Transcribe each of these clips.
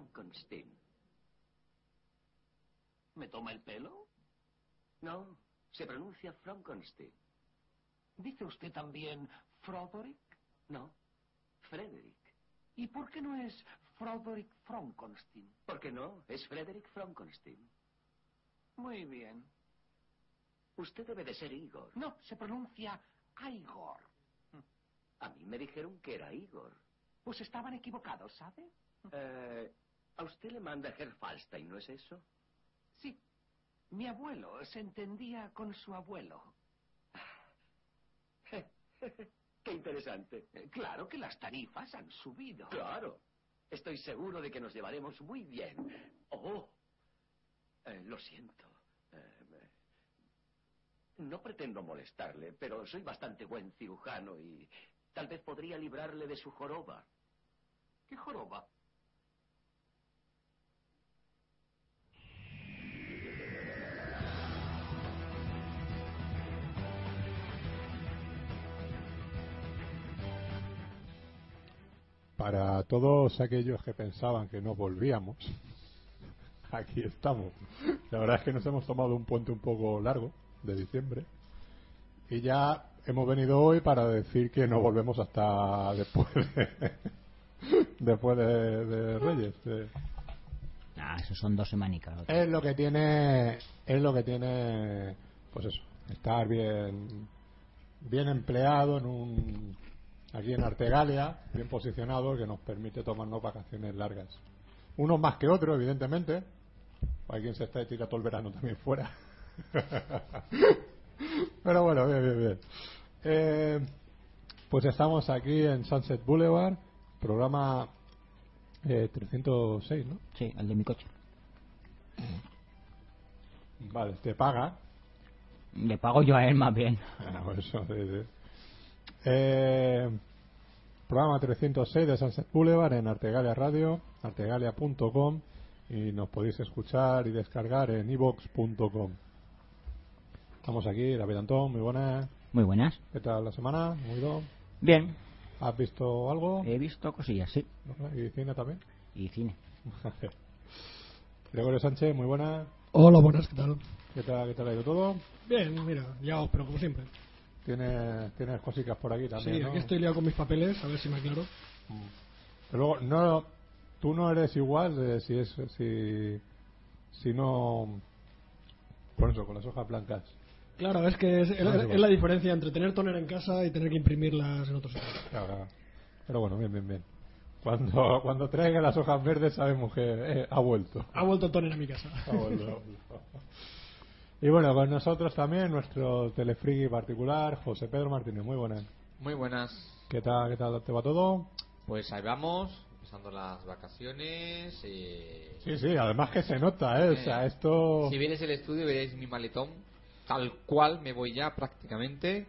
Frankenstein. ¿Me toma el pelo? No, se pronuncia Frankenstein. ¿Dice usted también Froderick? No, Frederick. ¿Y por qué no es Froderick Frankenstein? ¿Por qué no? Es Frederick Frankenstein. Muy bien. Usted debe de ser Igor. No, se pronuncia Igor. A mí me dijeron que era Igor. Pues estaban equivocados, ¿sabe? Eh, a usted le manda Herr Falstein, ¿no es eso? Sí. Mi abuelo se entendía con su abuelo. Qué interesante. Claro que las tarifas han subido. Claro. Estoy seguro de que nos llevaremos muy bien. Oh. Eh, lo siento. Eh, no pretendo molestarle, pero soy bastante buen cirujano y tal vez podría librarle de su joroba. ¿Qué joroba? Para todos aquellos que pensaban que no volvíamos, aquí estamos. La verdad es que nos hemos tomado un puente un poco largo de diciembre y ya hemos venido hoy para decir que no volvemos hasta después de, después de, de Reyes. de- Ah, eso son dos semanicas. es lo que tiene es lo que tiene pues eso estar bien bien empleado en un aquí en Artegalia bien posicionado que nos permite tomarnos vacaciones largas unos más que otros evidentemente hay quien se está tirando todo el verano también fuera pero bueno bien bien bien Eh, pues estamos aquí en Sunset Boulevard programa eh, 306 ¿no? Sí, el de mi coche. Vale, te paga. Le pago yo a él más bien. Ah, eso, sí, sí. Eh, programa 306 de Sunset Boulevard en Artegalia Radio, artegalia.com y nos podéis escuchar y descargar en ibox.com. Estamos aquí, David Antón, muy buenas. Muy buenas. ¿Qué tal la semana? Muy bien. Bien. ¿Has visto algo? He visto cosillas, sí. ¿Y cine también? Y cine. Gregorio Sánchez, muy buenas. Hola, buenas, ¿qué tal? ¿Qué tal, qué tal ha ido todo? Bien, mira, ya pero como siempre. Tienes, tienes cositas por aquí también, sí, ¿no? aquí estoy liado con mis papeles, a ver si me aclaro. Pero luego, no, tú no eres igual de si es si, si no. Con eso, con las hojas blancas. Claro, es que es, es- sí, es bueno. la diferencia entre tener toner en casa y tener que imprimirlas en otros sitios. Claro, claro. Pero bueno, bien, bien, bien. Cuando, cuando traiga las hojas verdes sabemos que eh, ha vuelto. Ha vuelto toner a mi casa. Ha vuelto, ha vuelto. Y bueno, con nosotros también nuestro telefriki particular, José Pedro Martínez. Muy buenas. Muy buenas. ¿Qué tal, qué tal te va todo? Pues ahí vamos, empezando las vacaciones. eh, Sí, sí, además que se nota, ¿eh? O sea, esto... Si veréis el estudio, veréis mi maletón, tal cual me voy ya prácticamente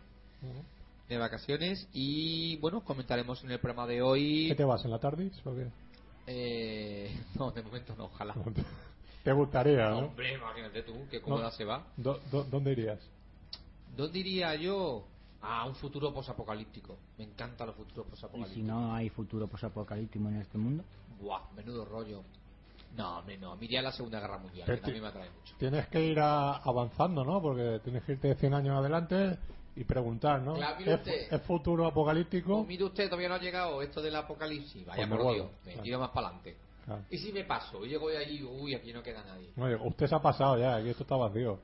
de vacaciones. Y bueno, comentaremos en el programa de hoy. ¿Qué te vas, en la o qué? Eh, no, de momento no, ojalá. Te gustaría, ¿no? Hombre, imagínate tú, qué cómoda No. se va. Do- do- ¿Dónde irías? ¿Dónde iría yo? A un futuro posapocalíptico. Me encantan los futuros ¿Y posapocalípticos. si no hay futuro posapocalíptico en este mundo? Buah, menudo rollo. No, hombre, no. Me iría a la Segunda Guerra Mundial, Pero que también me atrae mucho. Tienes que ir a- avanzando, ¿no? Porque tienes que irte 100 años adelante y preguntar, ¿no? Claro, mire ¿Es, usted. es futuro apocalíptico? Oh, mire usted, todavía no ha llegado esto del apocalipsis. Vaya Pues me por. Dios, me Claro. tiro más para adelante. Claro. ¿Y si me paso? Y llego allí, uy, aquí no queda nadie. Oye, usted se ha pasado ya, aquí esto está vacío.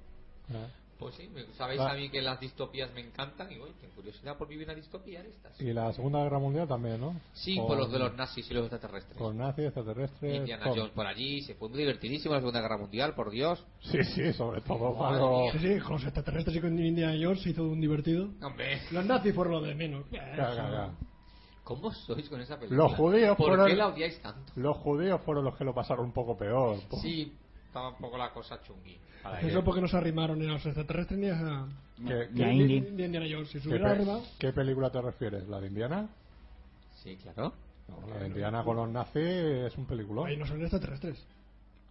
¿eh? Pues sí, sabéis Va. a mí que las distopías me encantan y, uy, tengo curiosidad por vivir una distopía de estas. Y la Segunda Guerra Mundial también, ¿no? Sí, Con- por los de los nazis y los extraterrestres. Con nazis, extraterrestres. Indiana. Jones por allí, se fue muy divertidísimo la Segunda Guerra Mundial, por Dios. Sí, sí, sobre todo cuando... Sí, sí, con los extraterrestres y con Indiana Jones se hizo un divertido. Hombre, Los nazis fueron lo de menos. Claro, claro, claro. ¿Cómo sois con esa película? Los judíos ¿Por fueron- qué la odiáis tanto? Los judíos fueron los que lo pasaron un poco peor. po- Sí, estaba un poco la cosa chungui. Eso porque no se arrimaron ni a los extraterrestres ni a, ¿Qué, a Indy. ni Indiana Jones. Si se qué hubieran pe- arrimado, qué película te refieres? ¿La de Indiana? Sí, claro. No, la de Indiana con los nazis es un peliculón. ahí no son extraterrestres.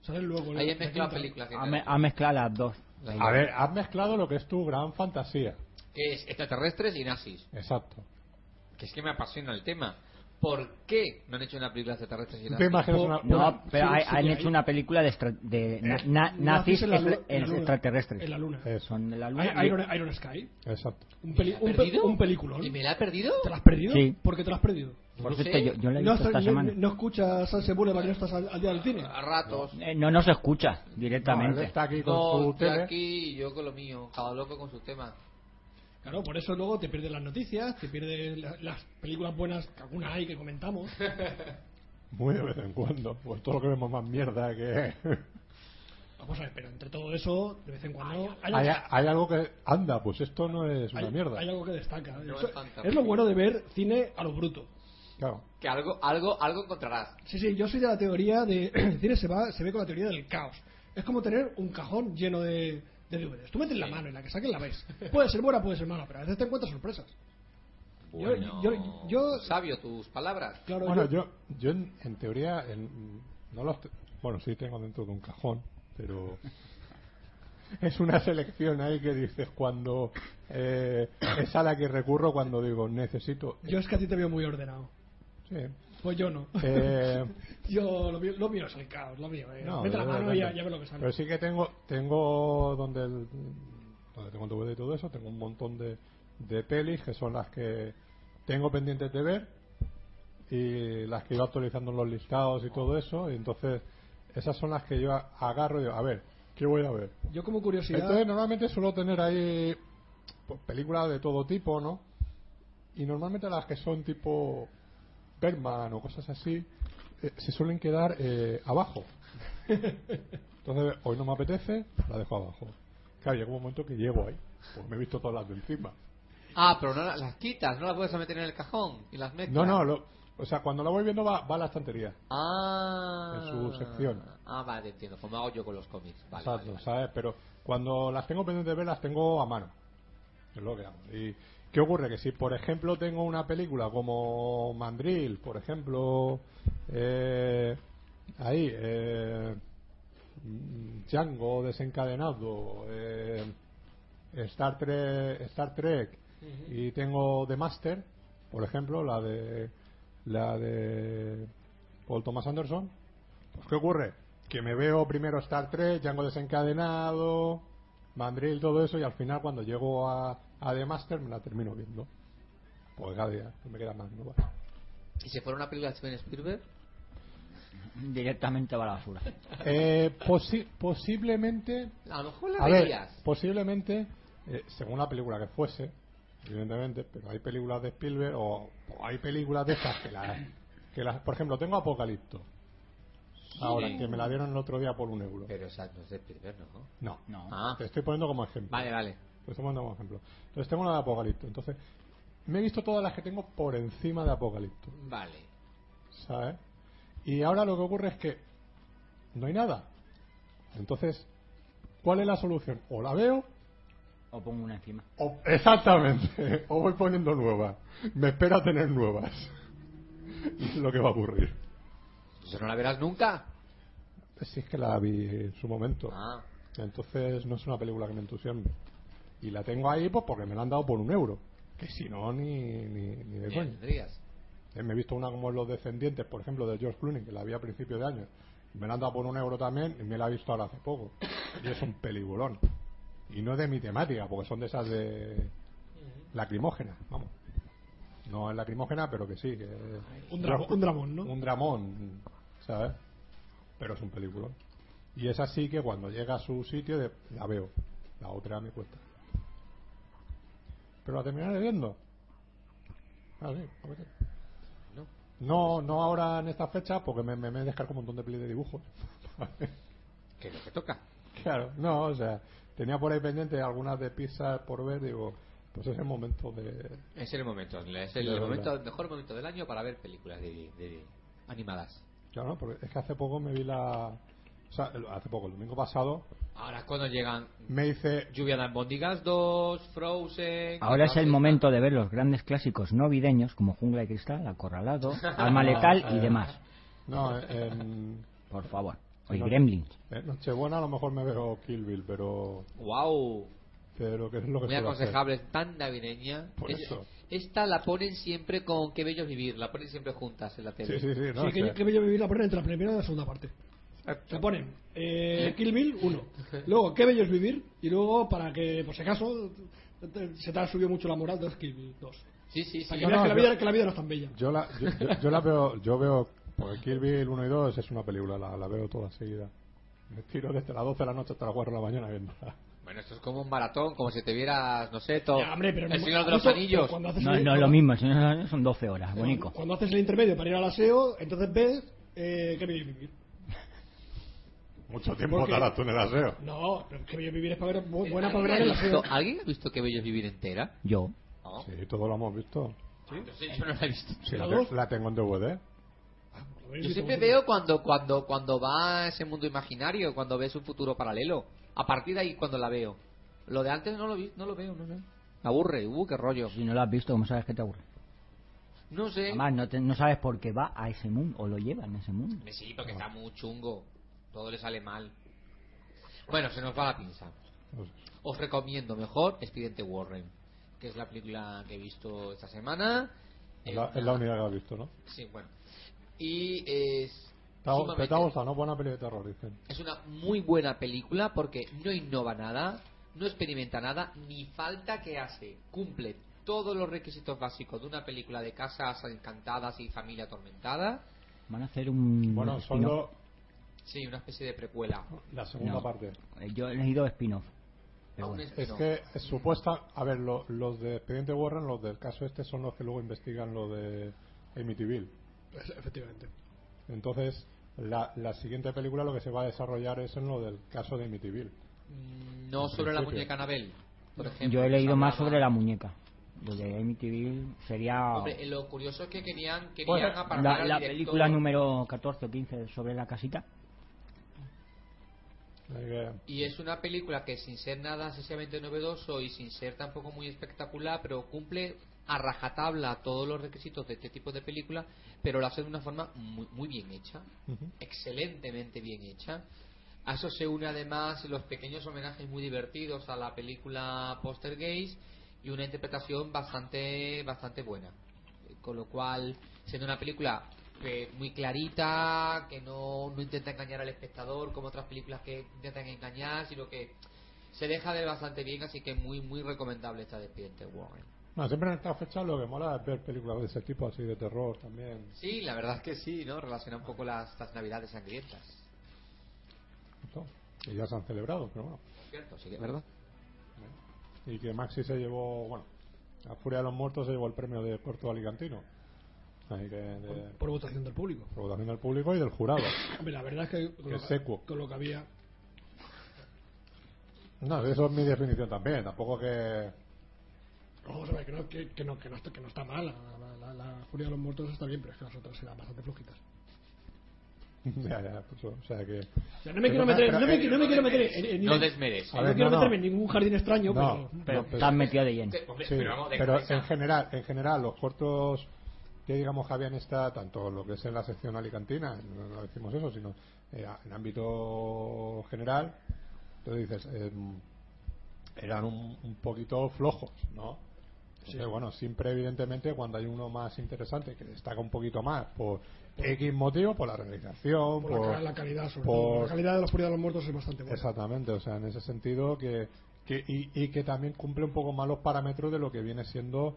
Salen luego. Ahí he la mezclado películas. Ha, me- ha mezclado las dos. A ver, has mezclado lo que es tu gran fantasía. Que es extraterrestres y nazis. Exacto. Que es que me apasiona el tema. ¿Por qué no han hecho una película de extraterrestres y ¿Te imaginas una, No, una- pero sí, hay- sí, han hay- hecho una película de, extra- de na- na- nazis en la en la luna. extraterrestres. En la luna. Eso, Son de la luna. Iron, Iron Sky. exacto. Un, ¿Me peli- un, pe- un peliculón. ¿Y me la he perdido? ¿Te la has perdido? Sí. ¿Por qué te la has perdido? Por No cierto, yo, yo la he No, visto esta no- semana. no escuchas Boulevard no estás al, al día del cine. A ratos. Eh, no, no se escucha No, él directamente. está aquí con No, su tele. aquí y yo con lo mío. Cada loco con su tema. Claro, por eso luego te pierdes las noticias, te pierdes la- las películas buenas, que algunas hay que comentamos. Muy de vez en cuando. Pues todo lo que vemos más mierda que... Vamos a ver, pero entre todo eso, de vez en cuando hay, hay, hay algo que... Anda, pues esto no es una hay- mierda. hay algo que destaca. No Eso- es tanta es lo bueno de ver cine a lo bruto. Claro. Que algo, algo, algo encontrarás. Sí, sí, yo soy de la teoría de. El cine se, va, se ve con la teoría del caos. Es como tener un cajón lleno de, de DVDs. Tú metes la mano y la que saques la ves. Puede ser buena, puede ser mala, pero a veces te encuentras sorpresas. Yo- Bueno, yo- yo- sabio tus palabras. Claro, Bueno, yo- yo, yo en, en teoría, en- no los te- bueno, sí tengo dentro de un cajón, pero es una selección ahí que dices cuando eh, es a la que recurro cuando digo necesito. yo es que a ti te veo muy ordenado. Sí. Pues yo no. Eh, yo lo mío, lo mío es el caos, lo mío. eh. no, Mete la mano y ya, ya ves lo que sale. Pero sí que tengo, tengo donde, el, donde tengo el DVD y todo eso, tengo un montón de, de pelis que son las que tengo pendientes de ver y las que iba actualizando en los listados y todo eso. Y entonces, esas son las que yo agarro y digo, a ver, ¿qué voy a ver? Yo como curiosidad. Entonces, normalmente suelo tener ahí pues, películas de todo tipo, ¿no? Y normalmente las que son tipo Bergman o cosas así, eh, se suelen quedar eh, abajo. Entonces, hoy no me apetece, la dejo abajo. Claro, llega un momento que llego ahí, pues me he visto todas las de encima. Ah, pero no la- las quitas, no las puedes meter en el cajón y las mezclas. No, no, lo- o sea, cuando la voy viendo va, va a la estantería. Ah. En su sección. Ah, vale, entiendo. Como hago yo con los cómics. Vale, Exacto, vale, vale. ¿sabes? Pero cuando las tengo pendientes de ver, las tengo a mano. Es lo que hago. ¿Y qué ocurre? Que si, por ejemplo, tengo una película como Mandril, por ejemplo, eh, ahí, eh, Django desencadenado, eh, Star Trek, Star Trek y tengo The Master, por ejemplo, la de la de Paul Thomas Anderson, pues, ¿qué ocurre? Que me veo primero Star Trek, Django desencadenado, Mandril, todo eso, y al final cuando llego a, a The Master me la termino viendo. Pues cada día, no me queda más, ¿no? Vale. ¿Y si fuera una película de Steven Spielberg? Directamente va a la basura. Eh, posi- posiblemente, A lo mejor la a ver, posiblemente, eh, según la película que fuese, evidentemente, pero hay películas de Spielberg o, o hay películas de estas que las, que las, por ejemplo, tengo Apocalipto. Ahora, que me la dieron el otro día por un euro. Pero esa no es de Spielberg, ¿no? No, No. Ah, te estoy poniendo como ejemplo. vale, vale. Te estoy poniendo como ejemplo. Entonces tengo la de Apocalipto. Entonces, me he visto todas las que tengo por encima de Apocalipto. Vale. ¿Sabes? Y ahora lo que ocurre es que no hay nada. Entonces, ¿cuál es la solución? O la veo, O pongo una encima. o exactamente, o voy poniendo nuevas. Me espera tener nuevas. Es lo que va a ocurrir. ¿Eso no la verás nunca? Si es que la vi en su momento. Ah, Entonces no es una película que me entusiasme. Y la tengo ahí pues porque me la han dado por un euro. Que si no, ni, ni, ni de coña. tendrías. Eh, Me he visto una como Los Descendientes, por ejemplo, de George Clooney, que la vi a principio de año. Me la han dado por un euro también y me la he visto ahora hace poco. Y es un peliculón. Y no es de mi temática, porque son de esas de, lacrimógena, vamos. No es lacrimógena, pero que sí, que Un, dramo- un dramón, ¿no? un dramón, ¿sabes? Pero es un película. Y es así que cuando llega a su sitio de- la veo. La otra me cuesta. Pero la terminaré viendo. Ah, sí. No, no ahora en esta fecha porque me, me, me he descargado un montón de pelis de dibujos. Que es lo que toca. claro, no, o sea, tenía por ahí pendiente algunas de Pixar por ver, digo, pues es el momento de... Es el momento, es el momento, el mejor momento del año para ver películas de, de- animadas. Claro, porque es que hace poco me vi la... O sea, hace poco, el domingo pasado, Ahora es cuando llegan me hice... Lluvia de albóndigas 2, Frozen... Ahora es el momento de ver los grandes clásicos navideños como Jungla de Cristal, Acorralado, Alma Letal y demás. No, en, Por favor. O y No. Gremlins. en Nochebuena a lo mejor me veo Kill Bill, pero... ¡Wow! Pero que es lo que Muy aconsejable, tan navideña. Por Es- eso. Esta la ponen siempre con Qué bello vivir, la ponen siempre juntas en la tele. Sí, sí, sí. No, sí, que bello vivir la ponen entre la primera y la segunda parte. Se ponen eh, Kill Bill 1. Luego, qué bello es vivir. Y luego, para que, por si acaso, te- se te ha subido mucho la moral, dos Kill Bill 2. Sí, sí, sí. Para que No, veas que, la yo- vida, que la vida no es tan bella. yo, la, yo, yo- yo la veo... Yo veo... Porque Kill Bill 1 y 2 es una película, la, la veo toda seguida. Me tiro desde las 12 de la noche hasta las 4 de la mañana viéndola. Bueno, esto es como un maratón, como si te vieras, no sé, todo. Ya, hombre, pero el no- Señor de los eso- Anillos. No, el- no es lo mismo, el Señor de los Anillos son 12 horas, bonico. cuando haces el intermedio para ir al aseo, entonces ves eh, qué bello es vivir. Mucho tiempo Porque- tardas tú en el aseo. No, pero qué bello es vivir es para ver, bu- buena para ¿Alguien ver ha el visto- aseo. ¿Alguien ha visto Qué bello es vivir entera? Yo. Sí, todo lo hemos visto. Entonces yo no la he visto. Sí, la, tengo en DVD. Yo siempre veo cuando, cuando, cuando va a ese mundo imaginario, cuando ves un futuro paralelo. A partir de ahí cuando la veo. Lo de antes no lo vi, no lo veo, no, no. Me aburre, uh, qué rollo. Si no lo has visto, ¿cómo sabes que te aburre? No sé. Además, no, te- no sabes por qué va a ese mundo o lo lleva en ese mundo. Sí, porque está muy chungo. Todo le sale mal. Bueno, se nos va la pinza. Os recomiendo mejor Expediente Warren, que es la película que he visto esta semana. es, la, es la única que has visto, ¿no? Sí, bueno. Y es. ¿Te no? Buena peli de terror, dicen. Es una muy buena película porque no innova nada, no experimenta nada, ni falta que hace. Cumple todos los requisitos básicos de una película de casas encantadas y familia atormentada. Van a hacer un. Bueno, son spin-off. lo- Sí, una especie de precuela. la segunda No. parte. Eh, Yo he leído spin-off. Ah, bueno. Es que es supuesta. A ver, lo- los de Expediente Warren, los del caso este, son los que luego investigan lo de Amityville. Pues, efectivamente. Entonces, la, la siguiente película lo que se va a desarrollar es en lo del caso de Amityville. Mm, No En sobre la muñeca Anabel, por ejemplo. Yo he leído más sobre la muñeca. Lo de Amityville sería Hombre, eh, lo curioso es que querían, querían Bueno, apartar la, al la director- película número 14 o 15 sobre la casita. Y es una película que sin ser nada excesivamente novedoso y sin ser tampoco muy espectacular, pero cumple a rajatabla todos los requisitos de este tipo de película, pero lo hace de una forma muy, muy bien hecha, excelentemente bien hecha. A eso se une además los pequeños homenajes muy divertidos a la película Poster Gaze y una interpretación bastante bastante buena. Con lo cual, siendo una película que muy clarita, que no, no intenta engañar al espectador como otras películas que intentan engañar, sino que se deja ver bastante bien, así que muy muy recomendable esta de Expediente Warren. No, siempre en estas fechas lo que mola es ver películas de ese tipo, así de terror también. Sí, la verdad es que sí, ¿no? Relaciona un poco las, las navidades sangrientas. Que ya se han celebrado, pero bueno. ¿Cierto? Sí que es verdad. Y que Maxi se llevó, bueno, a Furia de los Muertos se llevó el premio de Puerto Alicantino. Así que de Por votación del público. por votación del público y del jurado. La verdad es que con, Que lo, es secuo. con lo que había. No, eso es mi definición también. Tampoco que. Vamos a ver, que no, que, que no, que no, está, que no está mal. La, la, la, la Furia de los Muertos está bien, pero es que las otras eran bastante flojitas. ya, ya, pues, o sea que. No me quiero meter, no me, no me quiero meter en, No en- desmerece. A no quiero meterme en ningún jardín extraño, No, pero Pero has metido de lleno. Sí, pero vamos, de pero cabeza. en general, en general, los cortos que digamos que habían esta, tanto lo que es en la sección alicantina, no, no decimos eso, sino eh, en ámbito general, entonces dices, eh, eran un, un poquito flojos, ¿no? Entonces, bueno, siempre evidentemente cuando hay uno más interesante que destaca un poquito más por X motivo, por la realización, por, por, la, ca- la calidad, sobre por- todo. La calidad de la Furia de los Muertos es bastante buena. Exactamente, o sea, en ese sentido que, que, y, y que también cumple un poco más los parámetros de lo que viene siendo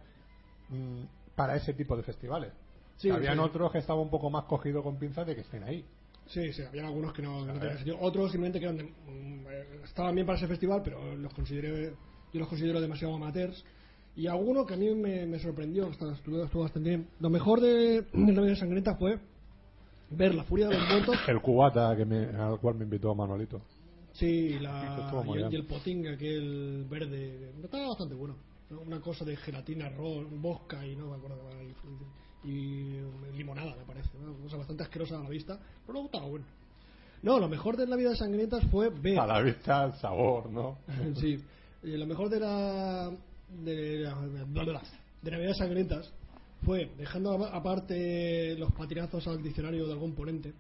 mm, para ese tipo de festivales. Sí, Habían sí. otros que estaban un poco más cogidos con pinzas de que estén ahí. Sí, sí, habían algunos que no, que no tenían sentido. Otros simplemente que eran de- mm, estaban bien para ese festival, pero los consideré, yo los considero demasiado amateurs. Y alguno que a mí me, me sorprendió, que estuvo, estuvo- bastante bien. Lo mejor de, de la vida sangrienta fue ver la furia de los muertos. El cubata que me, al cual me invitó Manolito. Sí, la, y, el, y el potín aquel verde. Estaba bastante bueno. ¿No? Una cosa de gelatina, arroz, vodka y no me acuerdo y, y limonada, me parece. ¿no? Una cosa bastante asquerosa a la vista, pero luego estaba bueno. No, lo mejor de la vida de Sangrientas fue ver. A la vista, el sabor, ¿no? sí. Y lo mejor de la. de, la- bla, bla, de Navidades Sangrientas fue, dejando aparte los patinazos al diccionario de algún ponente,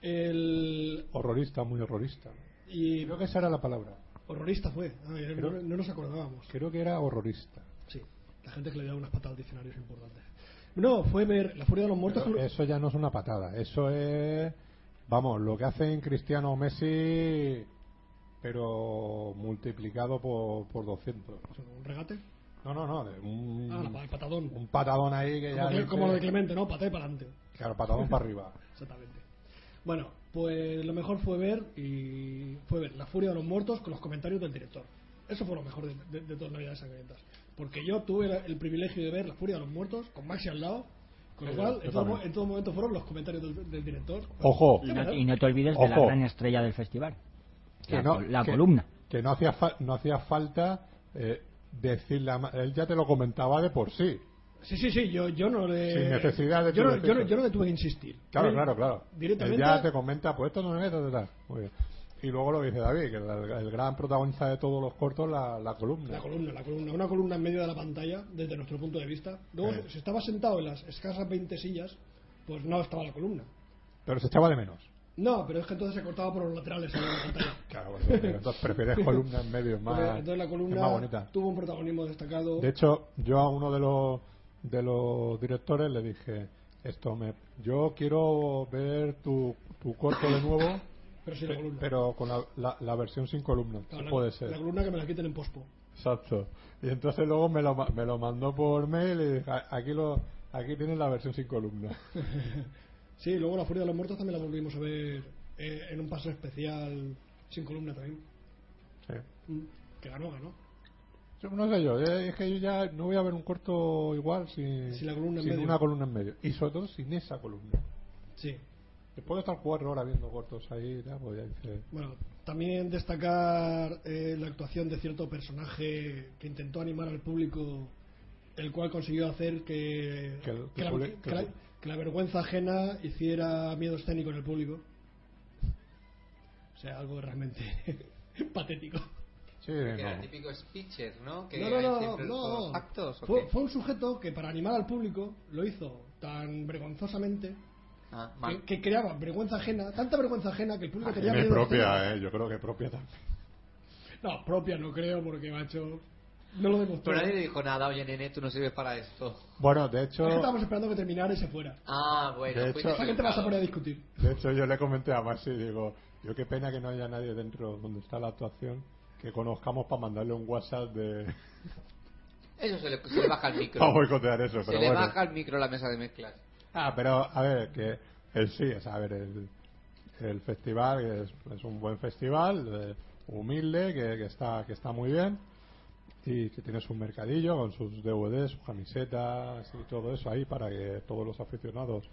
el. Horrorista, muy horrorista. Y Creo que esa era la palabra. Horrorista fue. Ah, no, Creo- no nos acordábamos. Creo que era horrorista. Sí, la gente que le da unas patadas al diccionario es importante. No, fue ver La Furia de los Muertos. Pero eso ya no es una patada, eso es, vamos, lo que hacen Cristiano o Messi, pero multiplicado por, por 200. ¿Un regate? No, no, no, un, Ah, el patadón. un patadón ahí que ya... Como, Cle- dice- como lo de Clemente, ¿no? Paté para adelante. Claro, patadón para arriba. Exactamente. Bueno, pues lo mejor fue ver y fue ver La Furia de los Muertos con los comentarios del director. Eso fue lo mejor de, de, de todas Navidades Sangrientas. Porque yo tuve la- el privilegio de ver La Furia de los Muertos con Maxi al lado, con lo cual en todo, en todo momento fueron los comentarios del, del director. Ojo, Y no, y no te olvides de la gran estrella del festival. que La, no, col- la que- columna. Que no hacía, fa- no hacía falta eh, decirle a Ma- Él ya te lo comentaba de por sí. Sí, sí, sí, yo, yo no le. Sin necesidad de yo, no, yo, no, yo no le tuve que insistir. Claro, Él claro, claro. Directamente. Él ya te comenta, pues esto no es esto, tal. Muy bien. Y luego lo que dice David, que el, el gran protagonista de todos los cortos, la, la columna. La columna, la columna, una columna en medio de la pantalla, desde nuestro punto de vista. Luego, si estaba sentado en las escasas 20 sillas, pues no estaba la columna. Pero se echaba de menos. No, pero es que entonces se cortaba por los laterales en la pantalla. Claro, bueno, entonces prefieres columna en medio, es más, entonces la columna más bonita. tuvo un protagonismo destacado. De hecho, yo a uno de los de los directores le dije, esto me, yo quiero ver tu, tu corto de nuevo, pero sin pe- pero con la, la, la versión sin columna. Claro, puede ser. la columna que me la quiten en pospo. Exacto. Y entonces luego me lo, me lo mandó por mail y dije, "A- aquí lo aquí tienes la versión sin columna. Sí, luego la Furia de los Muertos también la volvimos a ver eh, en un paso especial sin columna también. Sí. Mm, Que ganó, ganó. Yo No sé yo, eh, es que yo ya no voy a ver un corto igual sin, Sin la columna en sin medio. una columna en medio. Y sobre todo sin esa columna. Sí. Después de estar cuatro horas viendo cortos ahí, ya, pues ya Bueno, también destacar eh, la actuación de cierto personaje que intentó animar al público, el cual consiguió hacer que, Que el- que la, que el- que la- que la vergüenza ajena hiciera miedo escénico en el público. O sea, algo realmente patético. Sí, Que era el no. típico speecher, ¿no? Que No, no, no, no, todos no. los actos. ¿o Fue, un sujeto que para animar al público lo hizo tan vergonzosamente Ah, que, que creaba vergüenza ajena, tanta vergüenza ajena que el público tenía Tiene miedo propia, eh, yo creo que propia también. No, propia no creo porque, macho, no lo demostró. Pero nadie le dijo nada, oye nene, tú no sirves para esto. Bueno, de hecho, Es que estábamos esperando que terminara y se fuera. Ah, bueno, De hecho- ¿Para qué te vas a poner a discutir? de hecho yo le comenté a Maxi, digo, yo qué pena que no haya nadie dentro donde está la actuación que conozcamos para mandarle un WhatsApp de Eso se le, se le baja el micro. para boicotear eso, se pero le bueno. baja el micro a la mesa de mezclas. Ah, pero a ver, que el sí, es, a ver, el, el festival es, es un buen festival, eh, humilde, que, que está que está muy bien y que tiene su mercadillo con sus DVDs, sus camisetas y todo eso ahí para que todos los aficionados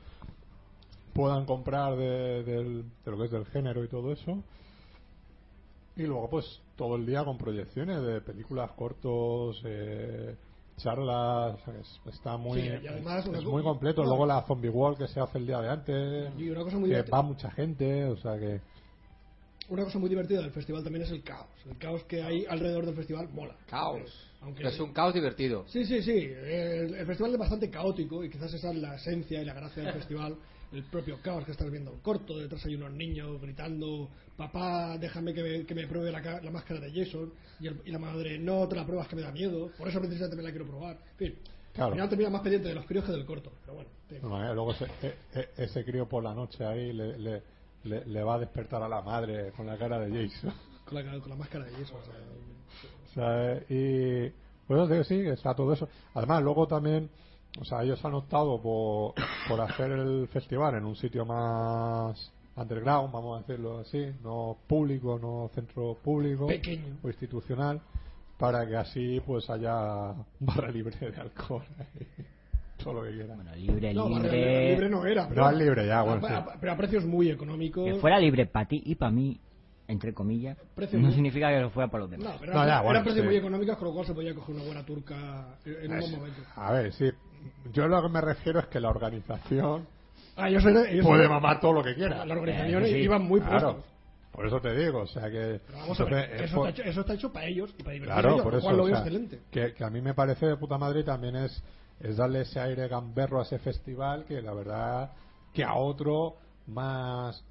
puedan comprar de, del- de lo que es del género y todo eso. Y luego, pues, todo el día con proyecciones de películas cortos, eh, charlas, es- está muy, Sí, además es muy completo. Luego la Zombie Wall que se hace el día de antes, Y una cosa muy que divertida. va mucha gente, o sea que... Una cosa muy divertida del festival también es el caos. El caos que hay alrededor del festival mola. Caos. Aunque es un caos divertido. Sí, sí, sí. El, el festival es bastante caótico y quizás esa es la esencia y la gracia del festival. El propio caos que estás viendo el corto, detrás hay unos niños gritando, papá, déjame que me, que me pruebe la, la máscara de Jason. Y, el- y la madre, no te la pruebas que me da miedo. Por eso precisamente me la quiero probar. En fin, Claro. al final termina más pendiente de los críos que del corto. Pero bueno, sí. No, eh, luego ese, e- ese crío por la noche ahí le, le, le, le va a despertar a la madre con la cara de Jason. con, la, con la máscara de Jason. o sea, ¿sabes? Y bueno, digo, sí, está todo eso. Además, luego también, o sea, ellos han optado por, por hacer el festival en un sitio más underground, vamos a decirlo así, no público, no centro público Pequeño. o institucional, para que así pues haya barra libre de alcohol. todo lo que quieran. Bueno, libre, No, libre. libre, libre no era. No es libre ya, bueno, a- sí. a- pero a precios muy económicos. Que fuera libre para ti y para mí, entre comillas, Precio no muy- significa que lo fuera para los demás. No, pero No, eran, ya, bueno, eran precios sí. muy económicos, con lo cual se podía coger una buena turca en un buen Es- momento. A ver, sí. Yo lo que me refiero es que la organización Ah, puede mamar todo lo que quiera. Las organizaciones Eh, sí. iban muy Claro. puestos. Por eso te digo, o sea que. Pero vamos a ver, entonces, que es eso, por- está hecho, eso está hecho para ellos y para divertirse Claro, ellos, por eso. cual lo o sea, excelente. que, que a mí me parece de puta madre también es, es darle ese aire gamberro a ese festival que la verdad que a otro más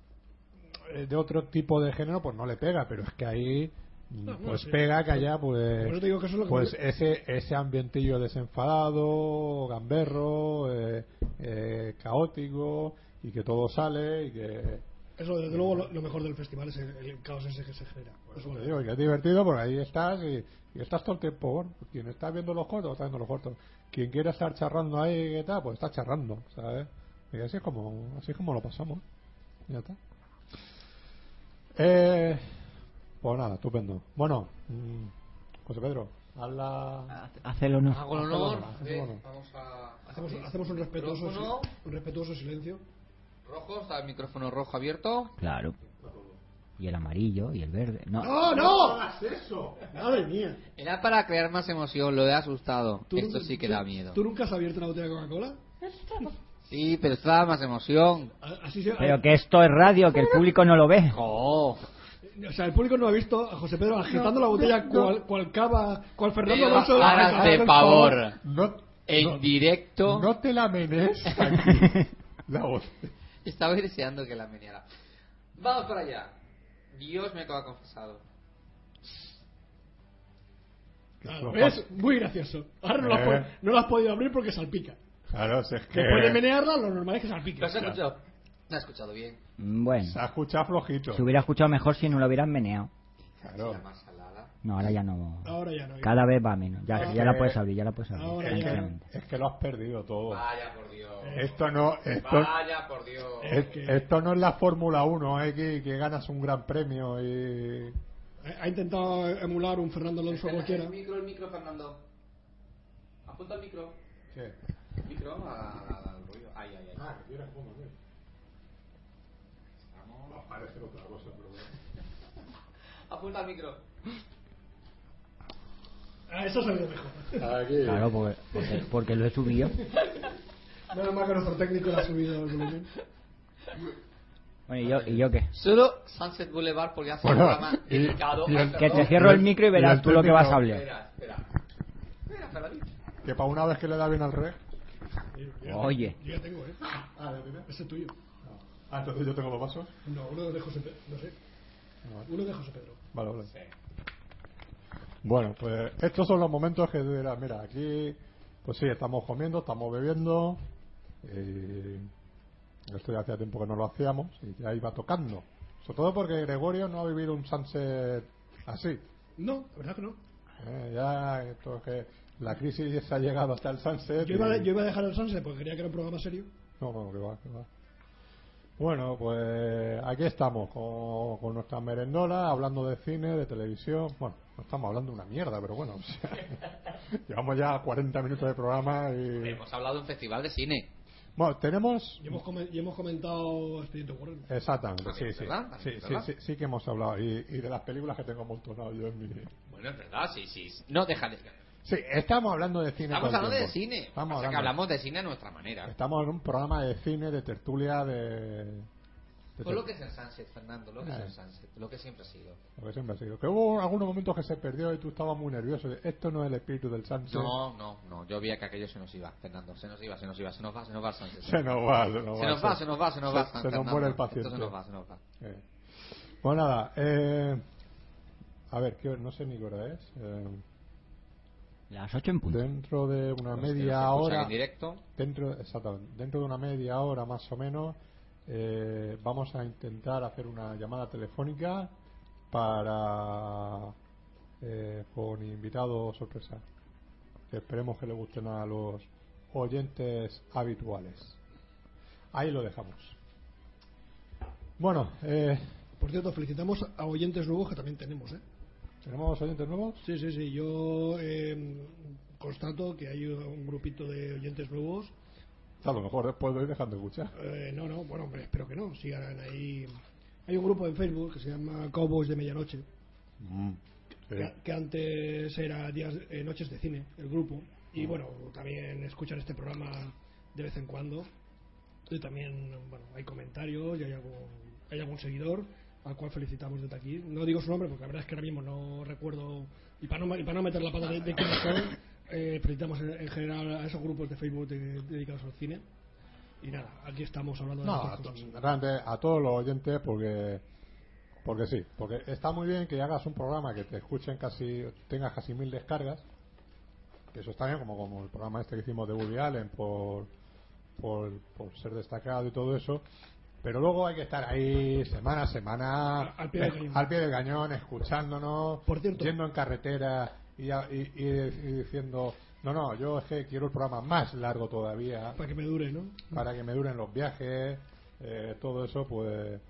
eh, de otro tipo de género pues no le pega, pero es que ahí No, no, pues sí. pega que eso pues te digo que eso es lo que pues me- ese ese ambientillo desenfadado, gamberro, eh, eh, caótico y que todo sale y que Eso, desde luego, lo, lo mejor del festival es el, el caos ese que se genera. Eso te digo que es divertido porque ahí estás y, y estás todo el tiempo. Bueno, quien está viendo los cortos, está viendo los cortos. Quien quiere estar charrando ahí, ¿qué tal? Pues está charrando, ¿sabes? Y así es como, así es como lo pasamos. Ya está. Eh, pues nada, estupendo. Bueno, mm, José Pedro, haz la... Hacelo no. Hago el honor. eh, hazlo. vamos a. Hacemos, un, respetuoso, si- un respetuoso silencio. Rojo, está el micrófono rojo abierto. Claro. Y el amarillo y el verde. No, ¡No, no! hagas eso! ¡Madre mía! Era para crear más emoción, lo he asustado. ¿Tú Esto nunca- sí que tú- da miedo. ¿Tú nunca has abierto una botella de Coca-Cola? Sí, pero esto da más emoción. A- Así se, Pero que esto es radio, que el público no lo ve. ¡Oh! O sea, el público no ha visto a José Pedro agitando la botella no. cual, cual cava, cual Fernando da Alonso. agitando de pavor. No, En no, directo. no te la menes aquí. la voz. Estaba deseando que la meneara. Vamos para allá. Dios me ha confesado. Claro, ¿ves? Muy gracioso. Ahora no, la has Eh. no la has podido abrir porque salpica. Claro, si es que... Después de menearla, lo normal es que salpique. ¿Lo has escuchado? ¿Lo has escuchado bien? Mm, Bueno, Se ha escuchado flojito. se hubiera escuchado mejor si no lo hubieran meneado. Claro. No, ahora ya no. Ahora ya no. Cada vez va menos. Ya, ya la puedes abrir, ya la puedes abrir. Es que, es que lo has perdido todo. Vaya por Dios. Esto no, esto, Vaya por Dios. es- esto no es la Fórmula 1, eh, que, que ganas un gran premio y... Ha intentado emular un Fernando Alonso Espera, cualquiera. El micro, el micro, Fernando. Apunta el micro. ¿Qué? El micro al ruido. Ay, ay, ay. Ah, otra cosa, pero bueno. Apunta al micro. Ah, eso ha salido mejor. Aquí. Claro, porque, porque, porque lo he subido. Menos mal que nuestro técnico le ha subido el volumen. Bueno, ¿y yo, ¿y yo qué? Solo Sunset Boulevard porque hace Bueno, un programa y- dedicado y el- Que te cierro el micro y verás tú lo que vas a hablar. Espera, espera. Espera. Que para una vez que le da bien al rey. Oye. Yo ya tengo, ¿eh? Ah, ¿le tiene? Ese es tuyo. Ah, entonces yo tengo los vasos. No, uno de José Pedro. No sé. Uno de José Pedro. Vale, vale. Bueno, pues estos son los momentos que dirá, mira, aquí, pues sí, estamos comiendo, estamos bebiendo. eh, esto ya hacía tiempo que no lo hacíamos y ya iba tocando. Sobre todo porque Gregorio no ha vivido un sunset así. No, la verdad que no. eh, ya, esto es que la crisis ha llegado hasta el sunset. Yo iba, y- yo iba a dejar el Sunset porque quería que era un programa serio. No, no, que va, que va. Bueno, pues aquí estamos con, con nuestra merendola, hablando de cine, de televisión. Bueno, no estamos hablando de una mierda, pero bueno, o sea, llevamos ya 40 minutos de programa y... Hemos hablado de un festival de cine. Bueno, tenemos... Y hemos, y hemos comentado Expediente Warren. Exactamente, sí, También, sí, ¿verdad? sí, También, sí, ¿verdad? sí, sí que hemos hablado. Y, y de las películas que tengo amontonado yo en mi... Bueno, es verdad, sí, sí. No, déjale. Sí, estamos hablando de cine. Estamos hablando de cine. Estamos Pasa que hablando- hablamos de cine a nuestra manera. Estamos en un programa de cine, de tertulia, de... Pues lo que es el Sunset, Fernando, lo que es Eh. el Sunset, lo que siempre ha sido. Lo que siempre ha sido. Que hubo algunos momentos que se perdió y tú estabas muy nervioso. Esto no es el espíritu del Sunset. No, no, no, yo veía que aquello se nos iba, Fernando, se nos iba, se nos iba, se nos va, se nos va el Sunset. Se nos va, se nos va. Se nos va, se nos va, se nos va. Se, se nos muere el Esto paciente. se nos va, se nos va. Eh. Pues nada, eh, a ver, ¿qué- no sé ni qué hora es. Eh, Las 8 en punto. dentro de una Los media hora. En directo, Dentro, exactamente, dentro de una media hora más o menos, eh, vamos a intentar hacer una llamada telefónica para eh, con invitados sorpresa. Que esperemos que le gusten a los oyentes habituales. Ahí lo dejamos. Bueno, eh, Por cierto, felicitamos a oyentes nuevos que también tenemos, ¿eh? ¿Tenemos oyentes nuevos? Sí, sí, sí. Yo eh, constato que hay un grupito de oyentes nuevos. A lo mejor después de dejando de escuchar. Eh, no, no, bueno, hombre, espero que no. Sigan ahí. Hay un grupo en Facebook que se llama Cowboys de Medianoche, Mm, sí. que, que antes era días, eh, Noches de Cine, el grupo. Y bueno, también escuchan este programa de vez en cuando. Y también, bueno, hay comentarios y hay algún, hay algún seguidor al cual felicitamos desde aquí. No digo su nombre porque la verdad es que ahora mismo no recuerdo. Y para no, y para no meter la pata de, de quiénes son, eh, felicitamos en, en general a esos grupos de Facebook de- dedicados al cine. Y nada, aquí estamos hablando de No, estas a, to- cosas. realmente a todos los oyentes porque porque sí, porque está muy bien que hagas un programa que te escuchen casi, tengas casi mil descargas, que eso está bien, como, como el programa este que hicimos de Woody Allen por, por, por ser destacado y todo eso, pero luego hay que estar ahí semana a semana, Al- pie del eh, cañón. al pie del cañón, escuchándonos, Por cierto. yendo en carretera y, a- y- y- y diciendo, no, no, yo es que quiero el programa más largo todavía Para que me dure, ¿no? para que me duren los viajes, eh, todo eso, pues.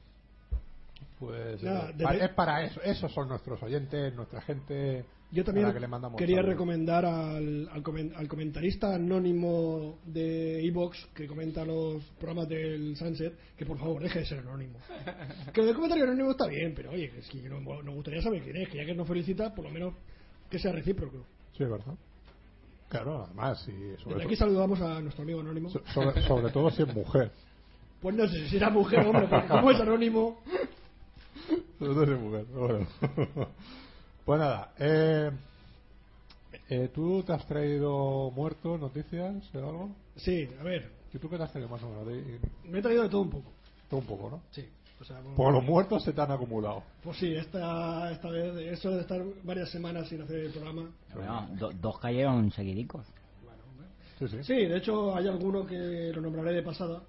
Pues Nada, eh, es para eso, esos son nuestros oyentes, nuestra gente. Yo también que quería saludos. recomendar al, al, al comentarista anónimo de Evox que comenta los programas del Sunset que por favor deje de ser anónimo. que el comentario anónimo está bien, pero oye, que es que no- nos gustaría saber quién es, que ya que nos felicita, por lo menos que sea recíproco. Sí, ¿verdad? Claro, además, sobre, Desde aquí saludamos a nuestro amigo anónimo. so- sobre, sobre todo si es mujer. Pues no sé si era mujer o hombre, porque como es anónimo, Sobre todo si es mujer, bueno. Pues nada, eh, eh, ¿tú te has traído muertos, noticias o algo? sí, a ver, ¿Y tú qué te has traído más o menos? De- me he traído de todo un poco. todo un poco, ¿no? Sí, o sea, Por los muertos se te han acumulado. pues sí, esta, esta vez, eso de estar varias semanas sin hacer el programa. Bueno, do- dos cayeron seguidicos. Bueno. Sí, sí. Sí, de hecho hay alguno que lo nombraré de pasada.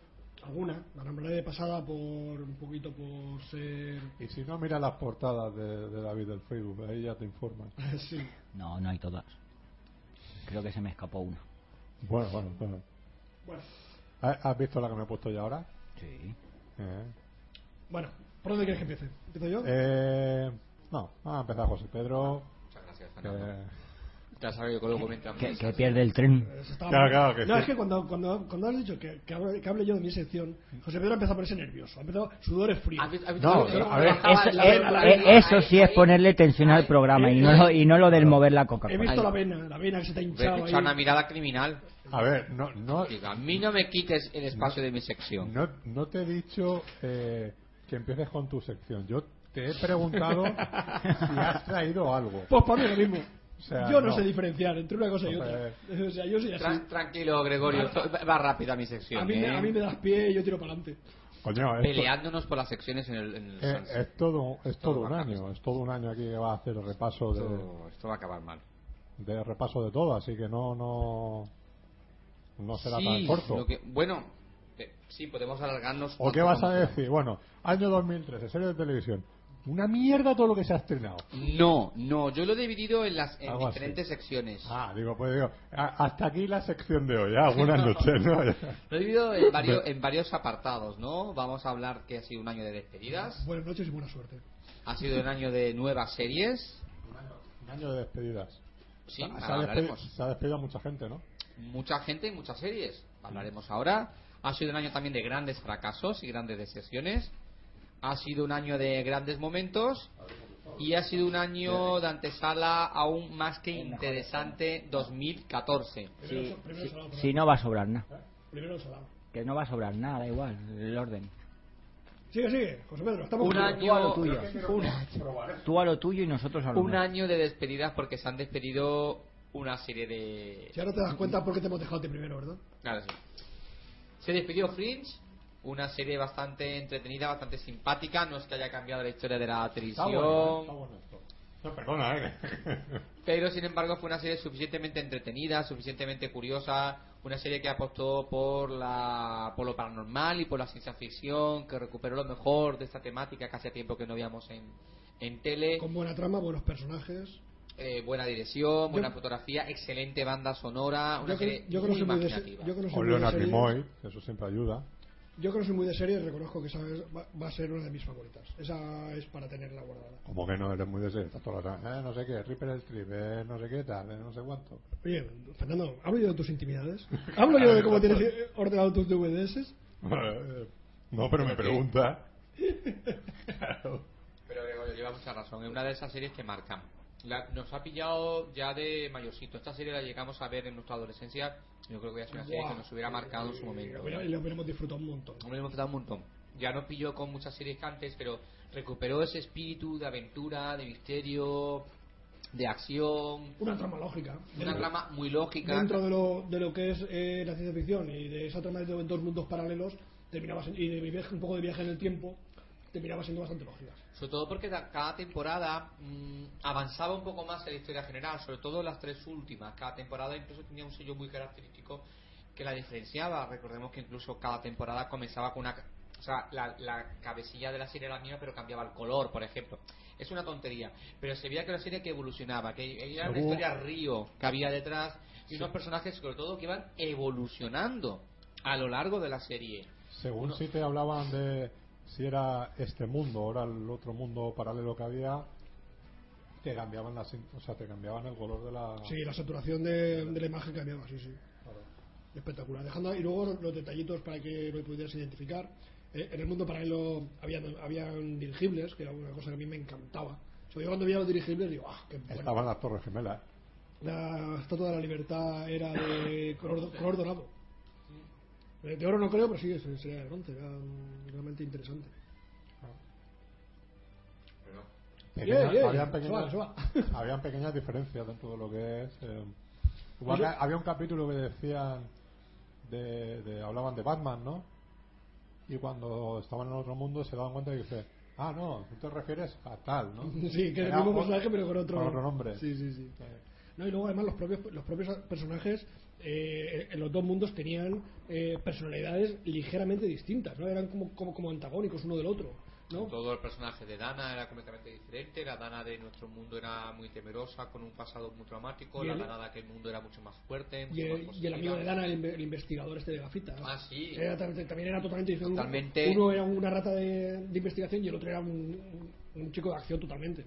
Alguna, la nombraré de pasada por un poquito por ser. Y si no, mira las portadas de, de David del Facebook, ahí ya te informan. sí. No, no hay todas. Creo que se me escapó una. Bueno, bueno, bueno. Bueno, ¿Has visto la que me he puesto yo ahora? Sí. Eh, bueno, ¿por dónde quieres que empiece? ¿Empiezo yo? eh, no, vamos a empezar José Pedro. Muchas gracias, que- Fernando. Ya sabes que comentan. Que, que pierde el tren. Claro, claro que no, sí. es que cuando, cuando, cuando has dicho que, que, hable, que hable yo de mi sección, José Pedro ha empezado a ponerse nervioso. Ha empezado sudores fríos. ¿Has visto- has No, cómo a ver, Eso, la la sí es ponerle tensión al programa y no lo, y no lo del mover la He Coca-Cola. visto la vena, la vena que se te ha hinchado ahí. echar una mirada criminal. A ver, no, no, Digo, a mí no me quites el espacio de mi sección. no, no te he dicho eh, que empieces con tu sección. Yo te he preguntado si has traído algo. Pues para mí lo mismo. O sea, yo no, no. sé diferenciar entre una cosa y otra. Entonces- O sea, yo soy así. Tran- tranquilo, Gregorio. esto- va rápida mi sección. A mí, me, ¿eh? a mí me das pie y yo tiro para adelante. Coño, esto, Peleándonos por las secciones en el, en el eh, es todo, es todo un va año. Es todo un año aquí que va a hacer el repaso de, esto, va a acabar mal. de repaso de todo, así que no, no, no será tan corto. lo que- bueno, eh, sí, podemos alargarnos. ¿O qué vas a decir? Bueno, año 2013, serie de televisión. Una mierda todo lo que se ha estrenado. No, no, yo lo he dividido en las en Algo así. diferentes secciones. Ah, digo, pues digo, a- hasta aquí la sección de hoy. Ah, buenas noches, ¿no? Lo he dividido en varios, en varios apartados, ¿no? Vamos a hablar que ha sido un año de despedidas, Buenas noches y buena suerte. ha sido un año de nuevas series, Un año de despedidas. sí, se, ha ahora despedido, hablaremos. se ha despedido a mucha gente, ¿no? Mucha gente y muchas series, hablaremos ahora. Ha sido un año también de grandes fracasos y grandes decepciones. Ha sido un año de grandes momentos y ha sido un año de antesala aún más que interesante 2014. Primero, primero Si, salado, si no va a sobrar nada. Primero el salado. Que no va a sobrar nada, da igual, el orden. Sigue, sigue, José Pedro. Estamos Un contigo. Tú a lo año, tuyo. un, Tú a lo tuyo y nosotros a lo un año de despedidas porque se han despedido una serie de... Si ahora te das cuenta por qué te hemos dejado a ti primero, ¿verdad? Claro, sí. Se despidió Fringe, una serie bastante entretenida, bastante simpática. No es que haya cambiado la historia de la Está televisión, bueno, está bueno esto. No, perdona, ¿eh? pero sin embargo fue una serie suficientemente entretenida, suficientemente curiosa. Una serie que apostó por, la, por lo paranormal y por la ciencia ficción, que recuperó lo mejor de esta temática que hacía tiempo que no veíamos en, en tele. Con buena trama, buenos personajes. eh, buena dirección, buena Yo- fotografía, excelente banda sonora, una Yo, serie yo creo muy imaginativa. yo de Leonard. Nimoy, eso siempre ayuda. Yo creo que soy muy de serie y reconozco que esa es- va, va a ser una de mis favoritas. Esa es para tenerla guardada. Como que no eres muy de serie, estás toda la eh, no sé qué, Ripper Strip, eh, no sé qué tal, eh, no sé cuánto. Oye, Fernando, ¿hablo yo de tus intimidades? ¿Hablo yo de cómo tienes eh, ordenado tus DVDs? no, pero me pregunta. Claro. Pero Gregorio lleva mucha razón, es una de esas series que marcan. La- nos ha pillado ya de mayorcito. Esta serie la llegamos a ver en nuestra adolescencia. Yo creo que es una serie que nos hubiera marcado en su momento. Y lo hubiéramos disfrutado un montón. Hombre, hemos tratado un montón. Ya nos pilló con muchas series que antes, pero recuperó ese espíritu de aventura, de misterio, de acción. Una trama lógica. Una Dentro- trama muy lógica. Dentro de lo, de lo que es eh, la ciencia ficción y de esa trama de dos mundos paralelos, terminaba y de mi viaje, un poco de viaje en el tiempo, terminaba siendo bastante lógica. Sobre todo porque da- cada temporada mm, avanzaba un poco más en la historia general, sobre todo las tres últimas. Cada temporada incluso tenía un sello muy característico que la diferenciaba. Recordemos que incluso cada temporada comenzaba con una... O sea, la, la cabecilla de la serie era la misma, pero cambiaba el color, por ejemplo. Es una tontería, pero se veía que era una serie que evolucionaba, que era una Hubo- historia río que había detrás y unos personajes, sobre todo, que iban evolucionando a lo largo de la serie. Según Uno- si te hablaban de si era este mundo o era el otro mundo paralelo que había, te cambiaban la, sin- o sea, te cambiaban el color de la. Sí, la saturación de, de la imagen cambiaba, sí, sí. Claro. Espectacular. Dejando y luego los detallitos para que lo pudieras identificar. Eh, en el mundo paralelo habían, habían dirigibles, que era una cosa que a mí me encantaba. O sea, yo cuando veía los dirigibles digo, ¡ah, qué bueno! Estaban las Torres Gemelas. La estatua de la libertad era de color, color dorado. De oro no creo, pero sí, sería de bronce. Era realmente interesante. Pequeñas- Yeah, yeah, habían, pequeñas, va. habían pequeñas diferencias dentro de lo que es. eh, igual Pero- había un capítulo que decían. De, de- hablaban de Batman, ¿no? Y cuando estaban en otro mundo se daban cuenta y dice. Ah, no, tú te refieres a tal, ¿no? Sí, que es el mismo personaje, pero con otro, con otro nombre. Sí, sí, sí. Eh, No, y luego además los propios, los propios personajes eh, en los dos mundos tenían eh, personalidades ligeramente distintas, ¿no? Eran como, como, como antagónicos uno del otro, ¿no? Todo el personaje de Dana era completamente diferente. La Dana de nuestro mundo era muy temerosa, con un pasado muy traumático. La Dana de aquel mundo era mucho más fuerte. mucho Y más el, y el positiva. amigo de Dana, el, el investigador este de gafitas. Ah, sí. Era tam- también era totalmente diferente. Totalmente. Uno era una rata de, de investigación y el otro era un, un- un chico de acción totalmente.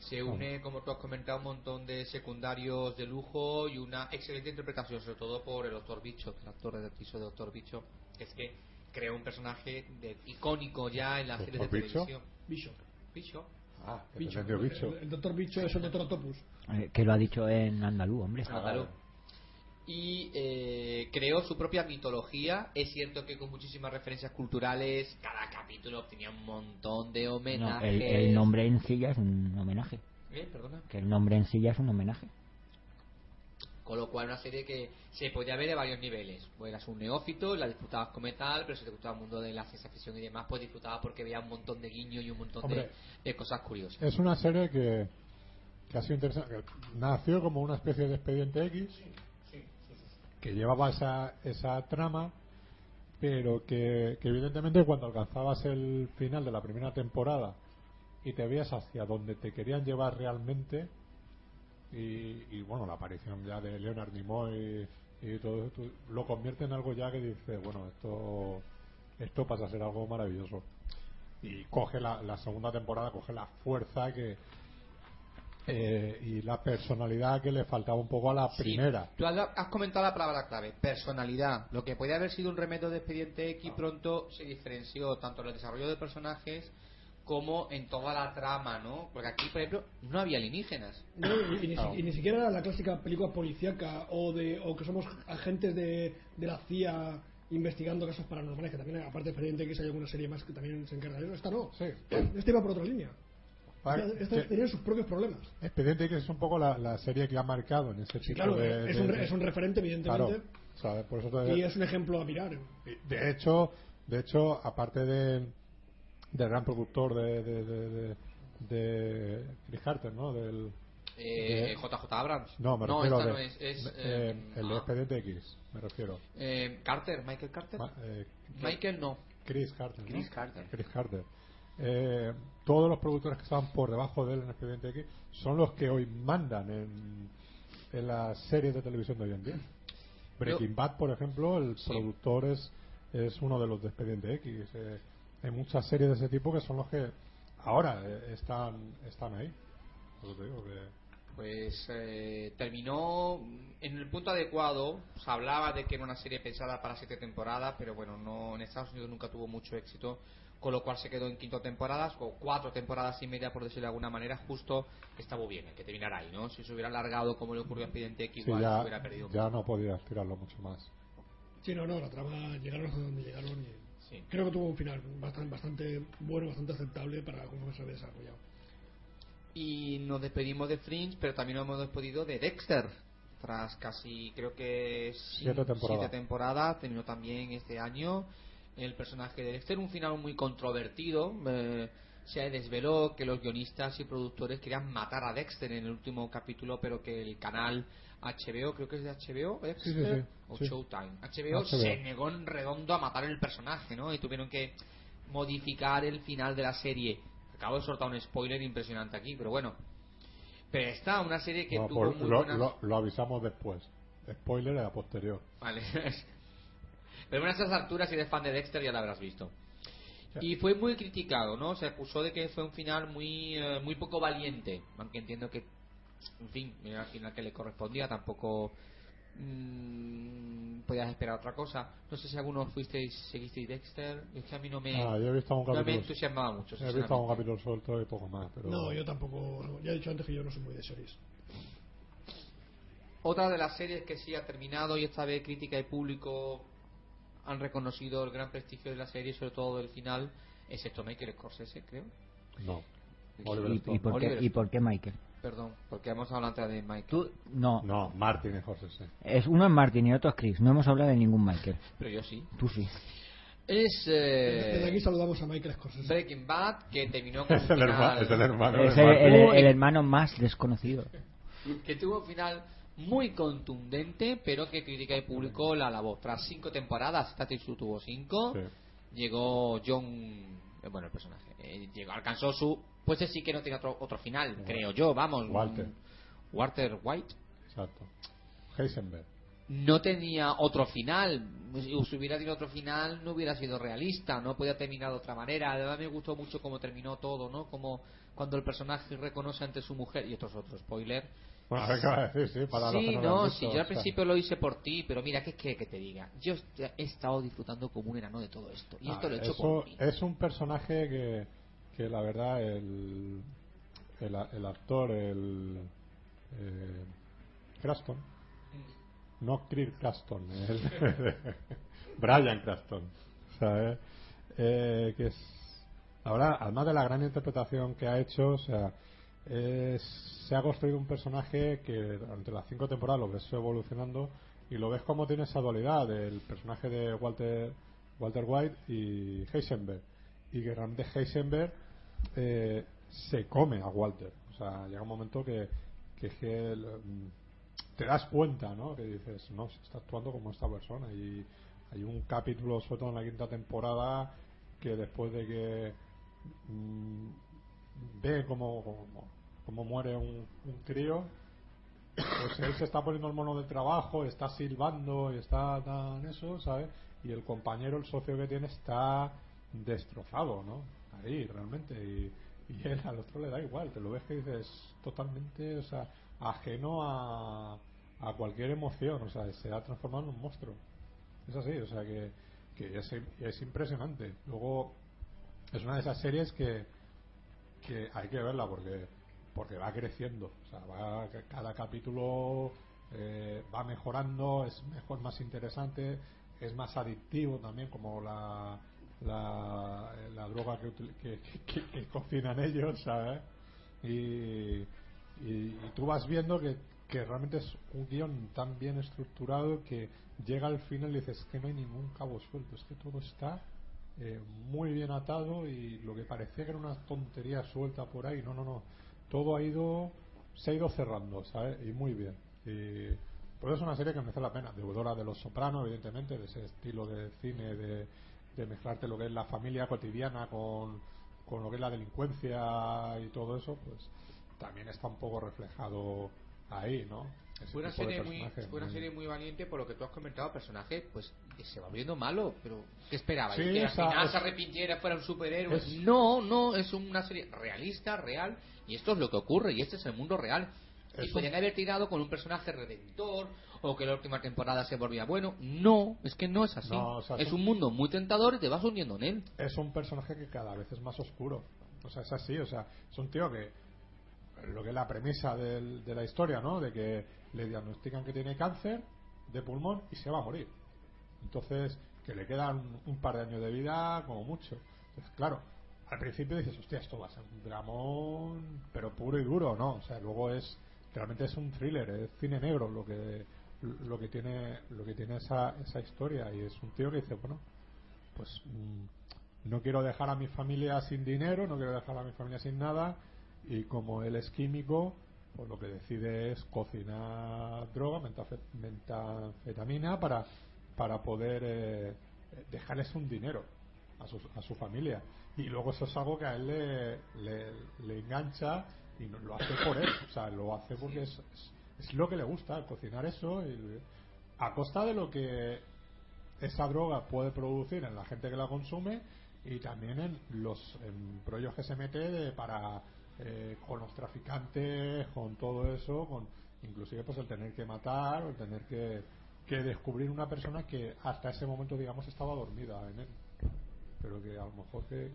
Se une, como tú has comentado, un montón de secundarios de lujo y una excelente interpretación, sobre todo por el Doctor Bicho, el actor del piso de Doctor Bicho, que es que creó un personaje de- icónico ya en las series de ¿Doctor Bicho? televisión. Bishop. Bicho. Ah, Bicho. bicho. El, el doctor Bicho es el doctor Octopus. Eh, que lo ha dicho en andaluz, hombre. Andaluz. Y eh, creó su propia mitología. Es cierto que con muchísimas referencias culturales, cada capítulo tenía un montón de No, homenajes. el, el nombre en sí ya es un homenaje. Eh, perdona. Que el nombre en sí ya es un homenaje. Con lo cual, una serie que se podía ver de varios niveles. Pues eras un neófito, la disfrutabas como tal, pero si te gustaba el mundo de la ciencia ficción y demás, pues disfrutabas porque veía un montón de guiños y un montón de, Hombre. de cosas curiosas. Es una serie que, que ha sido interesante. que nació como una especie de expediente X que llevaba esa, esa trama, pero que, evidentemente cuando alcanzabas el final de la primera temporada y te veías hacia donde te querían llevar realmente, y, y, bueno, la aparición ya de Leonard Nimoy y, todo esto, lo convierte en algo ya que dice, bueno, esto, esto pasa a ser algo maravilloso. Y coge la, la segunda temporada coge la fuerza que eh, y la personalidad que le faltaba un poco a la Sí, primera Tú has, has comentado la palabra clave, personalidad. Lo que podía haber sido un remedio de expediente X pronto se diferenció tanto en el desarrollo de personajes como en toda la trama, ¿no? Porque aquí, por ejemplo, no había alienígenas. No, y, y ni, si- y ni siquiera era la clásica película policíaca o de o que somos agentes de, de la CIA investigando casos paranormales, que también, aparte de Expediente X, hay alguna serie más que también se encarga de eso. Esta no. Sí. Esta iba por otra línea. Que- tenía sus propios problemas. Expediente que es un poco la, la serie que ha marcado en ese tipo Claro, de, es, de- un, de- es un referente, claro evidentemente, o sea, por eso te- y es un ejemplo a mirar. de hecho de hecho aparte de del gran productor de de, de, de, de Chris Carter no del Eh, De- JJ Abrams. no me refiero esta de, no es. es, eh, eh, el de ah, Expediente X me refiero eh, Carter, Michael Carter. Ma- eh, Michael no. Chris Carter ¿no? Chris Carter. Chris Carter eh, todos los productores que estaban por debajo de él en Expediente X son los que hoy mandan en, en las series de televisión de hoy en día. Breaking Bad, por ejemplo, el Sí. productor es, es uno de los de Expediente X. Eh, hay muchas series de ese tipo que son los que ahora eh, están, están ahí. Por eso te digo que- Pues eh, terminó en el punto adecuado. Se hablaba de que era una serie pensada para siete temporadas, pero bueno, no en Estados Unidos nunca tuvo mucho éxito, con lo cual se quedó en quinto temporadas o cuatro temporadas y media, por decirlo de alguna manera, justo estaba bien que terminara ahí, ¿no? Si se hubiera alargado como le ocurrió a Expediente X, sí, igual se ya, hubiera perdido. ya no podías tirarlo mucho más. Sí, no, no, la trama llegaron hasta donde llegaron y Sí. creo que tuvo un final bastante, bastante bueno, bastante aceptable para cómo se había desarrollado. Y nos despedimos de Fringe, pero también nos hemos despedido de Dexter. Tras casi, creo que Siete temporadas. siete temporadas, terminó también este año el personaje de Dexter. Un final muy controvertido. eh, se desveló que los guionistas y productores querían matar a Dexter en el último capítulo, pero que el canal HBO, creo que es de HBO, Dexter, Sí, sí, sí, o sí. Showtime. HBO, HBO. se negó en redondo a matar el personaje, ¿no? Y tuvieron que modificar el final de la serie. Acabo de soltar un spoiler impresionante aquí, pero bueno. Pero está una serie que No, tuvo por- muy lo, buenas... lo- lo avisamos después. Spoiler a posterior. Vale. Pero bueno, a estas alturas, si eres fan de Dexter, ya lo habrás visto. Y fue muy criticado, ¿no? Se acusó de que fue un final muy eh, muy poco valiente. Aunque entiendo que, en fin, era el final que le correspondía, tampoco mm, podías esperar otra cosa. No sé si algunos fuisteis, seguisteis Dexter. Es que a mí no me, Ah, yo he visto un no me entusiasmaba mucho. He visto un capítulo suelto y poco más. Pero No, yo tampoco, ya he dicho antes que yo no soy muy de series. Otra de las series que sí ha terminado y esta vez crítica y público han reconocido el gran prestigio de la serie, sobre todo del final, excepto Michael Scorsese, creo. No. Oliver ¿Y, Stone. y por qué, ¿Y por qué Michael? Perdón, porque hemos hablado antes de Michael. Tú, no. No, Martin sí. Es uno es Martin y otro es Chris. No hemos hablado de ningún Michael. Pero yo sí. Tú sí. Es Desde aquí eh, saludamos a Michael Scorsese. Breaking Bad, que terminó con Es el, herma- final es el hermano Es el, el- el hermano más desconocido. que tuvo un final muy contundente, pero que crítica y público la alabó. Tras cinco temporadas, Static tuvo cinco, Sí. llegó John, eh, bueno, el personaje, eh, llegó, alcanzó su, pues sí que no tiene otro, otro final, creo yo, vamos. Walter. Walter White. Exacto. Heisenberg. No tenía otro final. Si hubiera tenido otro final, no hubiera sido realista, no podía terminar de otra manera. Además, me gustó mucho cómo terminó todo, ¿no? Como cuando el personaje reconoce ante su mujer, y esto es otro spoiler, Bueno, a ver qué va a decir, sí, para los sí, que no, lo sí, yo al o sea. principio lo hice por ti, pero mira, ¿qué quiere que te diga? Yo he estado disfrutando como un enano de todo esto, y Ah, esto lo he hecho eso por mí. es un personaje que, que la verdad el, el, el actor, el eh, Cranston, no Kirk Cranston, el, Brian Cranston, ¿sabes? Eh, que es, verdad, además de la gran interpretación que ha hecho, o sea, es- se ha construido un personaje que durante las cinco temporadas lo ves evolucionando y lo ves como tiene esa dualidad del personaje de Walter Walter White y Heisenberg. Y que realmente Heisenberg eh, se come a Walter. O sea llega un momento que, que, que mm, te das cuenta ¿no? que dices no se está actuando como esta persona y hay un capítulo sobre todo en la quinta temporada que después de que mm, ve como, como, muere un, un crío pues él se está poniendo el mono de trabajo, está silbando y está tan eso, ¿sabes? Y el compañero, el socio que tiene, está destrozado, ¿no? Ahí, realmente. Y, y él al otro le da igual, te lo ves que dices totalmente, o sea, ajeno a, a cualquier emoción, o sea, se ha transformado en un monstruo. Es así, o sea, que, que es, es impresionante. Luego, es una de esas series que, que hay que verla porque porque va creciendo. O sea va cada capítulo eh, va mejorando es mejor más interesante es más adictivo también como la la, la droga que, que- que cocinan ellos sabes y, y, y tú vas viendo que, que realmente es un guion tan bien estructurado que llega al final y dices que no hay ningún cabo suelto es que todo está eh, muy bien atado y lo que parecía que era una tontería suelta por ahí, no, no, no, todo ha ido, se ha ido cerrando, ¿sabes? Y muy bien. Y por es una serie que merece la pena, deudora de Los Sopranos, evidentemente, de ese estilo de cine, de, de mezclarte lo que es la familia cotidiana con, con lo que es la delincuencia y todo eso, pues también está un poco reflejado ahí, ¿no? Fue una, serie muy, fue una serie muy valiente por lo que tú has comentado, personaje pues que se va volviendo malo, pero ¿qué esperabas? Sí, que al final es- se arrepintiera, fuera un superhéroe. es- No, no, es una serie realista, real, y esto es lo que ocurre, y este es el mundo real. Es y un- podían haber tirado con un personaje redentor, o que la última temporada se volvía bueno. No, es que no es así. No, o sea, es es un un- mundo muy tentador y te vas hundiendo en él. es un personaje que cada vez es más oscuro. O sea, es así, o sea, es un tío que lo que es la premisa del- de la historia, ¿no? De que le diagnostican que tiene cáncer de pulmón y se va a morir. Entonces, que le quedan un, par de años de vida como mucho. Entonces, claro, al principio dices, hostia, esto va a ser un dramón, pero puro y duro, ¿no? O sea, luego es, realmente es un thriller, es cine negro lo que lo que tiene lo que tiene esa, esa historia y es un tío que dice, bueno, pues mm, no quiero dejar a mi familia sin dinero, no quiero dejar a mi familia sin nada y como él es químico, pues lo que decide es cocinar droga, metanfetamina para para poder eh, dejarles un dinero a su, a su familia. Y luego eso es algo que a él le, le, le engancha y lo hace por él, o sea, lo hace porque es, es, es lo que le gusta, cocinar eso y- a costa de lo que esa droga puede producir en la gente que la consume y también en los rollos que se mete de- para eh, con los traficantes, con todo eso, con inclusive pues el tener que matar o el tener que, que descubrir una persona que hasta ese momento digamos estaba dormida en él, pero que a lo mejor que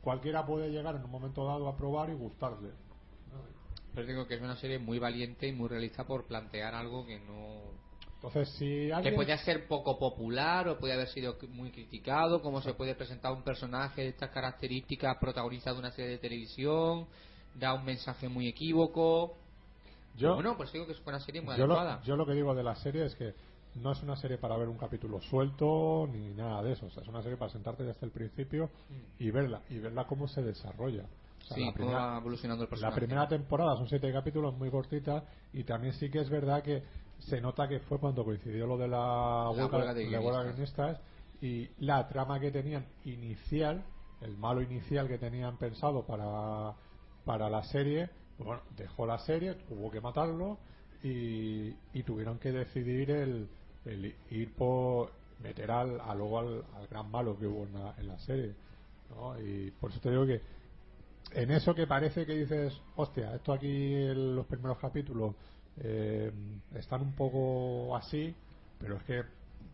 cualquiera puede llegar en un momento dado a probar y gustarle. Pero digo que es una serie muy valiente y muy realista por plantear algo que no Entonces si que podía ser poco popular o puede haber sido muy criticado, cómo se puede presentar un personaje de estas características protagonista de una serie de televisión, da un mensaje muy equívoco. yo bueno, pues digo que es una serie muy yo adecuada. lo, yo lo que digo de la serie es que no es una serie para ver un capítulo suelto ni nada de eso. O sea, es una serie para sentarte desde el principio y verla y verla cómo se desarrolla. O sea, sí, la, primera, va evolucionando el la personaje. primera temporada son siete capítulos muy cortitas y también sí que es verdad que se nota que fue cuando coincidió lo de la, huelga, huelga de la huelga de guionistas y la trama que tenían inicial, el malo inicial que tenían pensado para, para la serie, pues bueno, dejó la serie, hubo que matarlo y, y tuvieron que decidir el, el ir por meter al, a luego al, al gran malo que hubo en la, en la serie. ¿no? Y por eso te digo que en eso que parece que dices, hostia, esto aquí en los primeros capítulos eh, están un poco así, pero es que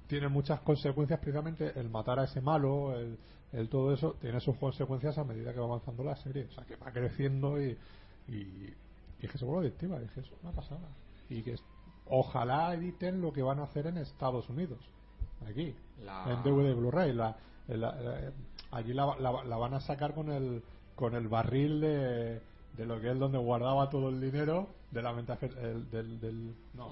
tiene muchas consecuencias precisamente el matar a ese malo, el, el todo eso, tiene sus consecuencias a medida que va avanzando la serie, o sea que va creciendo y, y, y es que se vuelve adictiva, es que es una pasada. Y que es- ojalá editen lo que van a hacer en Estados Unidos, aquí, La- en DVD Blu-ray, la, la- allí la, la- la van a sacar con el con el barril de, de lo que es donde guardaba todo el dinero de la ventaja el- del, del- no,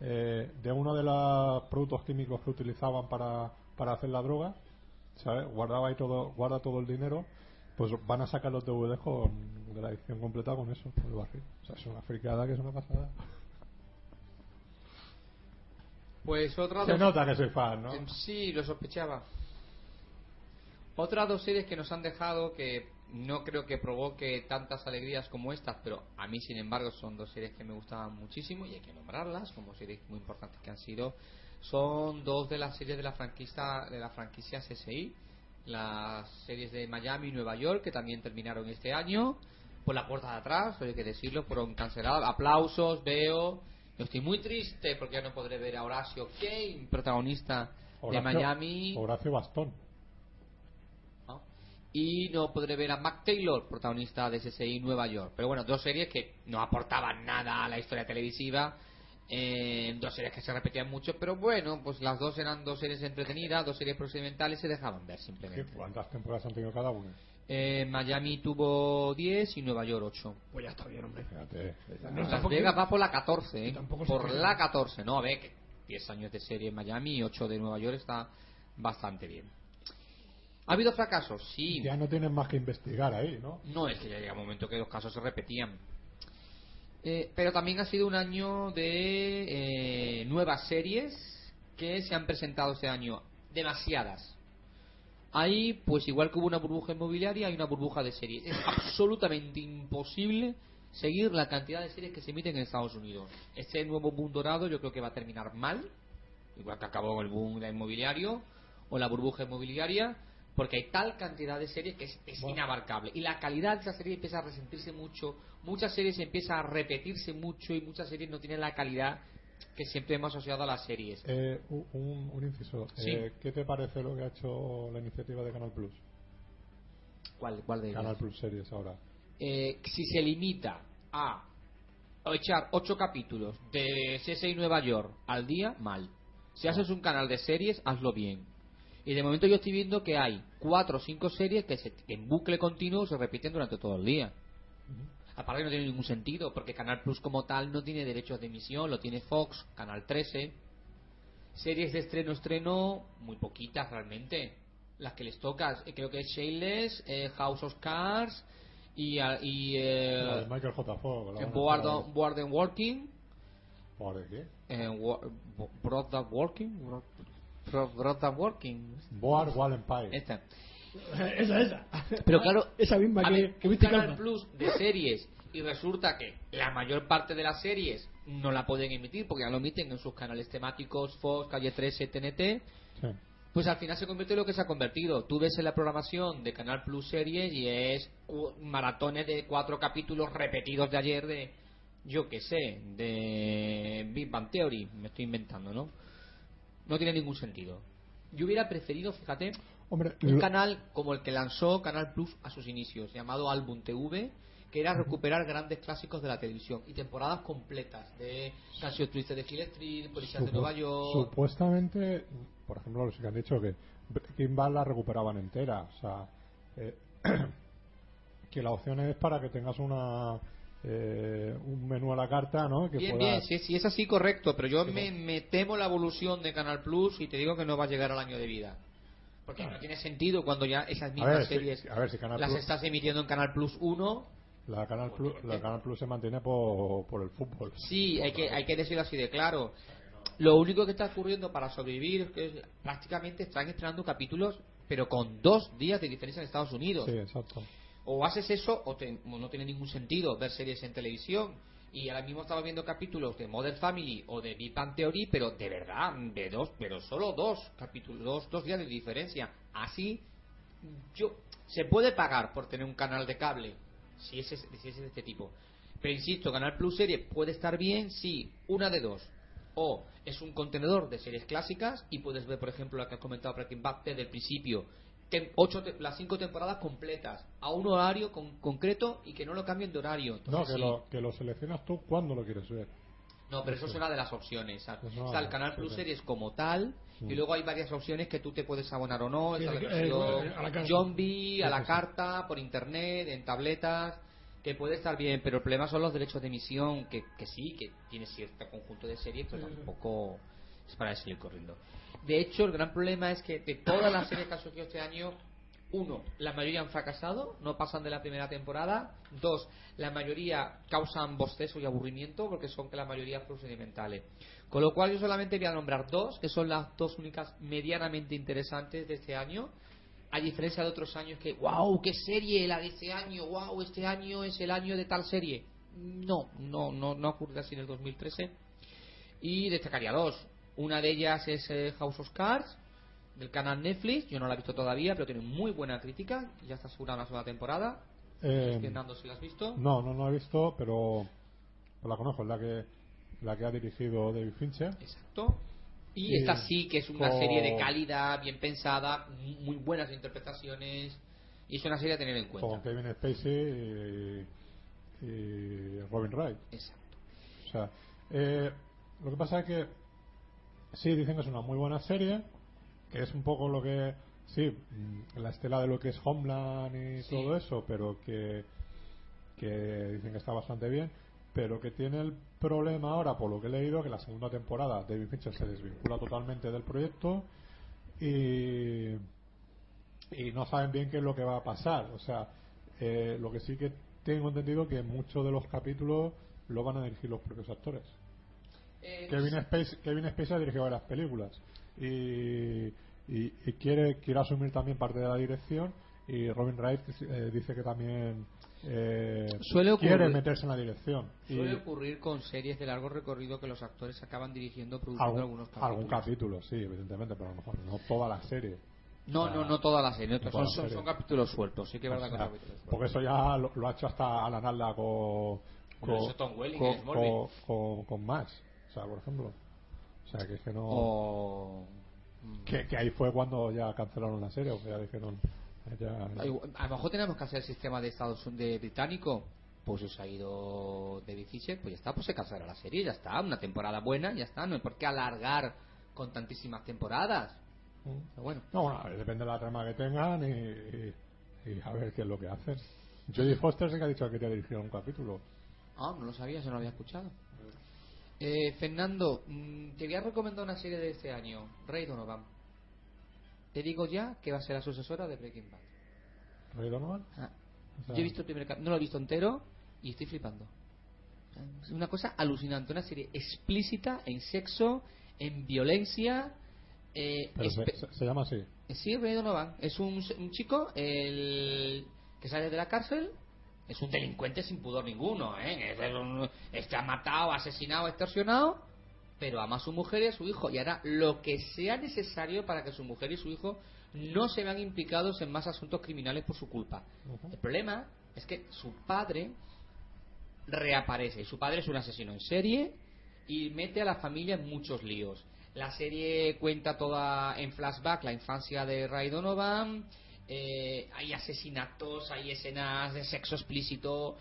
eh, de uno de los productos químicos que utilizaban para, para hacer la droga ¿sabes? guardaba ahí todo guarda todo el dinero pues van a sacar los DVDs con de la edición completa con eso con el barril o sea es una fricada que es una pasada Pues otra se dos- nota que soy fan ¿no? Em, Sí, lo sospechaba. Otras dos series que nos han dejado que no creo que provoque tantas alegrías como estas, pero a mí, sin embargo, son dos series que me gustaban muchísimo y hay que nombrarlas como series muy importantes que han sido. Son dos de las series de la franquicia, de la franquicia CSI, las series de Miami y Nueva York, que también terminaron este año. Por la puerta de atrás, hay que decirlo, fueron canceladas. Aplausos, veo. Yo estoy muy triste porque ya no podré ver a Horacio Kane, protagonista de Miami. Horacio Bastón ¿no? Y no podré ver a Mac Taylor, protagonista de SSI Nueva York. Pero bueno, dos series que no aportaban nada a la historia televisiva. Eh, dos series que se repetían mucho, pero bueno, pues las dos eran dos series entretenidas, dos series procedimentales, se dejaban ver ¿Qué- simplemente. ¿cuántas temporadas han tenido cada una? Eh, Miami tuvo 10 y Nueva York 8. Pues ya está bien, hombre. fíjate No, Las tampoco- Vegas va por la 14, ¿eh? Por la 14. No, a ver, que 10 años de serie en Miami y 8 de Nueva York está bastante bien. ¿Ha habido fracasos? Sí. ya no tienen más que investigar ahí ¿no? No, es que ya llega un momento que los casos se repetían. Eh, pero también ha sido un año de eh, nuevas series que se han presentado este año. Demasiadas. Ahí, pues igual que hubo una burbuja inmobiliaria, hay una burbuja de series. Es absolutamente imposible seguir la cantidad de series que se emiten en Estados Unidos. Este nuevo boom dorado yo creo que va a terminar mal, igual que acabó el boom inmobiliario o la burbuja inmobiliaria, porque hay tal cantidad de series que es, es inabarcable. Y la calidad de esa serie empieza a resentirse mucho, muchas series empiezan a repetirse mucho y muchas series no tienen la calidad que siempre hemos asociado a las series. Eh, un, un inciso. Sí. Eh, ¿Qué te parece lo que ha hecho la iniciativa de Canal Plus? ¿Cuál, cuál de ellas? Canal Plus Series ahora. eh, si se limita a echar ocho capítulos de CSI Nueva York al día, mal. Si haces un canal de series, hazlo bien. Y de momento yo estoy viendo que hay cuatro o cinco series que, se- que en bucle continuo se repiten durante todo el día. Aparte no tiene ningún sentido, porque Canal Plus como tal no tiene derechos de emisión, lo tiene Fox, Canal 13. Series de estreno, estreno, muy poquitas realmente. Las que les tocas, eh, creo que es Shameless, eh, House of Cards y, ah, y eh, La de Michael J. Fogg. la eh, on- Board and Working. ¿Por qué? Eh, Broad Working. And Working. Board Wall Empire. Esta. esa, esa. Pero claro, Esa misma a que, ver, que viste Canal. Plus de series y resulta que la mayor parte de las series no la pueden emitir porque ya lo emiten en sus canales temáticos Fox, Calle 13, TNT. Sí. Pues al final se convierte en lo que se ha convertido. Tú ves en la programaón de Canal Plus series y es cu- maratones de cuatro capítulos repetidos de ayer de, yo qué sé, de Big Bang Theory. Me estoy inventando, ¿no? No tiene ningún sentido. Yo hubiera preferido, fíjate, Hombre, un lo- canal como el que lanzó Canal Plus a sus inicios, llamado Album TV, que era recuperar grandes clásicos de la televisión y temporadas completas de Canción Triste de Hill Street, Policías de Nueva York. Supuestamente, por ejemplo, los que han dicho que Breaking Bad la recuperaban entera. O sea, eh, que la opción es para que tengas una eh, un menú a la carta, ¿no? Que Bien, puedas- bien, sí, sí, es así correcto, pero yo me, me temo la evolución de Canal Plus y te digo que no va a llegar al año de vida. Porque no tiene sentido cuando ya esas mismas ver, si- series a ver, si Canal las Plus- estás emitiendo en Canal Plus 1. La Canal Plus, la Canal Plus se mantiene por, por el fútbol. Sí, hay que, hay que decirlo así de claro. Lo único que está ocurriendo para sobrevivir es que prácticamente están estrenando capítulos, pero con dos días de diferencia en Estados Unidos. Sí, exacto. O haces eso o, te- no tiene ningún sentido ver series en televisión. Y ahora mismo estaba viendo capítulos de Modern Family o de Big Bang Theory pero de verdad de dos pero solo dos capítulos dos, dos días de diferencia. Así yo se puede pagar por tener un canal de cable si es, si es de este tipo. Pero insisto Canal Plus serie puede estar bien si una de dos. O es un contenedor de series clásicas y puedes ver por ejemplo la que has comentado Breaking Bad desde el principio ocho las cinco temporadas completas a un horario con- concreto y que no lo cambien de horario No, que, sí. lo, que lo seleccionas tú cuando lo quieres ver. No, pero eso es una de las opciones. Pues no, Está el Canal Plus sí. Series como tal, y luego hay varias opciones que tú te puedes abonar o no. Está versión eh, a la zombie, a la carta, por internet, en tabletas, que puede estar bien, pero el problema son los derechos de emisión, que, que sí, que tiene cierto conjunto de series, pero tampoco es para salir corriendo. De hecho, el gran problema es que de todas las series que han surgido este año, uno, la mayoría han fracasado, no pasan de la primera temporada. Dos, la mayoría causan bostezo y aburrimiento porque son que la mayoría procedimentales. Con lo cual yo solamente voy a nombrar dos, que son las dos únicas medianamente interesantes de este año. A diferencia de otros años que, wow, qué serie la de este año, wow, este año es el año de tal serie. No, no, no, no ocurre así en el 2013. Y destacaría dos. Una de ellas es eh, House of Cards, del canal Netflix. Yo no la he visto todavía, pero tiene muy buena crítica. Ya está asegurada una segunda temporada. Eh, Fernando, si la has visto. no, no, no he visto, pero pues la conozco, es la que, la que ha dirigido David Fincher. Exacto. Y Y esta sí que es una con- serie de calidad, bien pensada, muy buenas interpretaciones. Y es una serie a tener en con cuenta. Kevin Spacey y, y Robin Wright. Exacto. O sea, eh, lo que pasa es que sí dicen que es una muy buena serie, que es un poco lo que sí, mm, la estela de lo que es Homeland y Sí. todo eso, pero que que dicen que está bastante bien, pero que tiene el problema ahora, por lo que he leído, que la segunda temporada David Fincher se desvincula totalmente del proyecto y y no saben bien qué es lo que va a pasar. O sea, eh, lo que sí que tengo entendido que muchos de los capítulos lo van a dirigir los propios actores. Eh, Kevin Spacey, Kevin Spacey ha dirigido varias películas y, y, y quiere quiere asumir también parte de la dirección y Robin Wright eh, dice que también eh, Suele ocurrir- quiere meterse en la dirección y Suele ocurrir con series de largo recorrido que los actores acaban dirigiendo, produciendo algún, algunos capítulos. algún capítulo sí evidentemente pero a lo mejor no toda la serie No, O sea, no, no toda la serie. no son, la son- serie. son capítulos sueltos, sí que es verdad que son capítulos sueltos. porque eso ya lo, lo ha hecho hasta Alan Alda con con, Smallville. con, con, con Max por ejemplo o sea que es que no O... que, que ahí fue cuando ya cancelaron la serie o que ya dijeron ya- A lo mejor tenemos que hacer el sistema de Estados Unidos de británico. Pues se ha ido David Fisher, pues ya está, pues se cancela la serie, ya está. Una temporada buena, ya está. No hay por qué alargar con tantísimas temporadas. Pero bueno, No, bueno, depende de la trama que tengan y, y- y a ver qué es lo que hacen. Jodie Foster sí que ha dicho que quería dirigir un capítulo. ah, no lo sabía, se lo había escuchado. Eh, Fernando, mm, te voy a recomendar una serie de este año, Rey Donovan. Te digo ya que va a ser la sucesora de Breaking Bad. ¿Ray Donovan? Ah, O sea, Yo he visto el primer no lo he visto entero y estoy flipando. Es una cosa alucinante, una serie explícita en sexo, en violencia. Eh, pero se llama así. Sí, Ray Donovan. Es un, un chico el, que sale de la cárcel. Es un delincuente sin pudor ninguno, ¿eh? Es un- Está matado, asesinado, extorsionado. Pero ama a su mujer y a su hijo. Y hará lo que sea necesario para que su mujer y su hijo no se vean implicados en más asuntos criminales por su culpa. El problema es que su padre reaparece. Y su padre es un asesino en serie y mete a la familia en muchos líos. La serie cuenta toda en flashback la infancia de Ray Donovan. Eh, hay asesinatos, hay escenas de sexo explícito.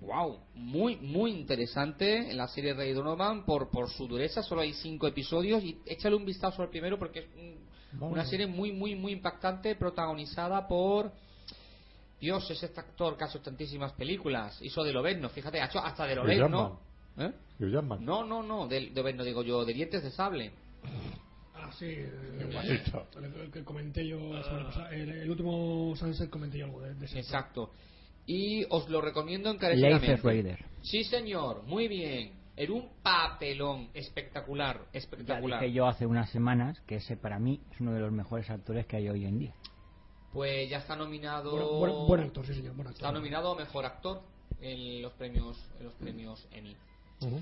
Wow, muy, muy interesante en la serie Ray Donovan por, por su dureza. Solo hay cinco episodios y échale un vistazo al primero porque es un- una serie muy, muy, muy impactante protagonizada por. Dios, es este actor que ha hecho tantísimas películas. Hizo de Lobezno, fíjate, ha hecho hasta de Lobezno. ¿Eh? No, no, no, de Lobezno digo yo, de dientes de sable. Ah, sí. eh, Igualito. el, el que comenté yo la semana pasada. El, el último Sunset comenté yo algo de, de ese. Exacto. Y os lo recomiendo Laser encarecidamente. Raider. Sí, señor, muy bien. Era un papelón espectacular, Ya espectacular. dije yo hace unas semanas que ese para mí es uno de los mejores actores que hay hoy en día. Pues ya está nominado. Buen, buen- buen actor, sí, señor. Buen actor. Está nominado a mejor actor en los premios, en los premios Emmy. Ujú.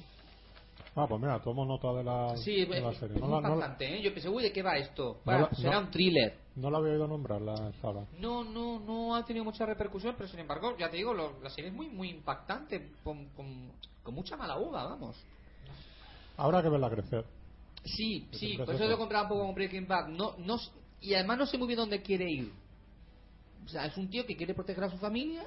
Ah, pues mira, tomo nota de la, Sí, de la serie. No la, no, la, ¿eh? Yo pensé, uy, ¿de qué va esto? La- será un thriller. no la había oído nombrar la sala. No, no, no ha tenido mucha repercusión, pero sin embargo, ya te digo, lo- la serie es muy, muy impactante, con, con, con mucha mala uva, vamos. Habrá que verla crecer. Sí, sí, por eso lo he comprado un poco con Breaking Bad. No, no, y además no sé muy bien dónde quiere ir. O sea, es un tío que quiere proteger a su familia,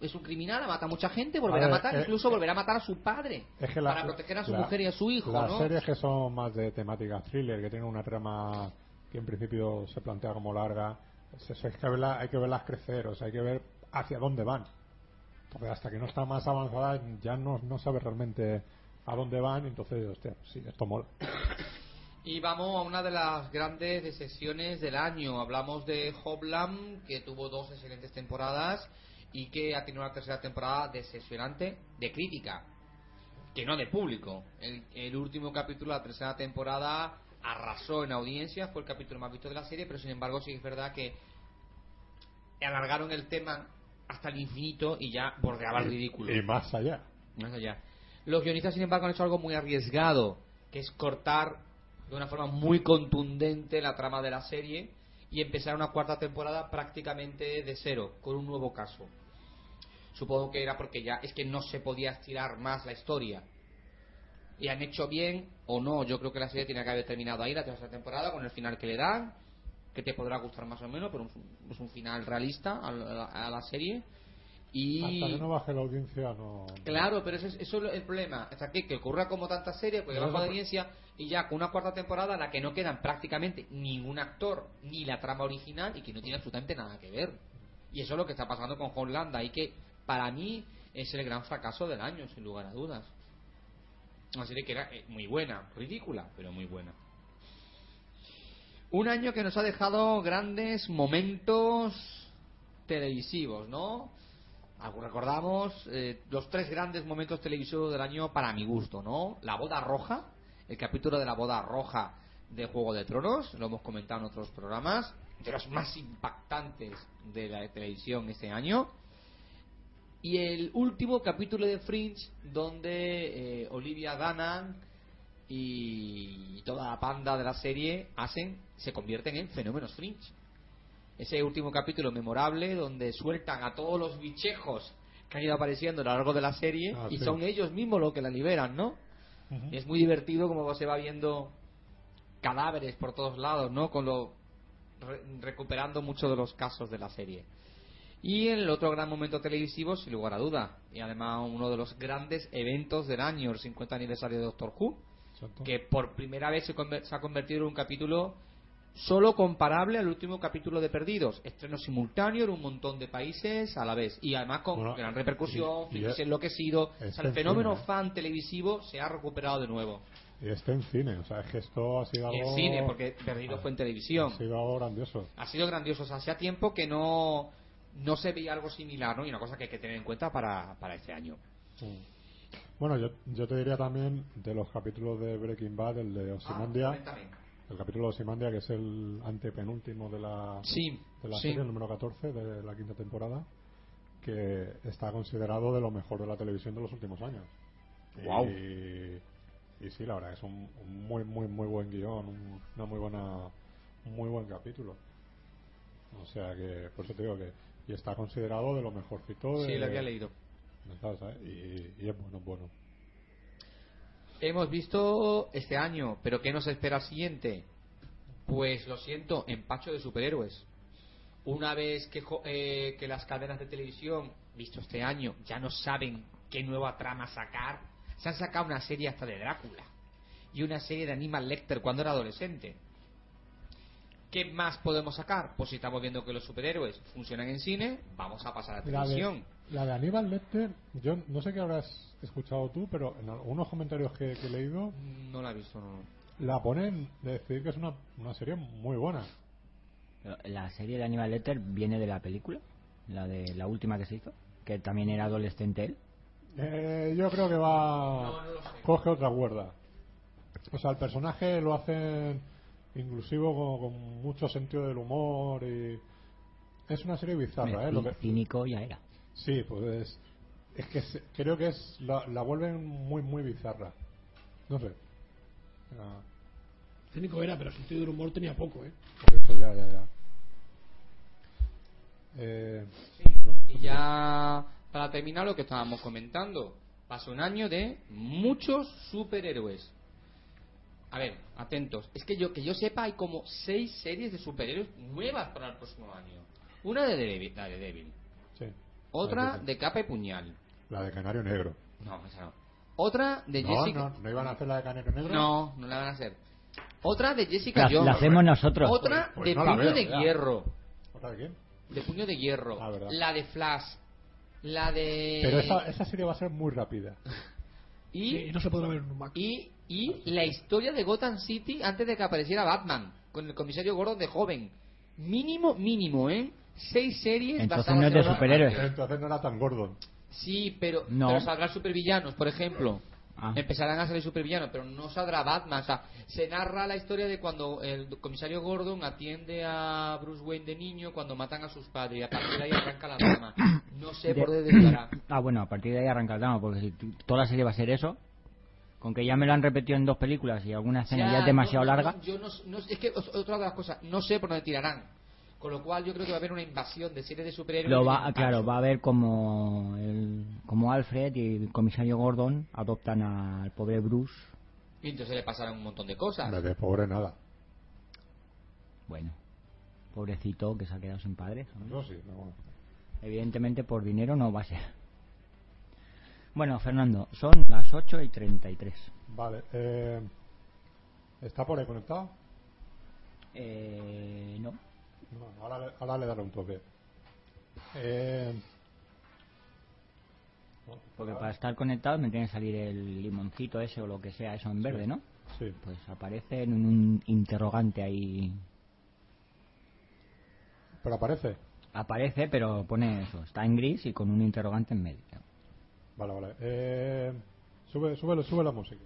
es un criminal, mata a mucha gente, volverá A matar, eh, incluso volverá a matar a su padre Es que la- para proteger a su la- mujer y a su hijo, Las ¿no? series que son más de temática thriller, que tienen una trama que en principio se plantea como larga, es eso, hay, que verla- hay que verlas crecer, o sea, hay que ver hacia dónde van. Porque hasta que no está más avanzada ya no, no sabes realmente a dónde van, entonces, hostia, sí, esto mola. Y vamos a una de las grandes decepciones del año. Hablamos de Hoblam, que tuvo dos excelentes temporadas y que ha tenido una tercera temporada decepcionante de crítica, que no de público. El, el último capítulo de la tercera temporada arrasó en audiencia, fue el capítulo más visto de la serie, pero sin embargo sí es verdad que alargaron el tema hasta el infinito y ya bordeaba el ridículo. Y más allá. Más allá. Los guionistas, sin embargo, han hecho algo muy arriesgado, que es cortar de una forma muy contundente la trama de la serie y empezar una cuarta temporada prácticamente de cero, con un nuevo caso. Supongo que era porque ya es que no se podía estirar más la historia. Y han hecho bien o no, yo creo que la serie tiene que haber terminado ahí la tercera temporada con el final que le dan, que te podrá gustar más o menos, pero es un, final realista a a la serie. Y... Hasta que no baje la audiencia, no. Claro, pero eso es, eso es el problema. Hasta que, que ocurra como tantas series, porque Pero bajo de eso- audiencia y ya con una cuarta temporada en la que no quedan prácticamente ningún actor ni la trama original y que no tiene absolutamente nada que ver. Y eso es lo que está pasando con Holland y que para mí es el gran fracaso del año, sin lugar a dudas. Una serie que era eh, muy buena, ridícula, pero muy buena. Un año que nos ha dejado grandes momentos televisivos, ¿no? Recordamos eh, los tres grandes momentos televisivos del año para mi gusto, ¿no? La boda roja, el capítulo de la boda roja de Juego de Tronos, lo hemos comentado en otros programas, de los más impactantes de la televisión este año. Y el último capítulo de Fringe, donde eh, Olivia Danan y toda la panda de la serie hacen, se convierten en fenómenos Fringe. Ese último capítulo memorable donde sueltan a todos los bichejos que han ido apareciendo a lo largo de la serie Ah, y sí. son ellos mismos los que la liberan, ¿no? Es muy divertido como se va viendo cadáveres por todos lados, ¿no? Con lo re- recuperando muchos de los casos de la serie. Y el otro gran momento televisivo, sin lugar a duda, y además uno de los grandes eventos del año, el 50 aniversario de Doctor Who, Exacto. que por primera vez se, se ha convertido en un capítulo solo comparable al último capítulo de Perdidos. Estreno simultáneo en un montón de países a la vez. Y además con Bueno, gran repercusión, y- y frikis es- enloquecido. O es sea, el en fenómeno cine, fan televisivo se ha recuperado de nuevo. Y este en cine, o sea, es que esto ha sido algo... En cine, porque Perdidos fue en televisión. Ha sido algo grandioso. Ha sido grandioso. O sea, hacía tiempo que no, no se veía algo similar, ¿no? Y una cosa que hay que tener en cuenta para, para este año. Bueno, yo, yo te diría también de los capítulos de Breaking Bad, el de Ozymandia, Ah. El capítulo de Ozymandia, que es el antepenúltimo de la, Sí, de la sí. serie, el número 14 de la quinta temporada, que está considerado de lo mejor de la televisión de los últimos años. Guau. Y, y sí, la verdad es un, un muy, muy, muy buen guion, un- una muy buena, un muy buen capítulo. O sea que, por eso te digo que y está considerado de lo mejorcito de, Sí, lo había leído. ¿sabes? ¿sabes? Y, y es bueno, bueno. Hemos visto este año, pero ¿qué nos espera el siguiente? Pues lo siento, empacho de superhéroes. Una vez que, eh, que las cadenas de televisión, visto este año, ya no saben qué nueva trama sacar, se han sacado una serie hasta de Drácula y una serie de Animal Lecter cuando era adolescente. ¿Qué más podemos sacar? Pues si estamos viendo que los superhéroes funcionan en cine, vamos a pasar a La televisión. La de Aníbal Lecter, yo no sé qué habrás escuchado tú, pero en algunos comentarios que, que he leído, No la he visto, no. la ponen de decir que es una, una serie muy buena. Pero La serie de Animal Letter viene de la película, la de la última que se hizo, que también era adolescente él. Eh, yo creo que va. No, no. Coge otra cuerda. O sea, el personaje lo hacen inclusivo con, con mucho sentido del humor y. Es una serie bizarra, ¿eh? Lo que- Cínico ya era. Sí, pues es, es que se- creo que es la, la vuelven muy, muy bizarra. No sé. Ah, Cínico era, pero sentido del humor tenía poco, ¿eh? por eso, ya, ya, ya. Eh, no. Y ya para terminar lo que estábamos comentando, pasó un año de muchos superhéroes. A ver, atentos. Es que yo que yo sepa hay como seis series de superhéroes nuevas para el próximo año. Una de Daredevil, la de Devil. Sí. Otra de Capa y Puñal. La de Canario Negro. No, esa no. Otra de No, Jessica. no, no iban a hacer la de Canario Negro. No, no la van a hacer. Otra de Jessica La, Jones. la hacemos nosotros. Otra Pues de no la Puño veo, de ya. Hierro. ¿Otra de quién? De Puño de Hierro. Ah, verdad. la de Flash. La de. Pero esa, esa serie va a ser muy rápida. Y Y no se podrá ver en un Mac. Y, y la historia de Gotham City antes de que apareciera Batman, con el comisario Gordon de joven. Mínimo, mínimo, ¿eh? Seis series Entonces basadas no es en de una- superhéroes. Entonces no era tan gordo. Sí, pero, No. pero saldrán supervillanos, por ejemplo. Ah. Empezarán a salir supervillanos, pero no saldrá Batman. O sea, se narra la historia de cuando el comisario Gordon atiende a Bruce Wayne de niño cuando matan a sus padres y a partir de ahí arranca la trama. No sé por De- dónde desviará. Ah, bueno, a partir de ahí arranca el drama, porque si toda la serie va a ser eso, con que ya me lo han repetido en dos películas y alguna escena ya, es demasiado no, no, larga, yo no, no- es que otra de las cosas, no sé por dónde tirarán. Con lo cual yo creo que va a haber una invasión de series de superhéroes. lo va, claro, va a ver como el, como Alfred y el comisario Gordon adoptan al pobre Bruce. Y entonces le pasarán un montón de cosas. De pobre nada. Bueno, pobrecito que se ha quedado sin padres. ¿no? Sí, no. Evidentemente por dinero no va a ser. Bueno, Fernando, son las 8 y 33. Vale. Eh, ¿Está por ahí conectado? Eh, no. No, ahora, le- ahora le daré un toque. Eh, Porque para estar conectado me tiene que salir el limoncito ese o lo que sea, eso en verde, ¿no? Sí. Pues aparece en un interrogante ahí. Pero aparece. Aparece, pero pone eso, está en gris y con un interrogante en medio. Vale, vale. Eh, sube, sube, sube la música.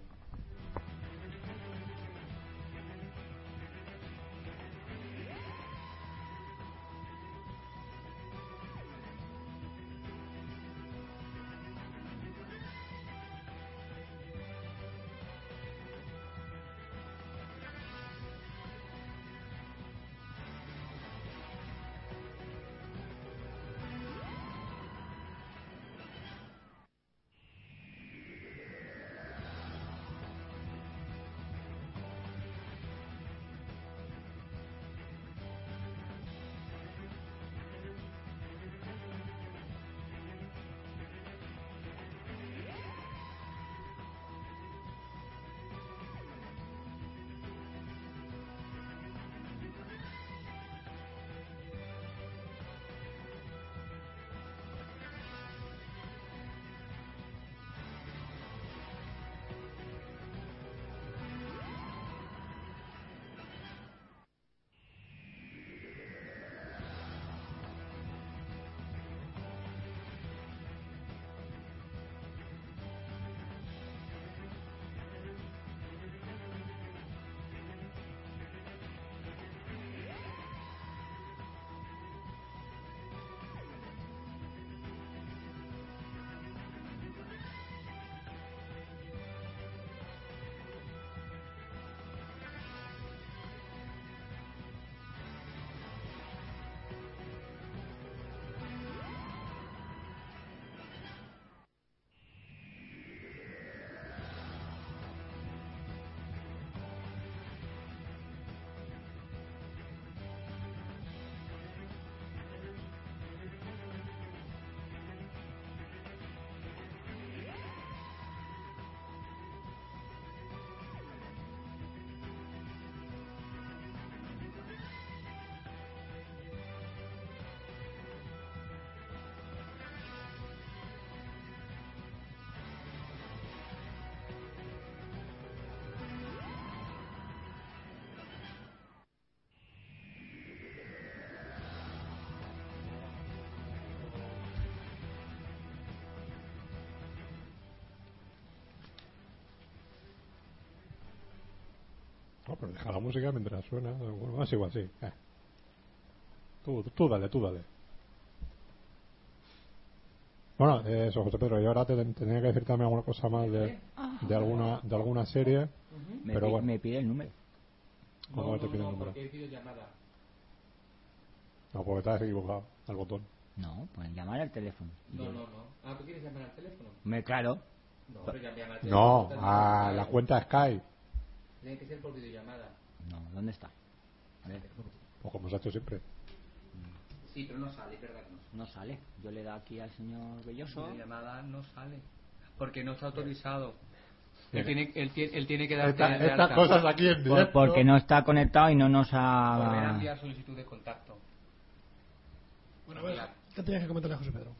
Música mientras suena. Bueno, es igual, sí. Eh. Tú, tú dale, tú dale. Bueno, eso, José Pedro. Yo ahora te tenía que decir también alguna cosa más de, de alguna de alguna serie. Me, Pero pi- bueno. me pide el número. ¿Cómo te pide el número? porque he pedido llamada. No, porque te has equivocado al botón. No, pues llamar al teléfono. No, no, no. Ah, ¿tú quieres llamar al teléfono? Me, claro. No, pero ya llama al teléfono. No, a la cuenta Skype. Tiene que ser por videollamada. No, ¿dónde está? A ver, O como se ha hecho siempre. Sí, pero no sale, es verdad que no sale. no sale. Yo le da aquí al señor Belloso. llamada no sale. Porque no está autorizado. Él tiene, él, tiene, él tiene que Esta- de estas cosas aquí en Por- directo. porque no está conectado y no nos Volver a ha... enviar solicitud de contacto. Bueno, a ver, ¿qué tenías que comentarle a José Pedro?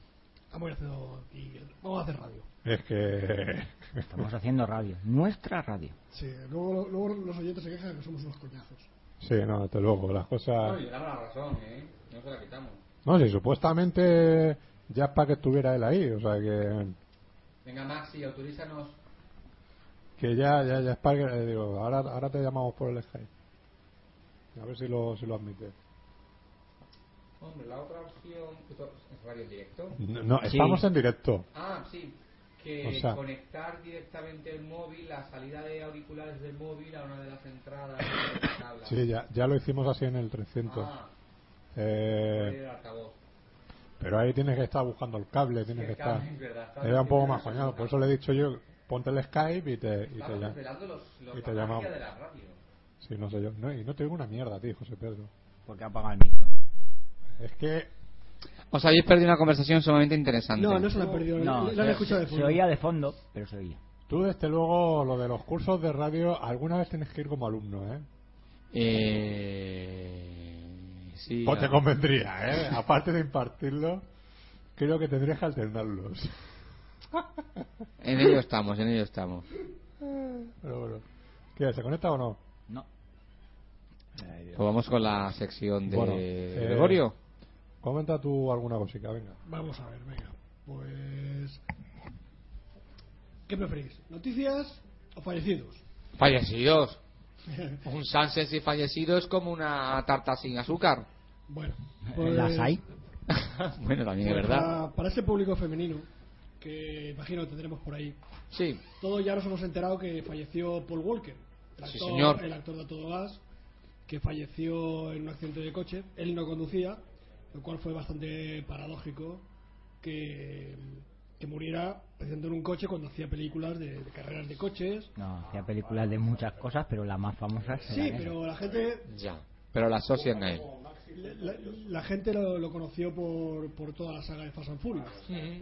Vamos a hacer, aquí- vamos a hacer radio. Es que. Estamos haciendo radio. Nuestra radio. Sí, luego, luego los oyentes se quejan que somos unos coñazos. sí, no, desde luego, las cosas. No, y damos la razón, ¿eh? No se la quitamos. No, si supuestamente ya es para que estuviera él ahí, o sea que. Venga, Maxi, autorízanos. Que ya, ya, ya es para que. eh, digo, ahora, ahora te llamamos por el Skype. A ver si lo, si lo admite. Hombre, la otra opción... ¿Esto ¿Es radio en directo? No, no, Sí. estamos en directo. Ah, sí. Que O sea- conectar directamente el móvil, la salida de auriculares del móvil a una de las entradas de la tabla. Sí, ya, ya lo hicimos así en el 300. Ah, Eh, el altavoz. pero ahí tienes que estar buscando el cable, tienes que estar. es verdad, Era un poco más coñado, por eso le he dicho yo, ponte el Skype y te, y te los, los, y te la llamamos. magia de la radio. Sí, no sé yo. No, y no te digo una mierda ti, José Pedro. Porque ha apagado el micro. Es que Os habéis perdido una conversación sumamente interesante. No, no se la han perdido. No, la han se, escuchado de se fondo. oía de fondo, pero se oía. tú, desde luego, lo de los cursos de radio, alguna vez tienes que ir como alumno, ¿eh? Eh, sí. Pues te convendría, ¿eh? Aparte de impartirlo, creo que tendrías que alternarlos. En ello estamos, en ello estamos. Pero bueno. ¿Qué? ¿Se conecta o no? No. Pues vamos con la sección de Bueno, eh, Gregorio. Comenta tú alguna cosita, venga. Vamos a ver, venga. Pues. ¿Qué preferís? ¿Noticias o fallecidos? Fallecidos. Un Sánchez y fallecido es como una tarta sin azúcar. bueno, pues. Las hay. bueno, también es pues verdad. Para, para este público femenino, que imagino que tendremos por ahí, Sí. todos ya nos hemos enterado que falleció Paul Walker, el Sí, actor, señor. el actor de A Todo Gas, que falleció en un accidente de coche. Él no conducía, lo cual fue bastante paradójico que, que muriera precisamente en un coche cuando hacía películas de, de carreras de coches. No, hacía películas de muchas cosas, pero la más famosa es Sí, pero la gente Ya. Pero la asocian a él. la, la gente lo, lo conoció por, por toda la saga de Fast and Furious.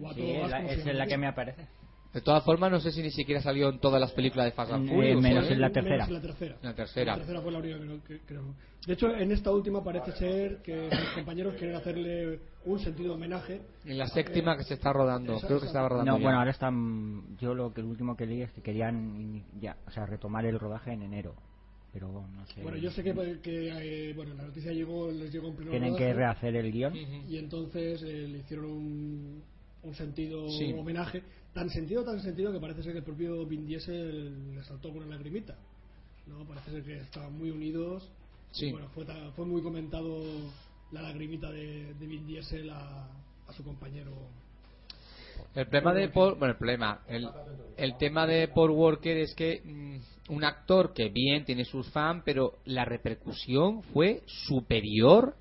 O A Sí, la- es la que me aparece. De todas formas, no sé si ni siquiera salió en todas las películas de Fast and Eh, Furious. menos ¿eh? en la tercera. en la tercera. La tercera. La tercera fue la única que, que- creo. De hecho, en esta última parece ser que sus compañeros quieren hacerle un sentido homenaje. En la séptima que se está rodando. Creo que estaba rodando. No, ya. bueno, ahora están. Yo lo que el último que leí es que querían ya, o sea, retomar el rodaje en enero. Pero no sé. Bueno, yo sé que, que, eh, bueno, la noticia llegó, les llegó en pleno Tienen que rodaje, rehacer el guion. Y entonces eh, le hicieron un, un sentido Sí. homenaje tan sentido tan sentido que parece ser que el propio Vin Diesel le saltó con una lagrimita no parece ser que estaban muy unidos. Sí. Y, bueno fue fue muy comentado la lagrimita de, de Vin Diesel a, a su compañero. El problema de Paul, bueno, el problema, el, el tema de Paul Walker es que mm, un actor que bien tiene sus fans, pero la repercusión fue superior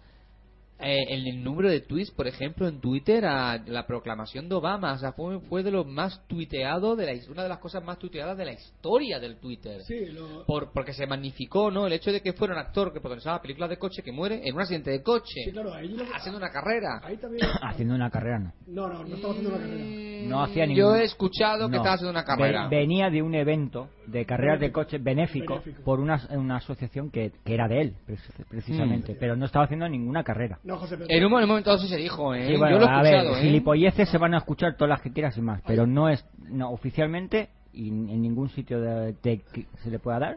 eh, en el número de tweets, por ejemplo, en Twitter a la proclamación de Obama. O sea, fue, fue de lo más tuiteado, de la, una de las cosas más tuiteadas de la historia del Twitter. sí lo, Por, porque se magnificó ¿no? el hecho de que fuera un actor que protagonizaba películas de coche que muere en un accidente de coche, sí, claro ahí, lo- haciendo una carrera. ahí también Haciendo una carrera, no. no no no estaba haciendo una carrera No hacía Mm, ningún- Yo he escuchado que estaba haciendo una carrera. Ve- venía de un evento de carreras de coches benéfico, Benéfico. por una, una asociación que, que era de él, pre- precisamente. Pero no estaba haciendo ninguna carrera. No José Pedro En un momento dado sí se dijo, ¿eh? Sí, bueno, Yo lo he a ver, ¿eh? gilipolleces se van a escuchar todas las que quieras y más, pero no es no oficialmente y en ningún sitio de, de que se le pueda dar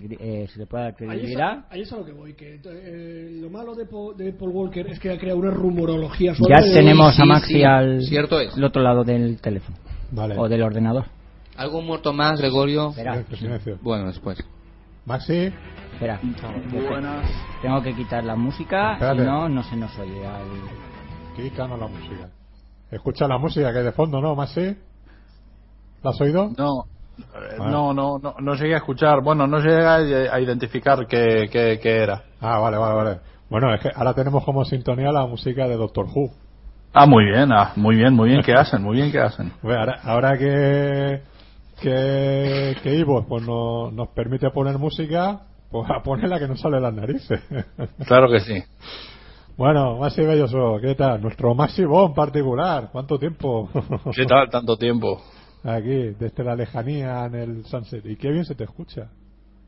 eh, se le pueda dar credibilidad. ahí es a lo que voy, que eh, lo malo de, Po- de Paul Walker es que ha creado una rumorología sobre Ya tenemos sí, a Maxi sí, al cierto es. al otro lado del teléfono Vale. o del ordenador. ¿Algún muerto más, Gregorio? Espera. Bueno, después. Maxi, Espera, Buenas. tengo que quitar la música, Espérate. si no, no se nos oye. al- quítanos la música. Escucha la música que hay de fondo, ¿no, Maxi? ¿La has oído? No, no, no, no, no llegué a escuchar. Bueno, no llegué a, a identificar qué, qué, qué era. Ah, vale, vale, vale. Bueno, es que ahora tenemos como sintonía la música de Doctor Who. Ah, muy bien, ah, muy bien, muy bien que hacen, muy bien que hacen. Bueno, ahora, ahora que que, que Ivo pues no, nos permite poner música, pues a poner la que nos sale de las narices. Claro que sí. bueno, Maxi Belloso, ¿qué tal? Nuestro Maxi Bon particular, ¿cuánto tiempo? ¿Qué tal tanto tiempo? Aquí, desde la lejanía en el sunset. Y qué bien se te escucha.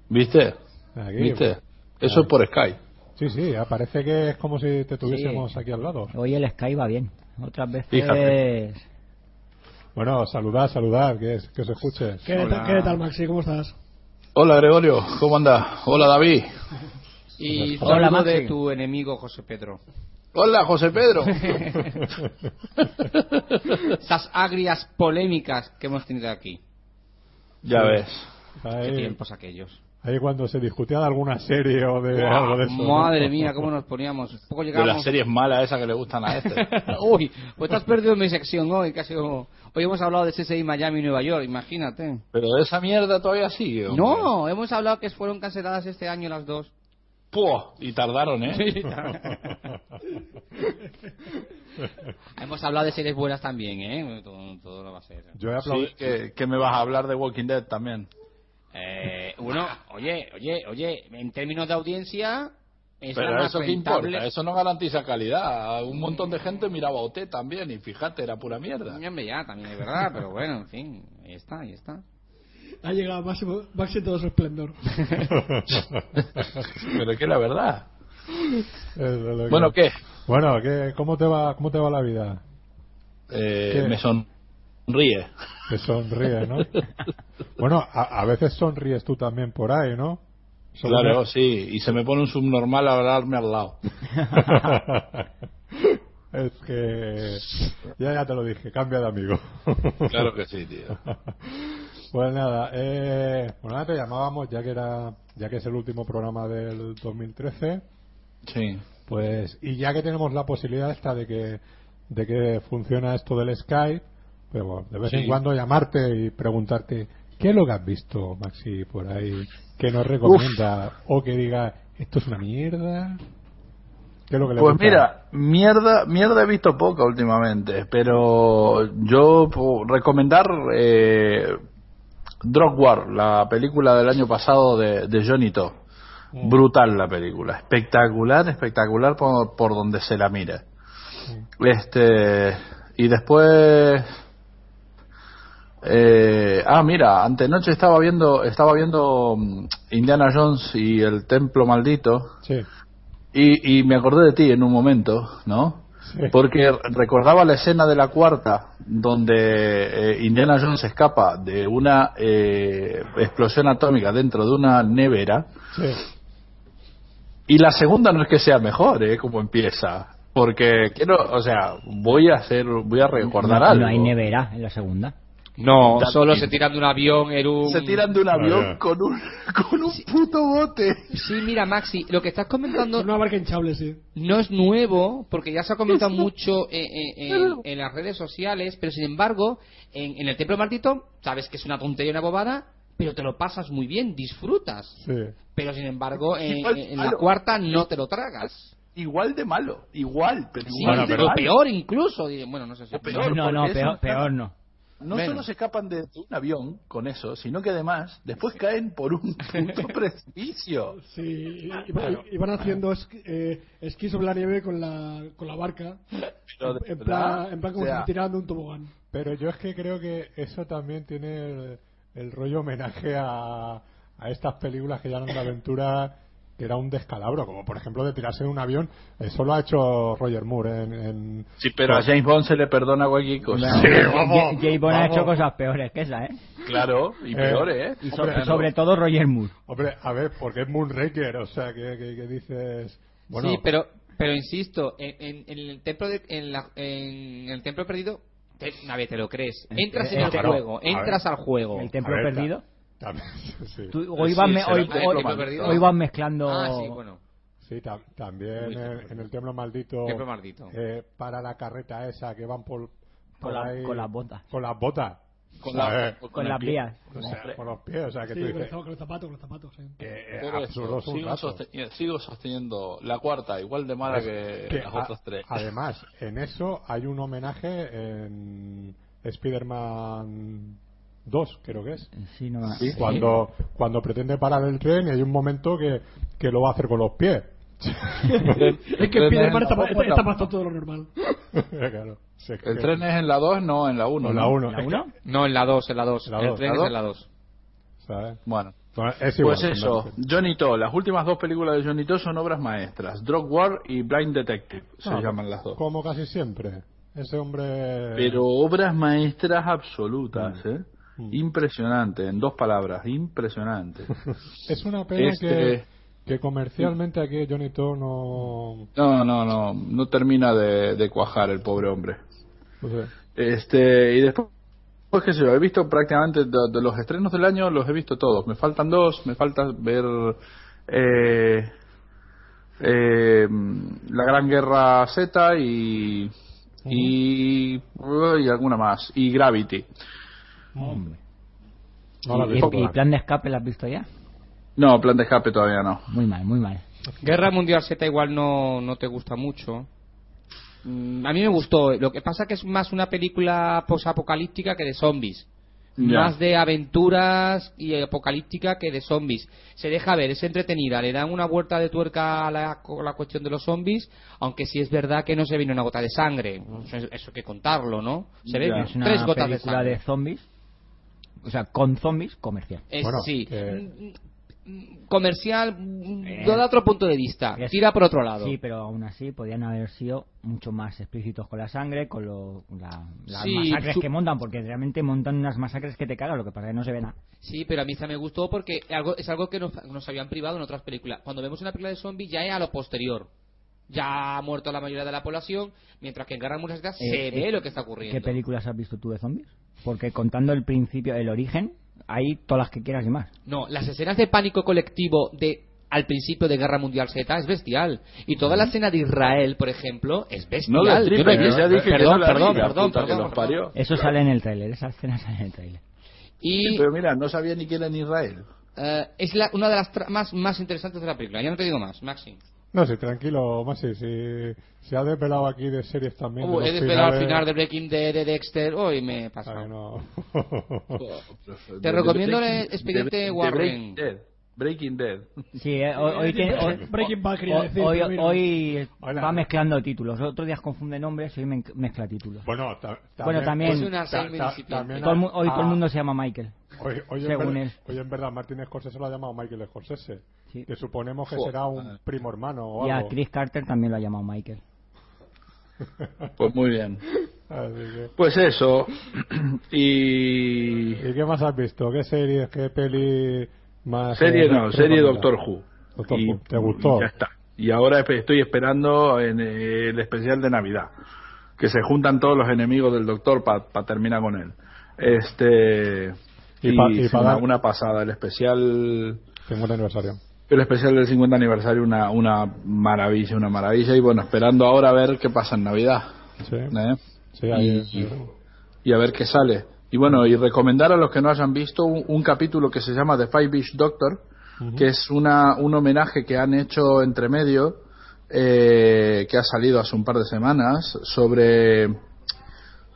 ¿Viste? Aquí, ¿Viste? Eso es por Skype. Sí, sí, parece que es como si te tuviésemos Sí. aquí al lado. Hoy el Sky va bien. Otras veces. Fíjate. Bueno, saludad, saludad, que, es- que se escuche. ¿Qué, tal- ¿Qué tal, Maxi? ¿Cómo estás? Hola Gregorio, ¿cómo anda? Hola David. Y Hola, saludo de tu enemigo José Pedro. Hola José Pedro. Esas agrias polémicas que hemos tenido aquí. ya ves. Qué tiempos aquellos. Ahí cuando se discutía de alguna serie o de Buah, algo de eso. ¿no? madre mía, cómo nos poníamos. Poco De llegábamos... las series malas esas que le gustan a este. Uy, pues te has perdido mi sección hoy. Casi... Hoy hemos hablado de CSI Miami y Nueva York, imagínate. Pero de esa mierda todavía sigue. hombre. No, hemos hablado que fueron canceladas este año las dos. Puah, y tardaron, ¿eh? hemos hablado de series buenas también, ¿eh? Todo, todo lo va a ser. Yo he aplaudido. Sí, que, que me vas a hablar de Walking Dead también. Eh, bueno, oye, oye, oye, en términos de audiencia, es Pero más eso qué rentable. importa, eso no garantiza calidad. Un montón de gente miraba OT también y fíjate, era pura mierda. Ya, también es verdad, pero bueno, en fin, ahí está, ahí está. Ha llegado Maxi en todo su esplendor. Pero que la verdad. Es que- Bueno, ¿qué? Bueno, ¿qué, cómo, te va, ¿cómo te va la vida? Eh, me sonríe. Te sonríe, ¿no? bueno, a, a veces sonríes tú también por ahí, ¿no? Claro, sí. Y se me pone un subnormal a hablarme al lado. es que ya ya te lo dije, cambia de amigo. Claro que sí, tío. Pues nada, eh, bueno, nada, te llamábamos ya que era, ya que es el último programa del 2013, Sí. pues y ya que tenemos la posibilidad esta de que de que funciona esto del Skype, bueno, de vez en Sí. cuando llamarte y preguntarte qué es lo que has visto, Maxi, por ahí, que nos recomienda o que diga esto es una mierda. ¿Qué es lo que le Pues gusta? mira, mierda, mierda he visto poca últimamente, pero yo puedo recomendar eh, Drug War, la película del año pasado de, de Johnny To. Brutal la película, espectacular, espectacular por, por donde se la mire. Este y después eh, ah mira, antenoche estaba viendo estaba viendo mm, Indiana Jones y el Templo Maldito Sí, y, y me acordé de ti en un momento, ¿no? sí. Porque recordaba la escena de la cuarta donde eh, Indiana Jones escapa de una eh, explosión atómica dentro de una nevera sí. y la segunda no es que sea mejor, ¿eh? Como empieza. Porque quiero, o sea, voy a hacer, voy a recordar no, algo. no hay nevera en la segunda. No, solo se tiran de un avión en un... Se tiran de un avión Ah, con un, con un puto bote. Sí, mira, Maxi, lo que estás comentando Una barca hinchable, sí. no es nuevo, porque ya se ha comentado mucho en, en- en- en las redes sociales, pero sin embargo, en, en el Templo Maldito, sabes que es una tontería, una bobada, pero te lo pasas muy bien, disfrutas. sí. Pero sin embargo, en, la cuarta no te lo tragas. Igual de malo, igual, pero Sí, igual de pero malo. peor incluso. Bueno, no sé si... O peor. no, no, peor, peor no. No solo se escapan de un avión con eso, sino que además después caen por un puto precipicio. Sí, y, y- y van haciendo esqui, eh, esquí sobre la nieve con la, con la barca. Pero en, plan, en plan como o sea, si tirando un tobogán. Pero yo es que creo que eso también tiene el, el rollo homenaje a, a estas películas que llaman de aventura era un descalabro, como por ejemplo de tirarse en un avión. Eso lo ha hecho Roger Moore en... en- Sí, pero a James Bond se le perdona cualquier cosa. Sí, vamos, J- J. Bond ha hecho cosas peores que esa, ¿eh? Claro, y Eh, peor, ¿eh? Y so- Hombre, sobre todo Roger Moore. Hombre, a ver, porque es Moonraker, o sea, que, que, que dices... Bueno, Sí, pero, pero insisto, en, en- en el templo de- en, la- en el templo perdido, te, una vez te lo crees. Entras en el claro. juego, ver. entras al juego. El templo ver, perdido. También, sí. Tú- hoy, me- vas mezclando. Ah, sí, bueno. Sí, tam- también en, en el templo maldito, Templo maldito. eh, para la carreta esa que van por, por Con la- ahí- con las botas. Con las botas. Con, la, con el las vías. O sea, con los pies, o sea, que Sí, tú con, dices los, con los zapatos, con los zapatos, sí. que eh, Por eso, absurdos un sigo, rato. soste- sigo sosteniendo la cuarta, igual de mala que, Que las a- otras tres. Además, en eso hay un homenaje en Spider-Man 2, creo que es. Sí, no, Sí. Cuando, cuando pretende parar el tren y hay un momento que, que lo va a hacer con los pies. Es que Spiderman está, está, está más tonto de lo normal. Claro, es El que- tren es en la 2, no en la 1. No, la 1. ¿La uno? No, en la 2, en la 2. La El dos. tren ¿La es dos? en la 2. ¿sabes? Bueno, es igual, pues eso, Johnny To, las últimas dos películas de Johnny To son obras maestras. Drug War y Blind Detective se Ah, llaman las dos. Como casi siempre. Ese hombre. Pero obras maestras absolutas, ¿eh? Mm. Impresionante, en dos palabras, impresionante. Es una pena Este- que, que comercialmente aquí Johnny To no. No, no, no, no termina de, de cuajar el pobre hombre. Este, y después, pues qué sé yo, he visto prácticamente de, de los estrenos del año, los he visto todos. Me faltan dos, me falta ver eh, eh, La Gran Guerra Z y, y, y alguna más. Y Gravity. Hombre. No la he ¿Y, y plan de escape la has visto ya? No, Plan de Escape todavía no. Muy mal, muy mal. Guerra Mundial Z igual no, no te gusta mucho. Mm, A mí me gustó. Lo que pasa que es más una película posapocalíptica que de zombies. Ya. Más de aventuras y apocalíptica que de zombies. Se deja ver, es entretenida. Le dan una vuelta de tuerca a la, a la cuestión de los zombies, aunque sí es verdad que no se viene una gota de sangre. Eso, eso hay que contarlo, ¿no? Se ve Ya. Es una tres gotas de película sangre. de zombies. O sea, con zombies comercial. Es, Bueno, sí. que- Comercial, Eh, da otro punto de vista. Es- Tira por otro lado. Sí, pero aún así podían haber sido mucho más explícitos con la sangre, con lo- la- las Sí, masacres su- que montan, porque realmente montan unas masacres que te cagan, lo que pasa es que no se ve nada. Sí, pero a mí esa me gustó porque algo, es algo que nos, nos habían privado en otras películas. Cuando vemos una película de zombies ya es a lo posterior. Ya ha muerto la mayoría de la población, mientras que en Guerra Mundial Z se Eh, ve eh, lo que está ocurriendo. ¿Qué películas has visto tú de zombies? Porque contando el principio, el origen, hay todas las que quieras y más. No, las escenas de pánico colectivo de al principio de Guerra Mundial Z es bestial. Y toda la escena de Israel, por ejemplo, es bestial. No Yo no perdón, perdón, perdón, perdón. Eso sale en el tráiler, esa escena sale en el tráiler. Y Pero mira, no sabía ni quién era en Israel. eh, es la- una de las tramas más interesantes de la película. Ya no te digo más, Maxi. No, sí, tranquilo, Maxi. Si, si ha desvelado aquí de series también. de Uh, los he desvelado al final de Breaking Day de Dexter. Hoy me he pasado. Ay, no. Te recomiendo el expediente de- de Warren. Breaking Dead. Sí, eh, hoy, hoy tiene- hoy- Breaking Bad quería hoy- decir, hoy- pero mira. hoy Hola. va mezclando títulos. Otros días confunde nombres, hoy men- mezcla títulos. Bueno, ta- Bueno, también- Es una ta- serie ta- incipiente. también Todo el mu- hoy a- todo el mundo se llama Michael. Hoy, hoy, en según ver- él. hoy en verdad Martin Scorsese lo ha llamado Michael Scorsese. Sí. Que suponemos que Jo. será un primo hermano o Y a algo. Chris Carter también lo ha llamado Michael. Pues muy bien. Así que- Pues eso. y. ¿Y qué más has visto? ¿Qué series, qué peli más? Serie eh, no, serie? Doctor Who. Doctor Y- Who, ¿te gustó? y ya está. Y ahora estoy esperando en el especial de Navidad. Que se juntan todos los enemigos del Doctor para terminar con él. Este. Y Y, pa- y fue pa una, dar- una pasada. El especial. 50 aniversario. El especial del 50 aniversario, una, una maravilla, una maravilla. Y bueno, esperando ahora a ver qué pasa en Navidad. Sí, ¿eh? sí, ahí, y, y a ver qué sale. Y bueno, y recomendar a los que no hayan visto un, un capítulo que se llama The Five Ish Doctor, que es una, un homenaje que han hecho entre medio, eh, que ha salido hace un par de semanas, sobre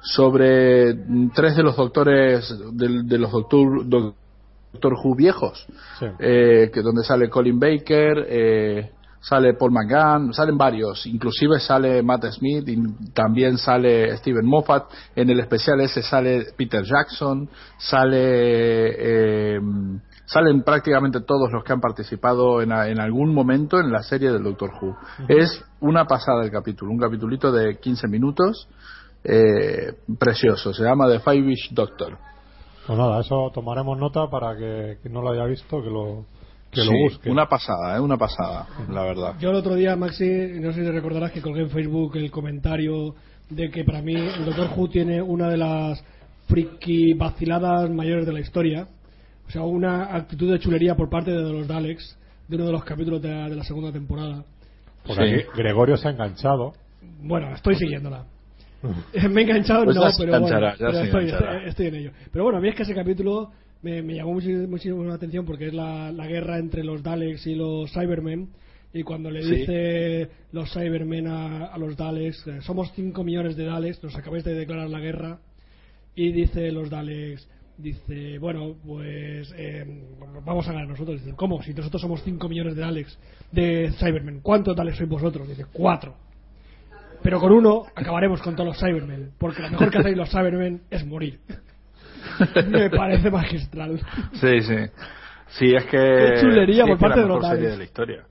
sobre tres de los doctores de, de los doctor, doctor Who viejos sí. eh, que donde sale Colin Baker, eh, sale Paul McGann, salen varios, inclusive sale Matt Smith y también sale Steven Moffat, en el especial ese sale Peter Jackson, sale eh, salen prácticamente todos los que han participado en, a- en algún momento en la serie del Doctor Who. Es una pasada el capítulo, un capitulito de 15 minutos, eh, precioso, se llama The Five Doctor. Pues nada, eso tomaremos nota para que quien no lo haya visto que lo, que Sí, lo busque. una pasada, ¿eh? una pasada, la verdad. Yo el otro día, Maxi, no sé si te recordarás que colgué en Facebook el comentario de que para mí el Doctor Who tiene una de las friki vaciladas mayores de la historia, O sea, una actitud de chulería por parte de los Daleks, de uno de los capítulos de, la- de la segunda temporada. Porque aquí Gregorio se ha enganchado. Bueno, estoy siguiéndola. me he enganchado, Pues no, pero, bueno, pero estoy en ello. Pero bueno, a mí es que ese capítulo me, me llamó muchi- muchísimo la atención porque es la, la guerra entre los Daleks y los Cybermen. Y cuando le Sí. dice los Cybermen a, a los Daleks, eh, somos 5 millones de Daleks, nos acabáis de declarar la guerra. Y dice los Daleks, dice, bueno, pues eh, vamos a ganar nosotros. Dicen, ¿cómo? Si nosotros somos 5 millones de Daleks, de Cybermen, ¿cuántos Daleks sois vosotros? Dice, 4. Pero con uno acabaremos con todos los Cybermen, porque lo mejor que hacéis los Cybermen es morir. Me parece magistral. Sí, sí. Sí, es que. Qué chulería sí, por parte de los mejor serie de la historia.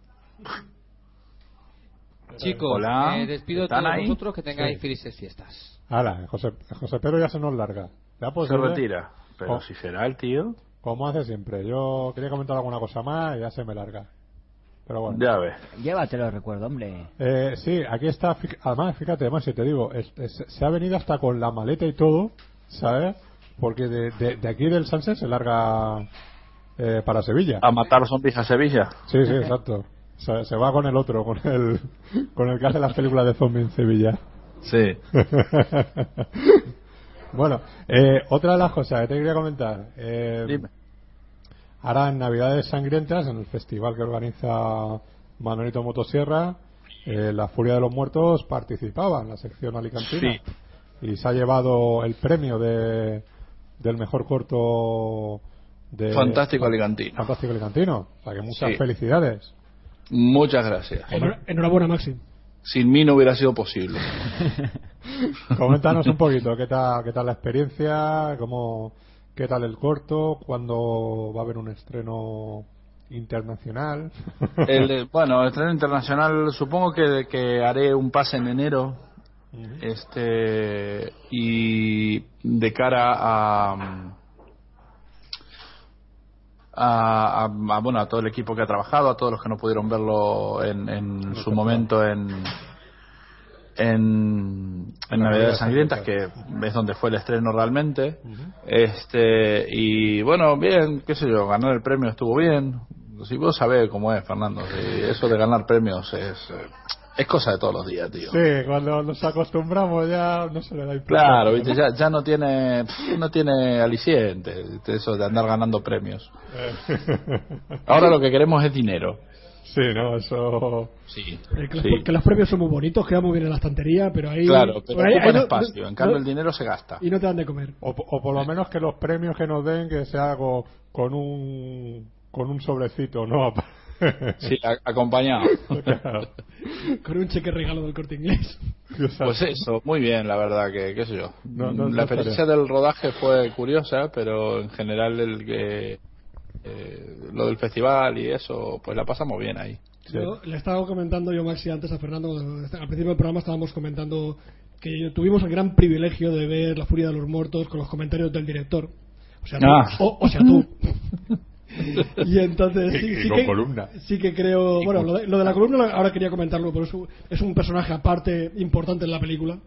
Chicos, Hola, me despido de ¿están todos ahí? vosotros que tengáis Sí. felices fiestas. Ahora, José, José Pedro ya se nos larga. ¿Ya Se retira. Pero Oh. si será el tío, Como hace siempre. Yo quería comentar alguna cosa más y ya se me larga. Pero bueno. ya ves. Llévatelo, recuerdo, hombre. Eh, sí, aquí está. Además, fíjate, además, si te digo, es- es- se ha venido hasta con la maleta y todo, ¿sabes? Porque de, de- de aquí del Sunset se larga eh, para Sevilla. A matar zombies a Sevilla. Sí, sí, exacto. Se, se va con el otro, con el, con el que hace las películas de zombies en Sevilla. Sí. bueno, eh, otra de las cosas que te quería comentar. eh, Dime. Ahora en Navidades Sangrientas, en el festival que organiza Manolito Motosierra, eh, La Furia de los Muertos participaba en la sección alicantina. Y se ha llevado el premio de, del mejor corto de Fantástico Alicantino. Fantástico Alicantino. O sea que muchas Sí. felicidades. Muchas gracias. Enhor- Enhorabuena, Maxi. Sin mí no hubiera sido posible. Coméntanos un poquito qué tal, qué tal la experiencia, cómo, qué tal el corto, cuándo va a haber un estreno internacional. El bueno, el estreno internacional, supongo que, que haré un pase en enero. Este. Y de cara a. A, a- a, bueno a todo el equipo que ha trabajado a todos los que no pudieron verlo en, en su momento en en, en Navidades Sangrientas que es donde fue el estreno realmente este y bueno bien qué sé yo ganar el premio estuvo bien si vos sabés cómo es Fernando si eso de ganar premios es eh, es cosa de todos los días tío Sí, cuando nos acostumbramos ya no se le da importancia. Claro, ¿viste? Ya, ya no tiene no tiene aliciente eso de andar ganando premios. Ahora lo que queremos es dinero. Sí, no, eso. Sí. Eh, que, sí. los, que los premios son muy bonitos, quedan muy bien en la estantería, pero ahí. Claro, pero ahí- ahí ocupan no- espacio. En cambio, no- el dinero se gasta. Y no te dan de comer. O, o por lo menos que los premios que nos den que sea algo con un con un sobrecito, ¿no? Sí, a- acompañado. Claro. Con un cheque regalo del corte inglés. Pues eso, muy bien, la verdad, que qué sé yo. No, no, no la experiencia del rodaje fue curiosa, pero en general el que eh, lo del festival y eso, pues la pasamos bien ahí. Yo le estaba comentando yo, Maxi, antes a Fernando, al principio del programa estábamos comentando que tuvimos el gran privilegio de ver La Furia de los Muertos con los comentarios del director. O sea, tú. Ah. O, o sea, tú. y entonces sí, Y- y sí con que, columna. sí que creo... Bueno, lo de, lo de la columna ahora quería comentarlo, pero es un, es un personaje aparte importante en la película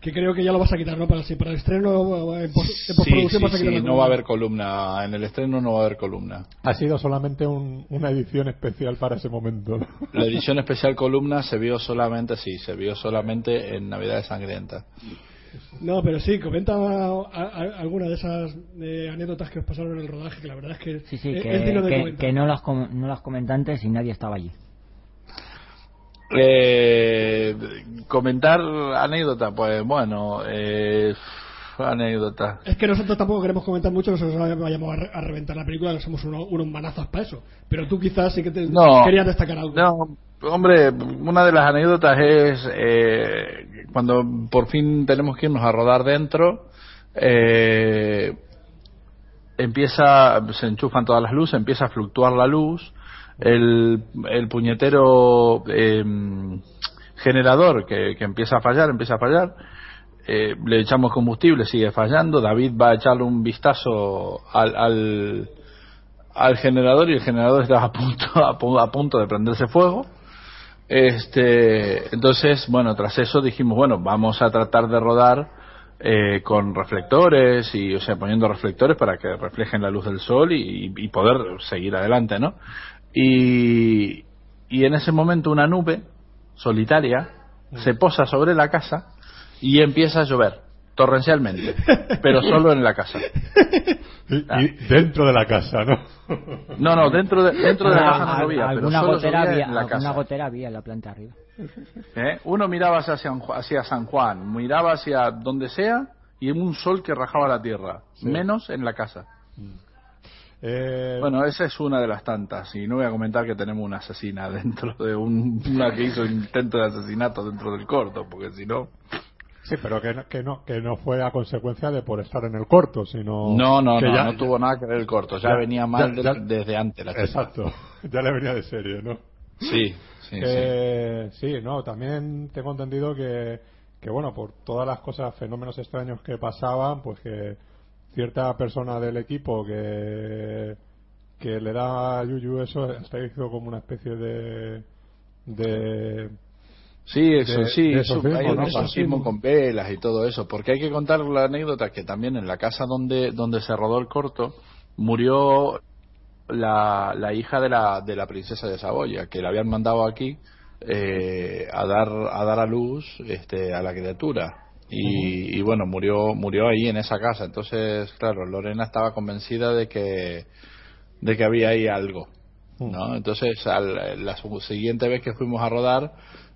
que creo que ya lo vas a quitar, ¿no? Para, si para el estreno, en, pos- en Sí, postproducción sí, vas a quitar sí, no va a haber columna. En el estreno no va a haber columna. Ha sido solamente un- una edición especial para ese momento. La edición especial columna se vio solamente, sí, se vio solamente en Navidades Sangrientas. No, pero sí, comenta a- a- alguna de esas eh, anécdotas que os pasaron en el rodaje, que la verdad es que, Sí, sí, es, que, es digno de que- comentar. que no, las com- no las comenté antes y nadie estaba allí. Eh, comentar anécdota, pues bueno, eh, anécdota. Es que nosotros tampoco queremos comentar mucho, nosotros no vayamos a, re- a reventar la película, que somos uno- unos manazas para eso. Pero tú quizás sí que te No. querías destacar algo. No, hombre, una de las anécdotas es eh, cuando por fin tenemos que irnos a rodar dentro, eh, empieza, se enchufan todas las luces, empieza a fluctuar la luz, el, el puñetero eh, generador que, que empieza a fallar, empieza a fallar, eh, le echamos combustible, sigue fallando, David va a echarle un vistazo al, al, al generador y el generador está a punto, a, a punto de prenderse fuego. Este, entonces, bueno, tras eso dijimos, bueno, vamos a tratar de rodar eh, con reflectores y, o sea, poniendo reflectores para que reflejen la luz del sol y, y poder seguir adelante, ¿no? Y, y en ese momento una nube solitaria se posa sobre la casa y empieza a llover torrencialmente, pero solo en la casa. Y, y dentro de la casa, ¿no? No, no, dentro de, dentro de la casa no Al- llovía, pero solo gotera había, en la alguna casa. gotera había en la planta arriba. ¿Eh? Uno miraba hacia San, hacia San Juan, miraba hacia donde sea y en un sol que rajaba la tierra, menos en la casa. Eh, Bueno, esa es una de las tantas y no voy a comentar que tenemos una asesina dentro de un, una que hizo intento de asesinato dentro del corto, porque si no... sí, pero que no, que, no, que no fue a consecuencia de por estar en el corto, sino. No, no, que no, ya- no tuvo nada que ver el corto, ya, ya- venía mal ya- de- ya- desde antes la chica. Exacto, ya le venía de serie, ¿no? Sí, sí, sí. Que- sí, no, también tengo entendido que, que, bueno, por todas las cosas, fenómenos extraños que pasaban, pues que cierta persona del equipo que, que le da a Yuyu eso, hasta hizo como una especie de. de Sí, eso, de- sí, de eso, hay un exorcismo con velas y todo eso, porque hay que contar la anécdota que también en la casa donde, donde se rodó el corto murió la, la hija de la, de la princesa de Saboya, que la habían mandado aquí eh, a dar a dar a luz este, a la criatura. Y, y bueno, murió murió ahí en esa casa. Entonces, claro, Lorena estaba convencida de que de que había ahí algo. ¿no? Entonces, al- la siguiente vez que fuimos a rodar,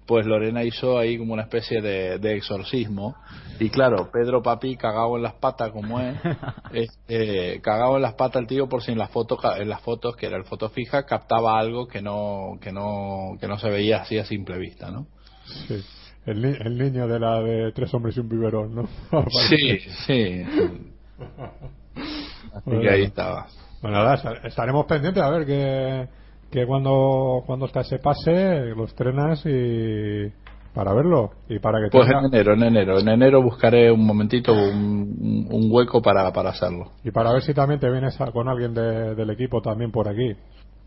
pues Lorena hizo ahí como una especie de, de exorcismo. Y claro, Pedro Papi, cagado en las patas como es, este, cagado en las patas el tío por si en las fotos, ca- en las fotos, que era el foto fija, captaba algo que no, que no, que no se veía así a simple vista, ¿no? sí, el, ni- el niño de la de tres hombres y un biberón, ¿no? Sí, sí. Así que ahí estaba. Bueno, nada, esta- estaremos pendientes a ver que, que cuando, cuando hasta se pase lo estrenas y para verlo y para que Pues tenga- en enero, en enero. En enero buscaré un momentito, un, un hueco para, para hacerlo. y para ver si también te vienes a- con alguien de- del equipo también por aquí.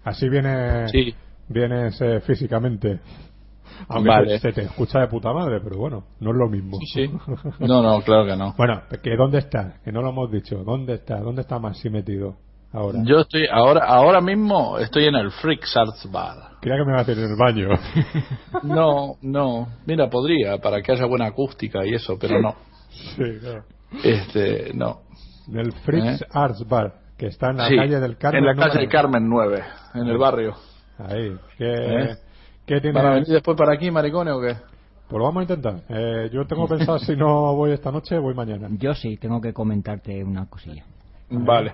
Así viene, Sí. vienes eh, físicamente. Aunque Vale. se, se te escucha de puta madre, pero bueno, no es lo mismo. Sí. No, no, claro que no. Bueno, que ¿dónde está? Que no lo hemos dicho. ¿Dónde está? ¿Dónde está Maxi metido ahora? Yo estoy, ahora, ahora mismo estoy en el Freaks Arts Bar. Creía que me iba a decir en el baño. No, no. Mira, podría, para que haya buena acústica y eso, pero no. sí, claro. Este, no. Del Fritz ¿Eh? Arts Bar, que está en la Sí, calle del Carmen. En la calle del Carmen 9, en el barrio. Ahí. ¿Qué, ¿Eh? qué tiene? ¿Van a venir después para aquí, maricones, o qué? Pues lo vamos a intentar. Eh, yo tengo pensado si no voy esta noche, voy mañana. Yo sí, tengo que comentarte una cosilla. Vale.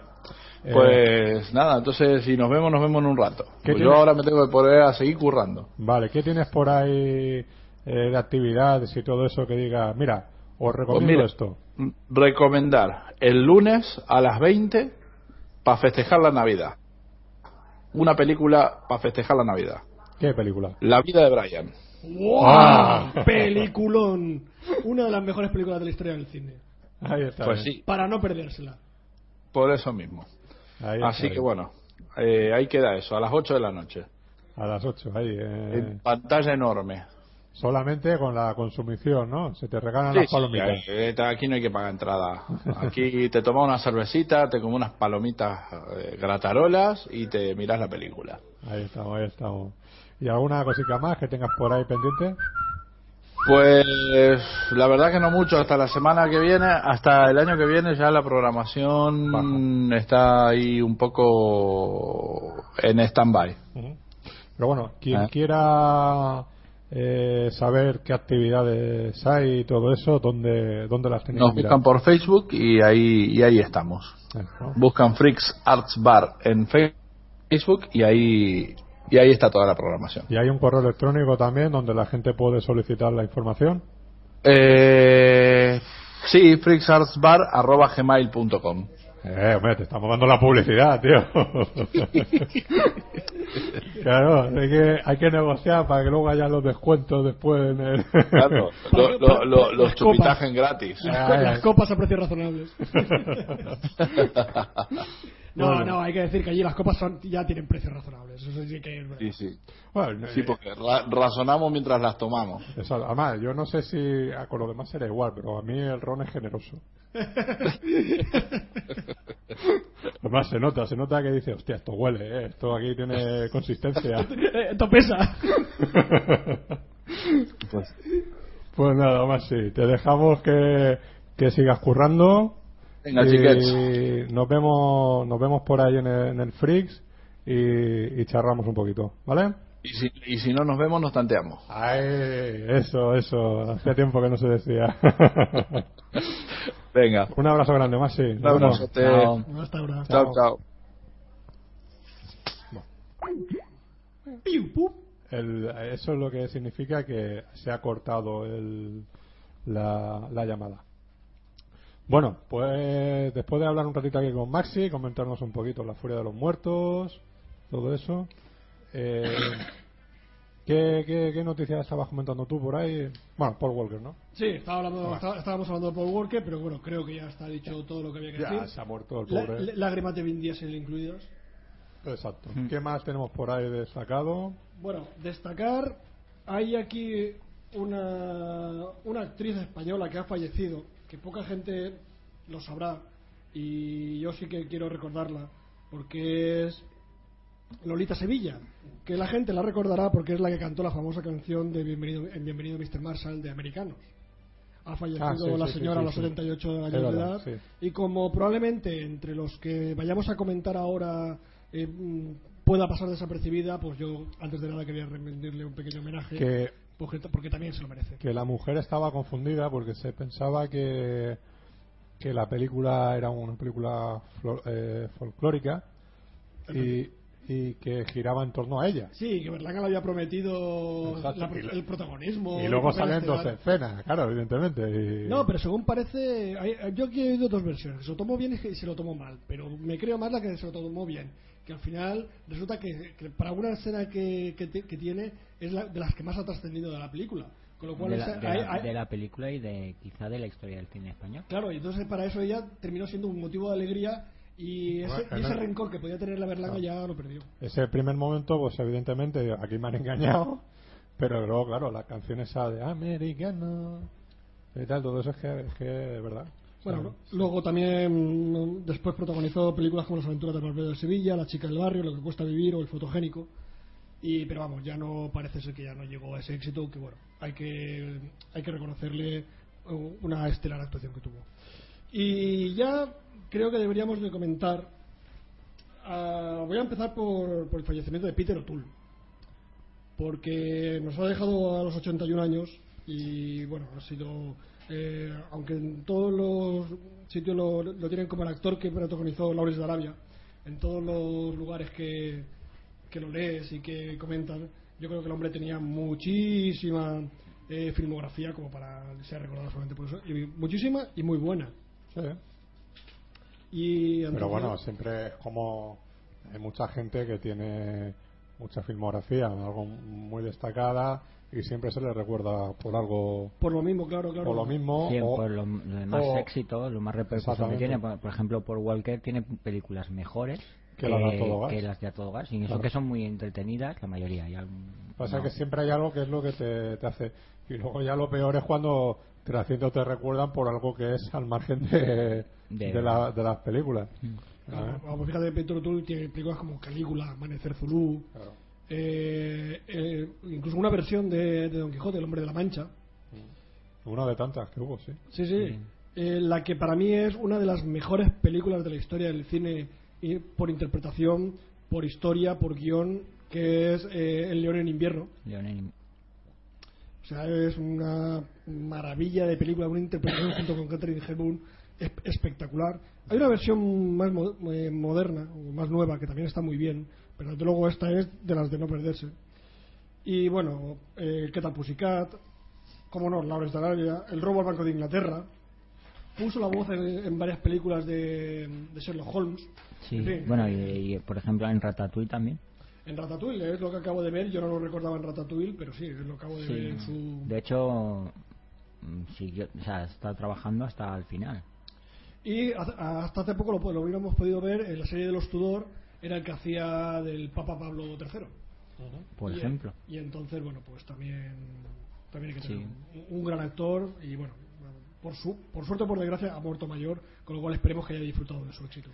Eh, Pues nada, entonces si nos vemos, nos vemos en un rato. ¿Qué Pues yo ahora me tengo que poner a seguir currando. Vale, ¿qué tienes por ahí eh, de actividades y todo eso que diga, mira, os recomiendo mira. esto? Recomendar el lunes a las 20 para festejar la Navidad. Una película para festejar la Navidad. ¿Qué película? La vida de Brian. ¡Wow! Ah. Peliculón. Una de las mejores películas de la historia del cine. Ahí está. Pues bien. sí, Para no perdérsela. por eso mismo. Ahí Así que bueno, eh, ahí queda eso, a las 8 de la noche. A las 8, ahí. eh, En pantalla enorme. solamente con la consumición, ¿no? Se te regalan Sí, las sí, palomitas. eh, aquí no hay que pagar entrada. Aquí te tomas una cervecita, te comes unas palomitas eh, gratarolas y te miras la película. Ahí estamos, ahí estamos. ¿Y alguna cosita más que tengas por ahí pendiente? Pues la verdad que no mucho, hasta la semana que viene, hasta el año que viene ya la programación está ahí un poco en stand-by. Pero bueno, quien Ah. quiera eh, saber qué actividades hay y todo eso, ¿dónde, dónde las tenéis Nos que buscan por Facebook y ahí, y ahí estamos. Buscan Freaks Arts Bar en Facebook y ahí, y ahí está toda la programación. Y hay un correo electrónico también donde la gente puede solicitar la información. Eh, sí, freaksartsbar.gmail.com Eh, hombre, te estamos dando la publicidad, tío. claro, hay que, hay que negociar para que luego haya los descuentos después en el... Claro, lo- lo- lo- los Las copas. chupitajes gratis. Las, Ah, co- ya. las copas a precios razonables. No, Bueno. no, hay que decir que allí las copas son, ya tienen precios razonables. Eso sí que es verdad. Sí, sí. Bueno, Sí, eh, porque ra- razonamos mientras las tomamos. Eso, además, yo no sé si con lo demás será igual, pero a mí el ron es generoso. además, se nota, se nota que dice, hostia, esto huele, ¿eh? esto aquí tiene consistencia. Eh, Esto pesa. Pues, pues nada, más sí, te dejamos que, que sigas currando. Venga, y chiquets. nos vemos, nos vemos por ahí en el, en el Freaks y, y charramos un poquito, ¿vale? y, si, y si no nos vemos, nos tanteamos. Ay, eso, eso, hacía tiempo que no se decía. Venga. un abrazo grande, más sí. Un abrazote. Chao. Hasta ahora. Chao, chao. El- eso es lo que significa que se ha cortado el, la, la llamada. Bueno, pues después de hablar un ratito aquí con Maxi, comentarnos un poquito la furia de los muertos, todo eso. Eh, ¿qué, qué, qué noticias estabas comentando tú por ahí? Bueno, Paul Walker, ¿no? Sí, estaba hablando, estaba- estábamos hablando de Paul Walker, pero bueno, creo que ya está dicho todo lo que había que Ya, decir. se ha muerto el La- pobre. la- lágrimas de Vin Diesel incluidas. Exacto. ¿Qué más tenemos por ahí destacado? Bueno, destacar, hay aquí una, una actriz española que ha fallecido, que poca gente lo sabrá, y yo sí que quiero recordarla, porque es Lolita Sevilla, que la gente la recordará porque es la que cantó la famosa canción de Bienvenido, en Bienvenido Mr. Marshall de Americanos. Ha fallecido Ah, sí, la sí, señora sí, a los sí. 78 años de edad, y como probablemente entre los que vayamos a comentar ahora eh, mm, pueda pasar desapercibida, pues yo antes de nada quería rendirle un pequeño homenaje Que porque, porque también se lo merece. que la mujer estaba confundida porque se pensaba que, que la película era una película flo- eh, folclórica y, y que giraba en torno a ella. Sí, que Berlanga le había prometido la- el protagonismo. Y luego salen dos estelar. escenas, claro, evidentemente. y- No, pero según parece, hay- yo aquí he oído dos versiones. Se lo tomó bien y se lo tomó mal. Pero me creo más la que se lo tomó bien. Que al final resulta que, que para una escena que, que, te- que tiene es la, de las que más ha trascendido de la película. Con lo cual, de, la, esa- de hay- la- hay- de la película y de quizá de la historia del cine español. Claro, y entonces para eso ella terminó siendo un motivo de alegría y ese, Bueno, y ese no- rencor que podía tener la Berlanga ya lo perdió. Ese primer momento, pues evidentemente aquí me han engañado, pero luego, claro, la canción esa de americano y tal, todo eso es que es, que es verdad. Bueno, luego también mm, después protagonizó películas como Las aventuras de Barbero de Sevilla, La chica del barrio, Lo que cuesta vivir o El fotogénico. Y pero vamos, ya no parece ser que ya no llegó a ese éxito, que bueno, hay que hay que reconocerle uh, una estelar actuación que tuvo. Y ya creo que deberíamos de comentar ah, voy a empezar por, por el fallecimiento de Peter O'Toole. Porque nos ha dejado a los 81 años y bueno, ha sido eh, aunque en todos los sitios lo, lo tienen como el actor que protagonizó Lawrence de Arabia, en todos los lugares que, que lo lees y que comentan, yo creo que el hombre tenía muchísima eh, filmografía como para ser recordado solamente por eso, y muchísima y muy buena. sí. Y Pero bueno, siempre es como hay mucha gente que tiene mucha filmografía, algo muy destacada y siempre se le recuerda por algo, por lo mismo, claro, claro. por lo mismo. Sí, o- por lo, lo de más o- éxito, lo más repercusión que tiene. Por, por ejemplo, por Walker tiene películas mejores Que las de A Todo Gas. que las de A Todo Gas. Y eso Claro. que son muy entretenidas, la mayoría. Y algún- Pasa no. que siempre hay algo que es lo que te, te hace. Y luego ya lo peor es cuando te haciendo te recuerdan por algo que es al margen de, De- de, la- de las películas. Claro, Ah, vamos, fíjate, Petro O'Toole tiene películas como Calígula, Amanecer Zulú, claro. Eh, eh, incluso una versión de, de Don Quijote, El hombre de la Mancha. Una de tantas que hubo, sí. Sí, sí. Eh, la que para mí es una de las mejores películas de la historia del cine y por interpretación, por historia, por guion, que es eh, El león en invierno. Leonel- O sea, es una maravilla de película, una interpretación junto con Catherine Hepburn es- espectacular. Hay una versión más mo- eh, moderna, o más nueva, que también está muy bien, pero desde luego esta es de las de no perderse. Y bueno, eh, ¿qué tal Pussycat? Como no, Lawrence de Arabia, El robo al Banco de Inglaterra. Puso la voz en, en varias películas de, de Sherlock Holmes. Sí, En fin, bueno, y, y, por ejemplo en Ratatouille también. En Ratatouille, es lo que acabo de ver. Yo no lo recordaba en Ratatouille, pero sí, es lo acabo de ver en su... De hecho, mm, siguió, o sea, está trabajando hasta el final. Y hasta hasta hace poco lo, lo hubiéramos podido ver en la serie de los Tudor, era el que hacía del Papa Pablo III. Por Y- ejemplo. Y entonces, bueno, pues también, también hay que Sí. tener un, un gran actor y bueno, por, su, por suerte o por desgracia ha muerto mayor, con lo cual esperemos que haya disfrutado de su éxito.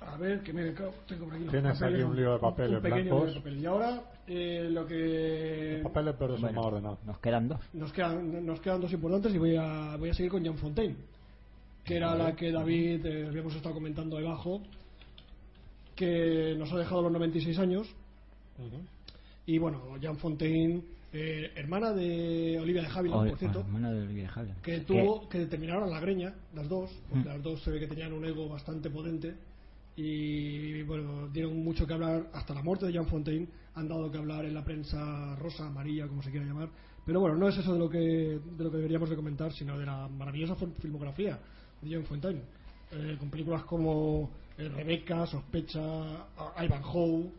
A ver, que me tengo por aquí los Tienes papeles, aquí un lío de papeles un pequeño blancos. lío de papel. Y ahora eh, lo que Los papeles, pero son Bueno. más ordenados. Nos quedan dos. nos quedan, nos quedan dos importantes y voy a, voy a seguir con Jean Fontaine, que era la que David eh, habíamos estado comentando debajo, que nos ha dejado los 96 años. Y bueno, Jean Fontaine, eh, hermana de Olivia de Havilland, Ol- por cierto, hermana de Olivia Havilland. que tuvo que terminaron la greña, las dos, porque Mm. las dos se ve que tenían un ego bastante potente y bueno, dieron mucho que hablar hasta la muerte de Jean Fontaine, han dado que hablar en la prensa rosa, amarilla, como se quiera llamar, pero bueno, no es eso de lo que de lo que deberíamos de comentar, sino de la maravillosa fil- filmografía Jean Fontaine, eh, con películas como eh, Rebecca, Sospecha, Ivanhoe,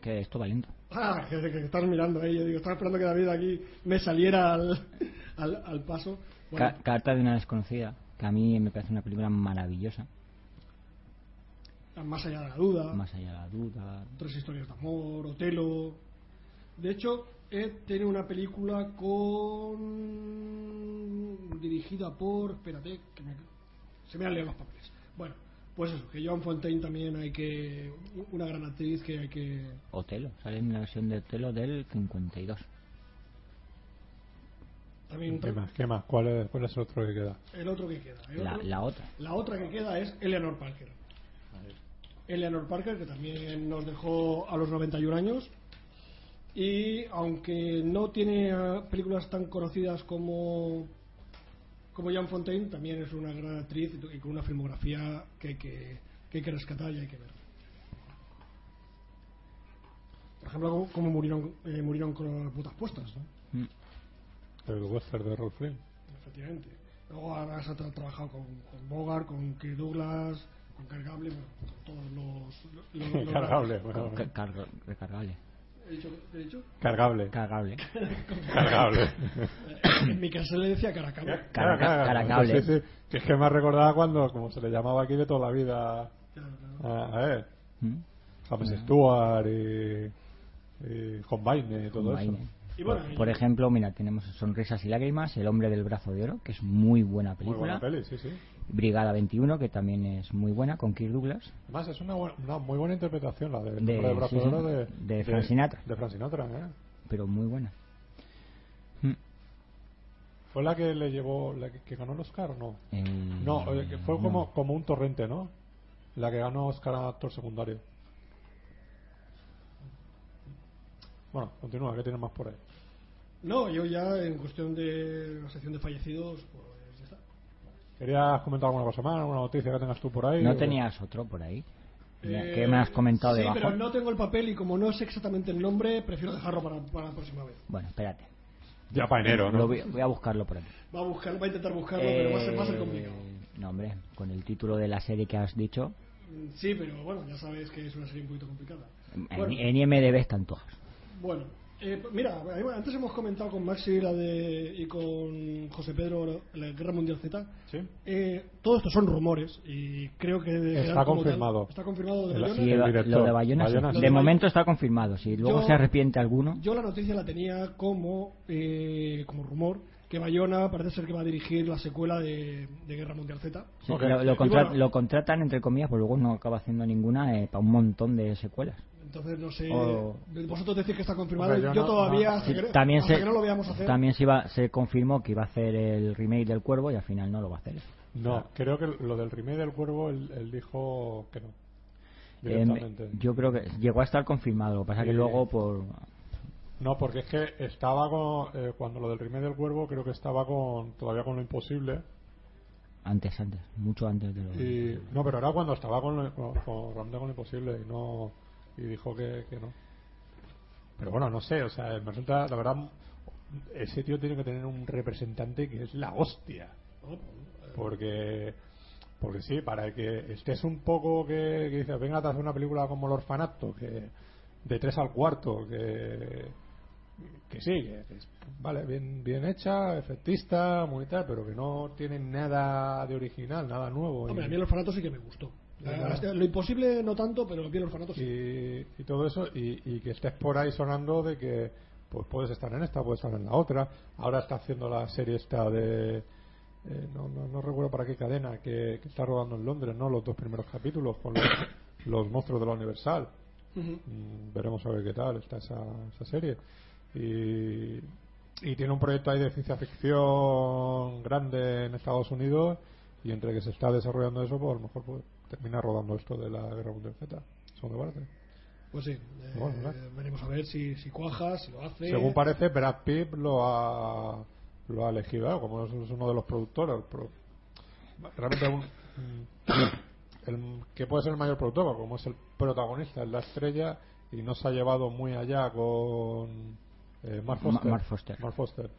que esto va lento. Ah, que, que estás mirando ahí. Yo digo, estaba esperando que David aquí me saliera al, al, al paso. Bueno, Ca- Carta de una desconocida, que a mí me parece una película maravillosa. más allá de la duda, Más allá de la duda. tres historias de amor, Otelo. De hecho, Ed tiene una película con. dirigida por. Espérate, que me- se me han leído los papeles. Bueno, pues eso, que Joan Fontaine también hay que. una gran actriz que hay que. Otelo, sale en la versión de Otelo del 52. También ¿Qué más? ¿Qué más? ¿Cuál es, cuál es el otro que queda? el otro que queda. El La, otro- la otra. La otra que queda es Eleanor Parker. Eleanor Parker, que también nos dejó a los 91 años. Y aunque no tiene eh, películas tan conocidas como, como Jean Fontaine, también es una gran actriz y con una filmografía que hay que, que, hay que rescatar y hay que ver. Por ejemplo, cómo- murieron, eh, murieron con las botas puestas, ¿no? Mm. El western de Rolf. Efectivamente. Luego has ha tra- trabajado con, con Bogart, con Kirk Douglas, con Kirk Gable, bueno, con todos los... los- los- los- Cargable, bueno, Ca- cargo- recargable. ¿He dicho? ¿He dicho? Cargable. Cargable. Cargable. En mi casa le decía Caracable. Cara- caracable. Sí, sí, Que es que me ha recordado cuando, como se le llamaba aquí de toda la vida claro. a, a él. ¿Mm? James Stewart y, y John Baine y todo Baine. eso. Y bueno, Por ejemplo, mira, tenemos Sonrisas y Lágrimas, El hombre del brazo de oro, que es muy buena Muy película. buena peli, sí, sí. Brigada 21, que también es muy buena, con Kirk Douglas. Además, es una, buena- una muy buena interpretación la de, De- Hombre de Brazo sí, de sí. De, De Frank Sinatra. De Frank Sinatra, ¿eh? pero muy buena. Mm. ¿Fue la que le llevó, la que, que ganó el Oscar o no? El- No, eh, fue no. como, como un torrente, ¿no? La que ganó Oscar a actor secundario. Bueno, continúa, que tiene más por ahí? No, yo ya en cuestión de la sección de fallecidos, pues. ¿Querías comentar alguna cosa más? ¿Alguna noticia que tengas tú por ahí? ¿No O- tenías otro por ahí? Eh, ¿Qué me has comentado sí, debajo? pero no tengo el papel y como no sé exactamente el nombre, prefiero dejarlo para, para la próxima vez. Bueno, espérate. Ya pa' enero, ¿no? Lo voy, voy a buscarlo por aquí. Va a buscar, va a intentar buscarlo, pero va a ser, va a ser Eh, complicado. No, hombre, con el título de la serie que has dicho, Mm, Sí, pero bueno, ya sabes que es una serie un poquito complicada. en, Bueno. en IMDB están todas. Bueno, eh, mira, ahí- antes hemos comentado con Maxi la de, y con José Pedro la Guerra Mundial Z. Sí. Eh, todo esto son rumores y creo que Está tal. confirmado. Está confirmado de Bayona. Sí, el va- director, lo de Bayona, sí. Bayona sí. De momento está confirmado. Si luego Yo- se arrepiente alguno, Yo la noticia la tenía como eh, como rumor que Bayona parece ser que va a dirigir la secuela de, de Guerra Mundial Z. sí, lo, lo Y contra- bueno. lo contratan entre comillas, pero luego no acaba haciendo ninguna eh, para un montón de secuelas. Entonces no sé. O- Vosotros decís que está confirmado. Hombre, yo yo no- todavía no. hasta, Sí, que, también hasta se, que no lo veamos hacer. también se, iba- se confirmó que iba a hacer el remake del Cuervo y al final no lo va a hacer. No, creo que lo del remake del cuervo él, él dijo que no. Eh, Directamente. yo creo que llegó a estar confirmado. Lo que pasa que Sí. luego por No, porque es que estaba con. eh, cuando lo del remake del cuervo, creo que estaba con todavía con lo imposible. antes, antes, mucho antes de lo. Y, no, pero era cuando estaba con, con, con realmente con lo imposible y no. Y dijo que, que no. Pero bueno, no sé, o sea, me resulta, la verdad, ese tío tiene que tener un representante que es la hostia. Porque. Porque sí, para que estés un poco que, que dices, venga, te hacer una película como El Orfanato, que de tres al cuarto, que, que sí, que es, vale, bien, bien hecha, efectista, muy tal, pero que no tiene nada de original, nada nuevo. Hombre, y- a mí el orfanato sí que me gustó. La- lo imposible no tanto, pero a mí el orfanato sí. y, y todo eso y, y que estés por ahí sonando de que pues puedes estar en esta puedes estar en la otra. Ahora está haciendo la serie esta de eh, no, no, no recuerdo para qué cadena que, que está rodando en Londres no los dos primeros capítulos con los, los monstruos de la Universal. Mm, veremos a ver qué tal está esa, esa serie. Y, y tiene un proyecto ahí de ciencia ficción grande en Estados Unidos y entre que se está desarrollando eso pues a lo mejor pues, termina rodando esto de la Guerra Mundial Z según me parece Pues sí, eh, veremos a ver si, si cuaja, si lo hace. según parece Brad Pitt lo ha lo ha elegido ¿eh? como es, uno de los productores pro- realmente un, el que puede ser el mayor productor como es el protagonista es la estrella y no se ha llevado muy allá con eh, Mark Ma- Foster, Mark Foster. Mark Foster.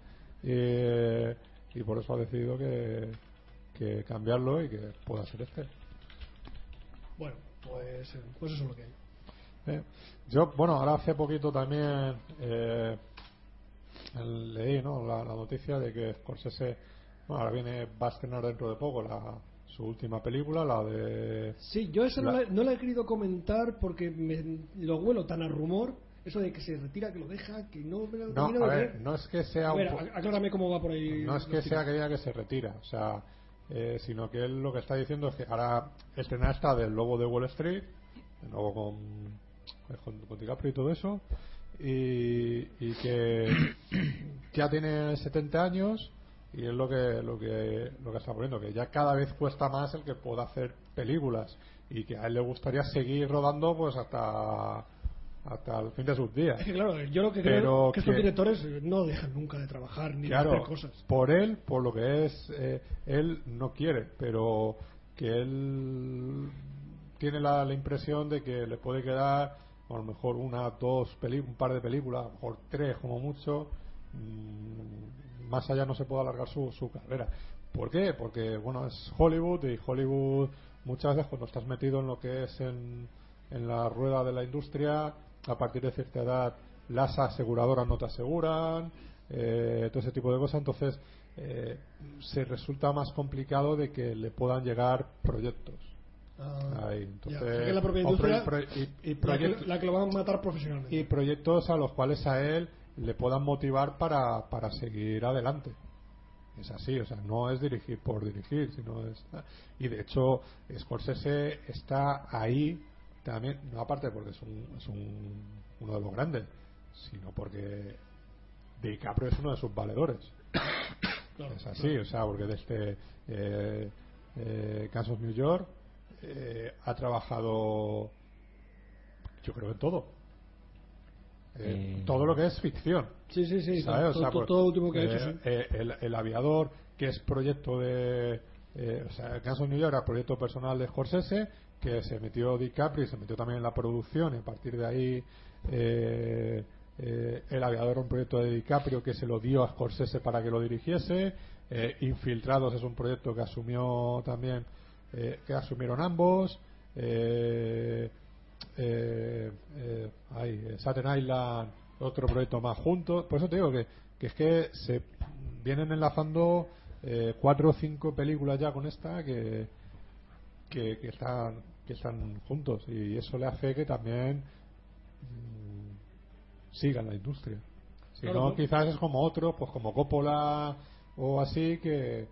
Y, y por eso ha decidido que, que cambiarlo y que pueda ser este Bueno, pues, eh, pues eso es lo que hay. Eh, yo, bueno, ahora hace poquito también eh, leí ¿no? la, la noticia de que Scorsese, bueno, ahora viene, va a estrenar dentro de poco la, su última película, la de... Sí, yo eso no, La- no la he querido comentar porque me, lo huelo tan a rumor, eso de que se retira, que lo deja, que no me lo No, a ver, no es que sea A ver, aclárame cómo va por ahí. no es que sea tiros. que diga que se retira, o sea, eh, sino que él lo que está diciendo es que ahora estrenar esta del Lobo de Wall Street, de nuevo con, con, con DiCaprio y todo eso, y, y que ya tiene 70 años y es lo que lo que lo que está poniendo que ya cada vez cuesta más el que pueda hacer películas y que a él le gustaría seguir rodando pues hasta hasta el fin de sus días Es que claro, yo lo que creo que estos directores no dejan nunca de trabajar ni de hacer cosas. por él, por lo que es, eh, él no quiere, pero que él tiene la, la impresión de que le puede quedar a lo mejor una, dos, peli- un par de películas, a lo mejor tres como mucho, mm, más allá no se puede alargar su, su carrera. ¿Por qué? Porque, bueno, es Hollywood y Hollywood muchas veces cuando estás metido en lo que es en, en la rueda de la industria, a partir de cierta edad las aseguradoras no te aseguran, eh, todo ese tipo de cosas, entonces eh, se resulta más complicado de que le puedan llegar proyectos. Ah, Ahí, ya, entonces, o sea que la propia o pro- industria pro- y- proyectos- que, la que lo van a matar profesionalmente. y proyectos a los cuales a él le puedan motivar para, para seguir adelante. Es así, o sea, no es dirigir por dirigir, sino es. Y de hecho, Scorsese está ahí también, no aparte porque es, un, es un- uno de los grandes, sino porque DiCaprio es uno de sus valedores. Claro, es así, claro. o sea, porque desde eh, eh, Kansas, New York, eh, ha trabajado, yo creo, en todo. Eh, Eh. Todo lo que es ficción. Sí, sí, sí. Todo, O sea, todo- pues, todo último que ha eh, hecho, sí. eh, el, el aviador, que es proyecto de. Eh, o sea, of New York era proyecto personal de Scorsese, que se metió DiCaprio y se metió también en la producción, y a partir de ahí. eh, eh, el aviador un proyecto de DiCaprio que se lo dio a Scorsese para que lo dirigiese. eh, Infiltrados es un proyecto que asumió también, eh, que asumieron ambos. Eh, eh, Staten Island, otro proyecto más juntos. Por eso te digo que, es que se vienen enlazando cuatro o cinco películas ya con esta que, que, que están que están juntos y eso le hace que también mm, sigan la industria. Si no, quizás es como otro, pues como Coppola o así, que,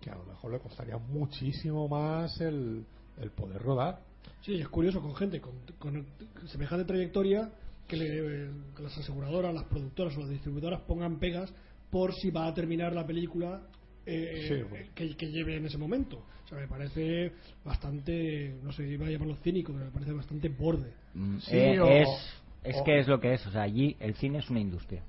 que a lo mejor le costaría muchísimo más el, el poder rodar. Sí, es curioso con gente con, con semejante trayectoria que, le- que las aseguradoras, las productoras o las distribuidoras pongan pegas por si va a terminar la película eh, Sí, bueno. que, que lleve en ese momento. O sea, me parece bastante, no sé, iba a llamarlo cínico, pero me parece bastante borde. Mm, Sí, eh, o- es es o- que es lo que es. O sea, allí el cine es una industria.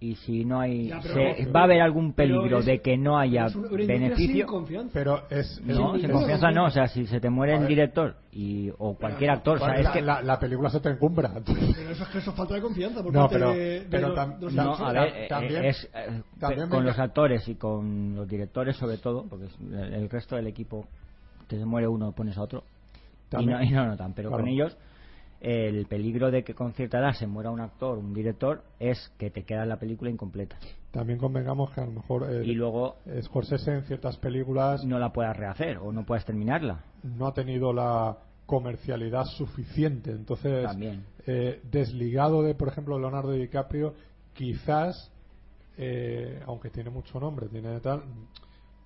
Y si no hay. Ya, pero- se- pero- va a haber algún peligro es- de que no haya es una- sin beneficio. confianza. Pero es, No, sin confianza no. O sea, si se te muere el director y o cualquier actor, o sea, Bueno, es la, que la- la película se te encumbra. Pero eso es que eso es falta de confianza por No, parte pero- de, pero eh, también- eh, con los actores y con los directores sobre todo, porque es- el el resto del equipo, que se muere uno, pones a otro, y no, y no notan, pero Claro. con ellos el peligro de que con cierta edad se muera un actor, un director, es que te queda la película incompleta. También convengamos que a lo mejor eh, Y luego Scorsese en ciertas películas no la puedas rehacer o no puedas terminarla. no ha tenido la comercialidad suficiente. Entonces, También. eh, desligado de, por ejemplo, Leonardo DiCaprio, quizás, eh, aunque tiene mucho nombre, tiene tal.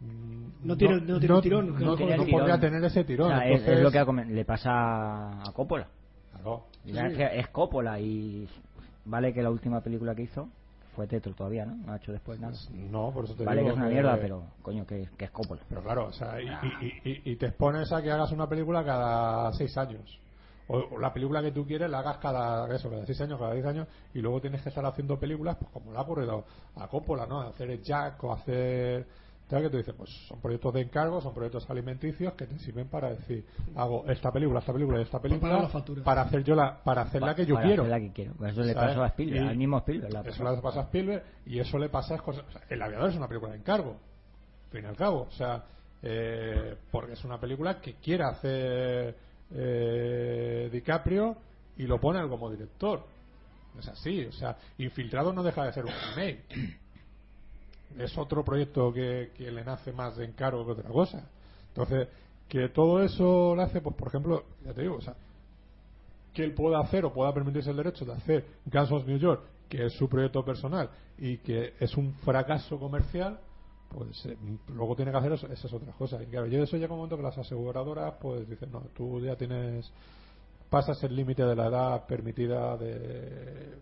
mm, No tiene- no tiene un tirón, No, el podría tirón. tener ese tirón. O sea, es- lo que le pasa a Coppola. Claro, Ya Es, que Coppola y vale que la última película que hizo fue Tetro todavía, ¿no? No ha hecho después nada. no, por eso te Vale que digo es una que- mierda, pero coño, que, que es Coppola. Pero claro, o sea, y, y- y- y te expones a que hagas una película cada seis años. O, o la película que tú quieres la hagas cada eso, cada seis años, cada diez años, y luego tienes que estar haciendo películas, pues como le ha ocurrido a Coppola, ¿no? Hacer Jack o hacer. Tal que tú dices, pues son proyectos de encargo, son proyectos alimenticios que te sirven para decir, hago esta película, esta película y esta pagar película para hacer yo la, para hacer la que yo para quiero. hacer la que quiero. Pues eso le pasó a Spielberg, Y- al mismo Spielberg. la Eso le pasa a Spielberg y eso le pasa a. O sea, El aviador es una película de encargo, al fin y al cabo. O sea, eh, porque es una película que quiere hacer eh, DiCaprio y lo pone él como director. Es así, o sea, Infiltrado no deja de ser un remake. Es otro proyecto que, que le nace más de encargo que otra cosa. Entonces, que todo eso lo hace, pues por ejemplo, ya te digo, o sea, que él pueda hacer o pueda permitirse el derecho de hacer Guns of New York, que es su proyecto personal y que es un fracaso comercial, pues eh, luego tiene que hacer eso, esas otras cosas. Y claro, yo eso llega un momento que las aseguradoras pues dicen, no, tú ya tienes, pasas el límite de la edad permitida de,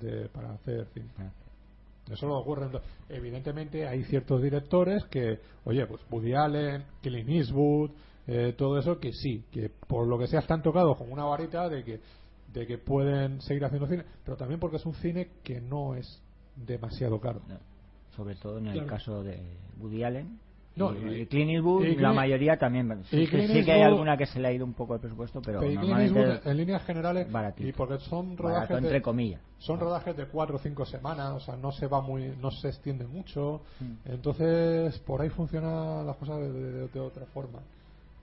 de para hacer. Eso lo ocurre. en- Evidentemente hay ciertos directores que, oye, pues Woody Allen, Clint Eastwood, eh, todo eso que sí, que por lo que sea están tocados con una varita de que de que pueden seguir haciendo cine, pero también porque es un cine que no es demasiado caro. No, Sobre todo en el Claro. caso de Woody Allen. No, y, y- Clint Eastwood, y la mayoría también. Sí, Clint sí que hay alguna que se le ha ido un poco el presupuesto, pero Pero Clint normalmente Eastwood, en líneas generales baratito. y porque son barato, rodajes de, son rodajes de cuatro o cinco semanas, o sea, no se va muy, no se extiende mucho, Mm. entonces por ahí funcionan las cosas de, de- de otra forma,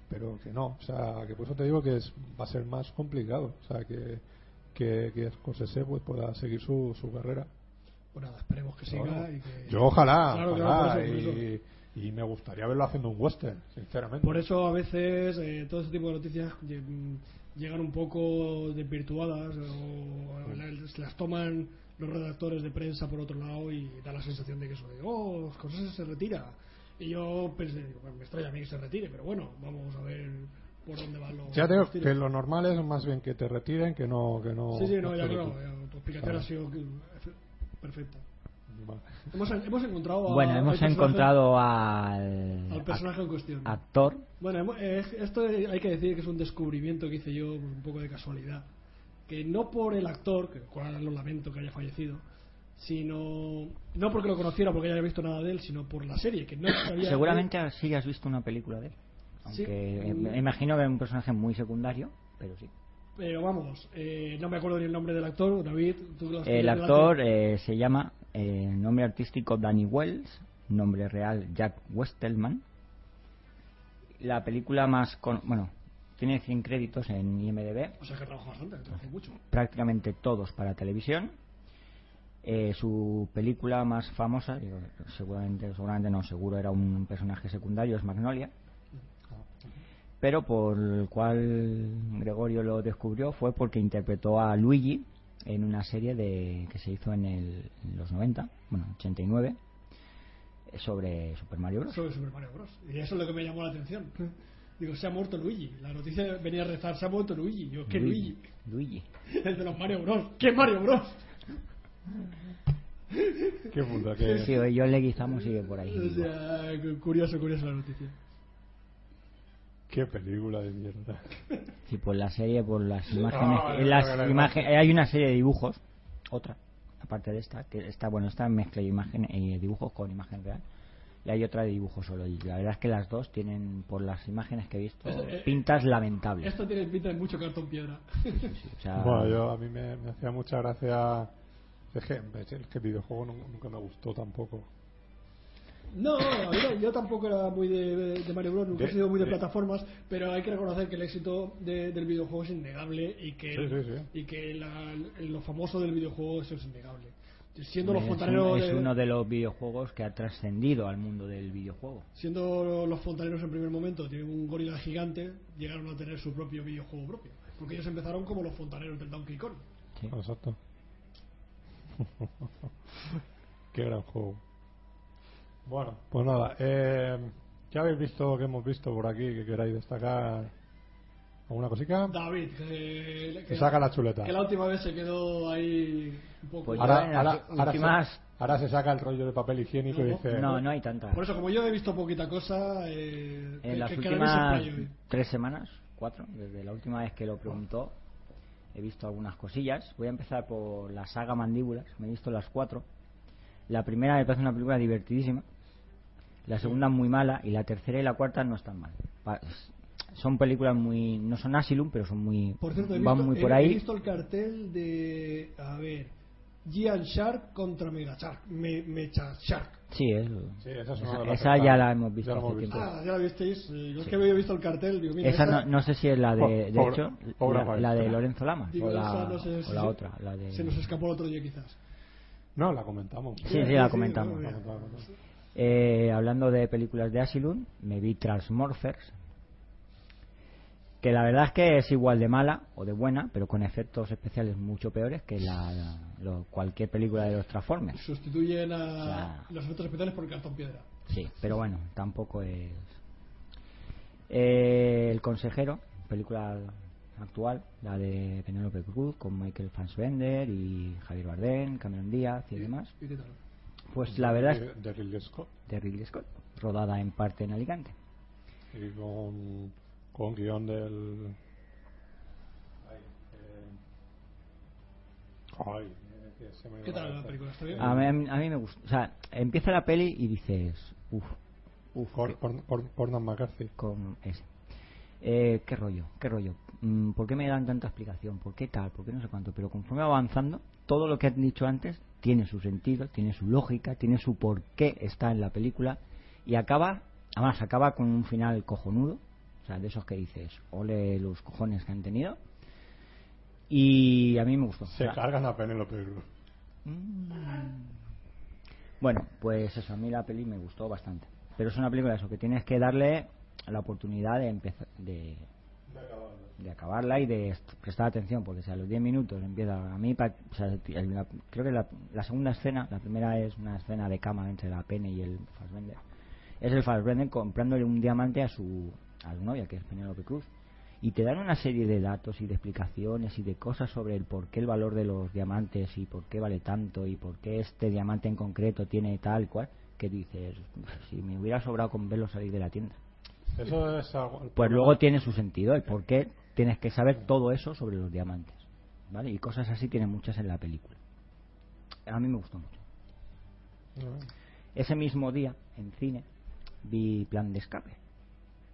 pero que no, o sea, que por eso te digo que es, va a ser más complicado, o sea, que que, que Scorsese pues, pueda seguir su, su carrera. Pues nada, esperemos que siga y que... Yo ojalá, Claro, ojalá, por eso, por y, eso. y me gustaría verlo haciendo un western, sinceramente. Por eso a veces eh, todo este tipo de noticias mm, llegan un poco desvirtuadas o las, las toman los redactores de prensa por otro lado y da la sensación de que eso de, oh, Scorsese se retira. Y yo pensé, digo, "Bueno, me extraña a mí que se retire, pero bueno, vamos a ver por dónde van los, Ya te digo que lo normal es más bien que te retiren que no que no Sí, sí, no, no ya ya, tu explicación ha sido que- perfecta. Hemos, hemos encontrado a- Bueno, hemos encontrado al, al personaje en cuestión. actor. Bueno, hemos- eh, esto hay que decir que es un descubrimiento que hice yo pues, un poco de casualidad. Que no por el actor, que cual lo lamento que haya fallecido, sino. No porque lo conociera, porque haya visto nada de él, sino por la serie, que no sabía. Seguramente sí has visto una película de él. Sí. Aunque eh, me imagino que es un personaje muy secundario, pero sí. Pero vamos, eh, no me acuerdo ni el nombre del actor. David, tú lo has El actor eh, se llama, eh, nombre artístico Danny Wells, nombre real Jack Westelman. La película más, con, bueno, tiene 100 créditos en IMDb, O sea que trabaja bastante, trabaja mucho. prácticamente todos para televisión. Eh, su película más famosa, seguramente, seguramente no, seguro era un personaje secundario, es Magnolia. Pero por el cual Gregorio lo descubrió fue porque interpretó a Luigi en una serie de que se hizo en, el, en los 90, bueno, 89, eh, sobre Super Mario Bros. Sobre Super Mario Bros. Y eso es lo que me llamó la atención. Digo, se ha muerto Luigi. La noticia venía a rezar, se ha muerto Luigi. Yo, ¿qué Luigi? Luigi. El de los Mario Bros. ¿Qué Mario Bros? Qué puta que Sí, yo le guizamos sigue por ahí. O sea, cu- curioso, curioso la noticia. Qué película de mierda. Sí, por la serie, por las imágenes. Ah, no, las no, no, no. imagen- hay una serie de dibujos, otra, aparte de esta, que está, bueno, esta mezcla de imagen, eh, dibujos con imagen real. Y hay otra de dibujos solo. Y la verdad es que las dos tienen, por las imágenes que he visto, Esto, eh, pintas lamentables. Esto tiene pinta de mucho cartón piedra. O sea, Bueno, yo a mí me, me hacía mucha gracia. Es que, es que el videojuego nu- nunca me gustó tampoco. No, no, yo tampoco era muy de, de Mario Bros, nunca he sido muy de, de- plataformas, pero hay que reconocer que el éxito de- del videojuego es innegable y que, Sí, sí, sí. Y que la- lo famoso del videojuego eso es innegable. Siendo los es, fontaneros un- es uno de los videojuegos que ha trascendido al mundo del videojuego. siendo los fontaneros en primer momento tienen un gorila gigante, llegaron a tener su propio videojuego propio. Porque ellos empezaron como los fontaneros del Donkey Kong. Sí. Exacto. Qué gran juego. Bueno, pues nada. Eh, ¿Qué habéis visto, que hemos visto por aquí, que queráis destacar? ¿Alguna cosica? David, que, Que saca la chuleta. Que la última vez se quedó ahí un poco. Pues Ahora, ahora, ahora, últimas- se, ahora se saca el rollo de papel higiénico y dice... No, no hay tanta. Por eso, como yo he visto poquita cosa, eh, En que- las últimas tres semanas, cuatro, desde la última vez que lo preguntó, he visto algunas cosillas. Voy a empezar por la saga Mandíbulas, me he visto las cuatro. La primera me parece una película divertidísima, la segunda muy mala y la tercera y la cuarta no están mal. Pa- Son películas muy... no son Asylum, pero son muy... Por cierto, he van visto, muy he- por he ahí. visto el cartel de. A ver. Giant Shark contra Mega Shark. Me, Mecha Shark. Sí, es- Sí, esa es esa, ya la hemos visto ya la hace hemos visto. tiempo. Ah, ya la visteis. Eh, Yo es que había visto el cartel. Digo, mira, Esa no, no sé si es la de, de hecho, la, de Lorenzo Lamas digo, o la, esa no sé o si la se- otra, la de... Se nos escapó el otro día, quizás. No, la comentamos. Sí, sí, la comentamos. Eh, hablando de películas de Asylum, me vi Transmorphers, que la verdad es que es igual de mala o de buena, pero con efectos especiales mucho peores que la, la- lo- cualquier película de los Transformers. Sustituyen a O sea- los efectos especiales por cartón piedra. Sí, pero bueno, tampoco es. Eh, el consejero, película actual, la de Penélope Cruz con Michael Fassbender y Javier Bardem, Cameron Díaz y demás. ¿Y qué tal? Pues la verdad es De, de Ridley Scott. de Ridley Scott, rodada en parte en Alicante. Y con, con guion del... Ay, eh, ay, eh, que se me ¿Qué tal la película? ¿Está bien? A mí, a mí me gusta. O sea, empieza la peli y dices, uff, uff, Por, por, por, por Dan McCarthy. con ese. Eh, ¿Qué rollo? ¿Qué rollo? Mm, ¿Por qué me dan tanta explicación? ¿Por qué tal? ¿Por qué no sé cuánto? Pero conforme va avanzando, todo lo que han dicho antes tiene su sentido, tiene su lógica, tiene su por qué está en la película y acaba, además acaba con un final cojonudo, o sea, de esos que dices, ole los cojones que han tenido. Y a mí me gustó. O Se sea, cargan a Penélope Cruz. Mm. Bueno, pues eso, a mí la peli me gustó bastante. Pero es una película eso, que tienes que darle la oportunidad de empezar, de, de acabarla y de est- prestar atención, porque si a los 10 minutos empieza a mí, o sea, el- la- creo que la, la segunda escena, la primera es una escena de cama entre la Pene y el Fassbender, es el Fassbender comprándole un diamante a su, a su novia, que es Penélope Cruz. Y te dan una serie de datos y de explicaciones y de cosas sobre el por qué el valor de los diamantes y por qué vale tanto y por qué este diamante en concreto tiene tal cual, que dices, si me hubiera sobrado con verlo salir de la tienda. Eso es algo... el Pues problema- luego tiene su sentido, el por qué tienes que saber todo eso sobre los diamantes. ¿Vale? Y cosas así tienen muchas en la película. A mí me gustó mucho. Ese mismo día, en cine, vi Plan de Escape.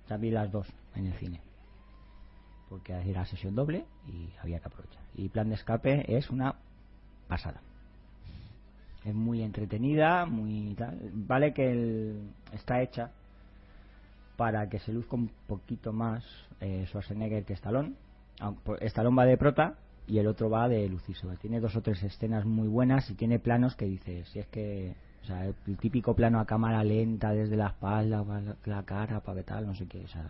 O sea, vi las dos en el cine. Porque era sesión doble y había que aprovechar. Y Plan de Escape es una pasada. Es muy entretenida, muy tal. Vale que el- está hecha para que se luzca un poquito más eh, Schwarzenegger que Stallone. Aunque Stallone va de prota y el otro va de luciso. Tiene dos o tres escenas muy buenas y tiene planos que dices, si es que, o sea, el típico plano a cámara lenta desde la espalda, pa- la, cara, para que tal, no sé qué, o sea.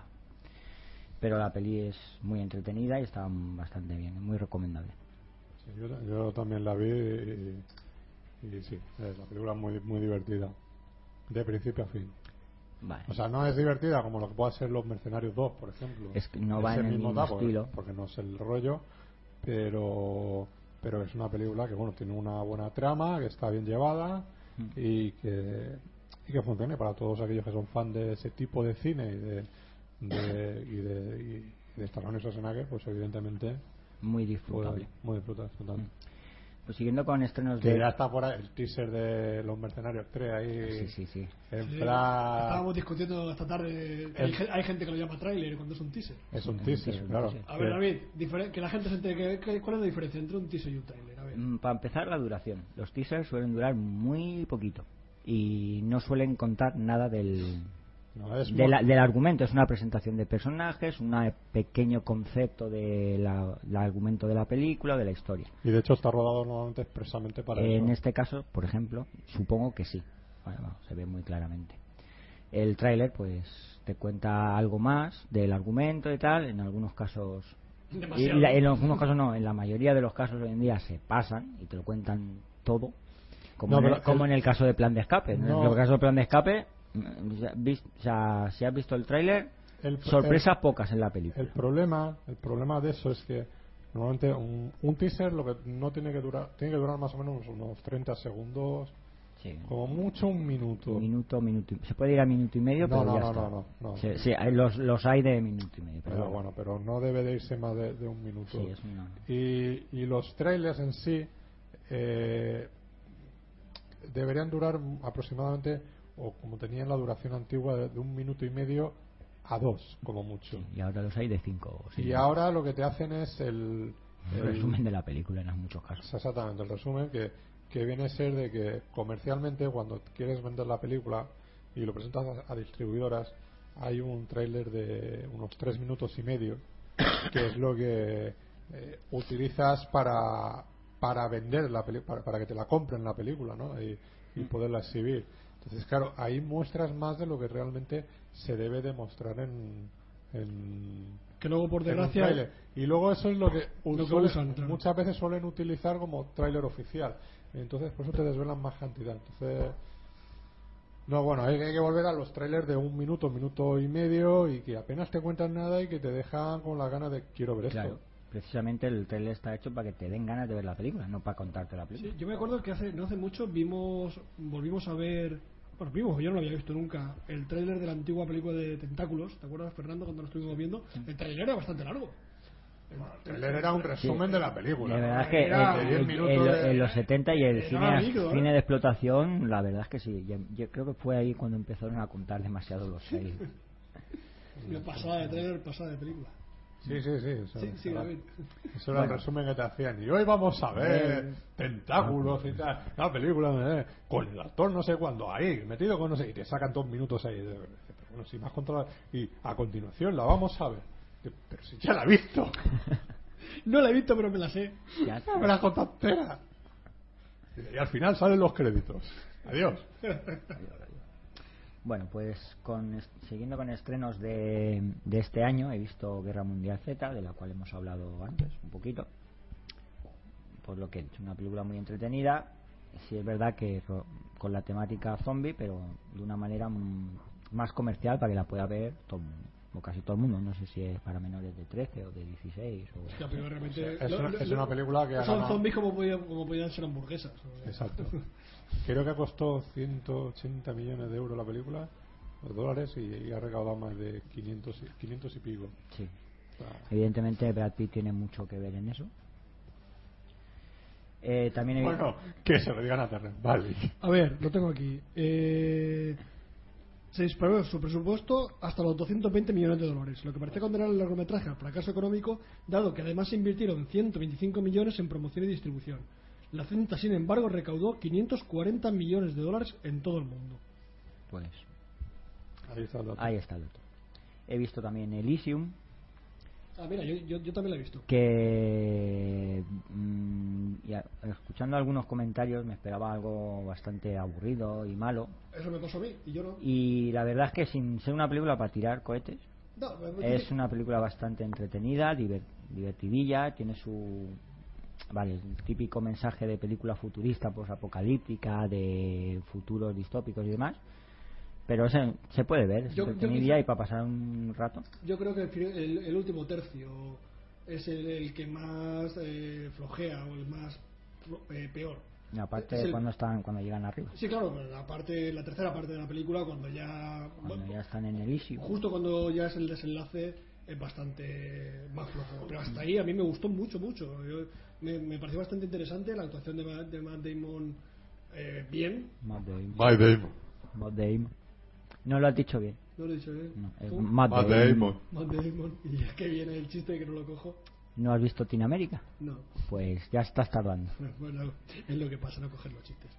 Pero la peli es muy entretenida y está bastante bien, muy recomendable. Sí, yo, también la vi y, y sí, la película es muy, muy divertida. De principio a fin. Vale. O sea, no es divertida como lo que puede ser Los Mercenarios 2, por ejemplo. Es que no va en el mismo mismo tipo, estilo. Porque no es el rollo, pero, pero es una película que, bueno, tiene una buena trama, que está bien llevada Mm. y que, y que funcione para todos aquellos que son fan de ese tipo de cine y de, de, y de, y de Stallone y Schwarzenegger, pues evidentemente Muy disfrutable. muy disfrutas total. Mm. Pues siguiendo con estrenos Que de... ya está por ahí el teaser de Los Mercenarios 3 ahí Sí, sí, sí. en Sí, plan... Estábamos discutiendo esta tarde. Hay, El- hay gente que lo llama tráiler cuando es un teaser. Es un Es un teaser, claro. A ver, Que- David, que la gente se entere. que- ¿Cuál es la diferencia entre un teaser y un tráiler? A ver. Mm, Para empezar, la duración. Los teasers suelen durar muy poquito. y no suelen contar nada del, No, es de la- del argumento. Es una presentación de personajes, un pequeño concepto del argumento de la película, de la historia. Y de hecho está rodado normalmente expresamente para En eso. este caso, por ejemplo, supongo que sí. Bueno, vamos, se ve muy claramente. El tráiler, pues, te cuenta algo más del argumento y tal. En algunos casos, y la- en algunos casos no. En la mayoría de los casos hoy en día se pasan y te lo cuentan todo. Como, No, en, el, como el- en el caso de Plan de Escape. No. En el caso de Plan de Escape, o sea, si has visto el tráiler, El- sorpresas pocas en la película. El problema, el problema de eso es que normalmente un, un teaser lo que no tiene que durar, tiene que durar más o menos unos 30 segundos, Sí. como mucho un minuto. Un minuto, minuto Se puede ir a minuto y medio, No, pero no, ya no, está. no, no, no. Sí, sí, los, los hay de minuto y medio. Pero, Pero bueno, pero no debe de irse más de, de un minuto. Sí, es y, y los trailers en sí eh, deberían durar aproximadamente, o como tenían la duración antigua, de, de un minuto y medio a dos, como mucho. y ahora los hay de cinco o seis Y ahora lo que te hacen es el, El el- resumen de la película en muchos casos. Exactamente, el resumen que, que viene a ser de que comercialmente cuando quieres vender la película y lo presentas a, a distribuidoras hay un tráiler de unos tres minutos y medio que es lo que eh, utilizas para para vender la película para, para que te la compren la película ¿no? y, y poderla exhibir entonces claro ahí muestras más de lo que realmente se debe demostrar en, en Que luego, por en un desgracia. Y luego eso es lo que, Lo que suele- usan, claro. muchas veces suelen utilizar como tráiler oficial. Entonces, por eso te desvelan más cantidad. Entonces, no, bueno, hay, hay que volver a los trailers de un minuto, minuto y medio y que apenas te cuentan nada y que te dejan con la gana de quiero ver Claro, esto. precisamente el trailer está hecho para que te den ganas de ver la película, no para contarte la película. Sí, yo me acuerdo que hace no hace mucho vimos volvimos a ver bueno vimos yo no lo había visto nunca. El tráiler de la antigua película de tentáculos te acuerdas Fernando cuando lo estuvimos viendo el tráiler era bastante largo. El trailer era un resumen de la película. La verdad es que Era en- de 10 en- minutos en, de- en los 70 y el cine, líquido, ¿eh? cine de explotación, la verdad es que sí. Yo, yo creo que fue ahí cuando empezaron a contar demasiado los me pasaba de tráiler pasada de película Sí, sí, sí. Eso, sí sí era, David. eso era el resumen que te hacían. Y hoy vamos a ver tentáculos y tal. La película eh, con el actor no sé cuándo ahí, metido con no sé. Y te sacan dos minutos ahí. Pero bueno, si más controlado. Y a continuación la vamos a ver. Pero si ya la he visto. no la he visto pero me la sé Ya, me la contado entera. Y al final salen los créditos. Adiós. Bueno, pues con, siguiendo con estrenos de, de este año, he visto Guerra Mundial Z, de la cual hemos hablado antes, un poquito. Por lo que es una película muy entretenida. Sí es verdad que con la temática zombie, pero de una manera más comercial para que la pueda ver todo el mundo, o casi todo el mundo. No sé si es para menores de 13 o de 16. O... Hostia, pero realmente Es lo- una- lo- es una película que son ganado- zombies como podían, como podían ser hamburguesas o- Exacto. Creo que costó 180 millones de euros la película, los dólares, y, y ha recaudado más de 500, y- 500 y pico. Sí. O sea, Evidentemente Brad Pitt tiene mucho que ver en eso. Eh, también he bueno, que se lo digan a Terrence Vale. A ver, lo tengo aquí. Eh, se disparó su presupuesto hasta los 220 millones de dólares, lo que parece condenar el largometraje al fracaso económico, dado que además se invirtieron 125 millones en promoción y distribución. La cinta, sin embargo, recaudó 540 millones de dólares en todo el mundo. Pues Ahí está el dato. ahí está el dato. He visto también Elysium, Ah, mira, yo, yo, yo también la he visto. que mm, escuchando algunos comentarios me esperaba algo bastante aburrido y malo. Eso me pasó a mí, y yo no. Y la verdad es que sin ser una película para tirar cohetes, No, es una película bastante entretenida, diver- divertidilla, tiene su vale, el típico mensaje de película futurista, apocalíptica, de futuros distópicos y demás. Pero se, se puede ver, es Yo- entretenida y para pasar un rato. Yo creo que el, el- el último tercio es el, el que más eh, flojea o el más flo- eh, peor. Y aparte Es el- cuando están cuando llegan arriba, Sí, claro, pero la, parte, la tercera parte de la película, cuando ya. cuando bueno, ya están en Elysium. Justo cuando ya es el desenlace, es bastante más flojo. Pero hasta ahí a mí me gustó mucho, mucho. Yo- me, me pareció bastante interesante la actuación de, de Matt Damon. eh, bien, Matt Damon. Matt Damon. Matt Damon. No lo has dicho bien. no lo he dicho bien. No, es ¿Cómo? Matt Matt Damon. Damon. Matt Damon. Y ya que viene el chiste que no lo cojo. ¿No has visto Teen América? No. Pues ya estás tardando. Bueno, es lo que pasa, no coger los chistes.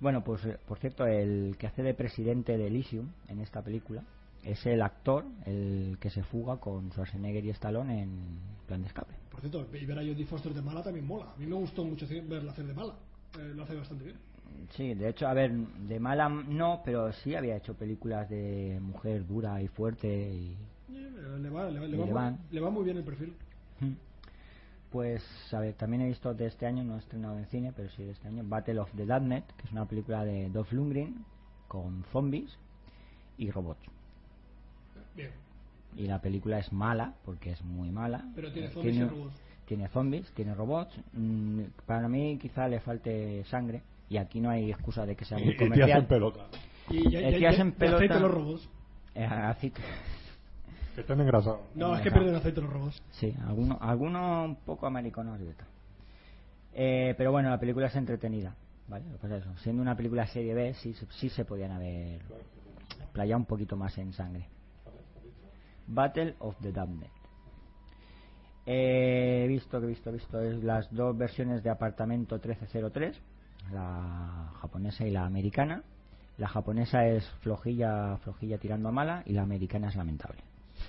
Bueno, pues eh, por cierto, el que hace de presidente de Elysium en esta película es el actor el que se fuga con Schwarzenegger y Stallone en Plan de Escape. Por cierto, y ver a Jodie Foster de mala también mola. A mí me gustó mucho verla hacer de mala. Eh, lo hace bastante bien. Sí, de hecho, a ver, de mala no, pero sí había hecho películas de mujer dura y fuerte y... Le, va, le, va- le Y va le muy- le va muy bien el perfil. Pues, a ver, también he visto de este año, no he estrenado en cine, pero sí de este año, Battle of the Darknet, que es una película de Dolph Lundgren con zombies y robots. Bien. Y la película es mala, porque es muy mala. Pero tiene Eh, zombies y robots. Tiene zombies, tiene robots. Mm, para mí quizá le falte sangre, y aquí no hay excusa de que sea muy Y tías en comercial. pelota. Y ya, ya- ya- en y pelota. aceite los robots. Eh, aceite. Que están engrasados. No, es que pierden aceite los robots. Sí, algunos alguno un poco americanos de. Eh, pero bueno, la película es entretenida, ¿vale? Lo que pasa es eso, siendo una película serie B, sí, se- sí se podían haber playado un poquito más en sangre. Battle of the Damned. Eh, he visto, que he visto, he visto es las dos versiones de Apartamento 1303, la japonesa y la americana. La japonesa es flojilla, flojilla tirando a mala y la americana es lamentable.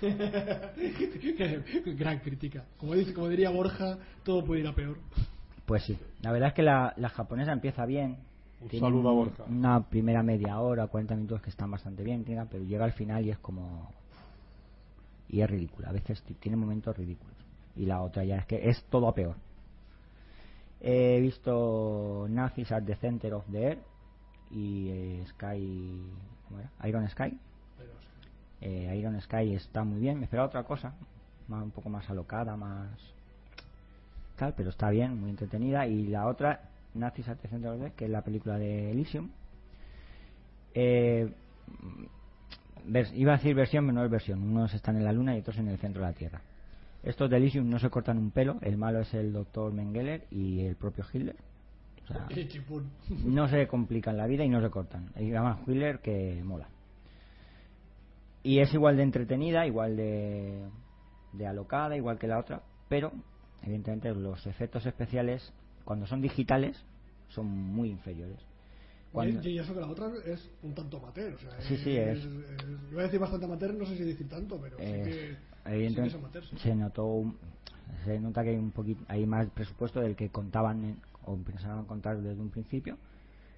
Gran crítica. Como, dice, como diría Borja, todo puede ir a peor. Pues sí, la verdad es que la, la japonesa empieza bien. Un Tiene saludo a Borja. Una primera media hora, 40 minutos que están bastante bien, tira, pero llega al final y es como. Y es ridícula. A veces tiene momentos ridículos. Y la otra ya es que es todo a peor. He visto Nazis at the Center of the Air y eh, Sky. Iron Sky. Eh, Iron Sky está muy bien. Me esperaba otra cosa, más, un poco más alocada, más tal, pero está bien, muy entretenida. Y la otra, Nazis at the Center of the Earth, que es la película de Elysium. Eh, vers- iba a decir versión, pero no es versión. Unos están en la Luna y otros en el centro de la Tierra. Estos de Elysium no se cortan un pelo. El malo es el doctor Mengele y el propio Hitler. O sea, no se complican la vida y no se cortan. Y además Hitler que mola. Y es igual de entretenida, igual de, de alocada, igual que la otra, pero evidentemente los efectos especiales, cuando son digitales, son muy inferiores. Cuando- Y, eso que la otra es un tanto amateur. O sea, Sí, sí, es- es- Voy a decir bastante amateur, no sé si decir tanto, pero sí que. Evidentemente sí. se notó un- se nota que hay un poquito hay más presupuesto del que contaban en- o pensaban contar desde un principio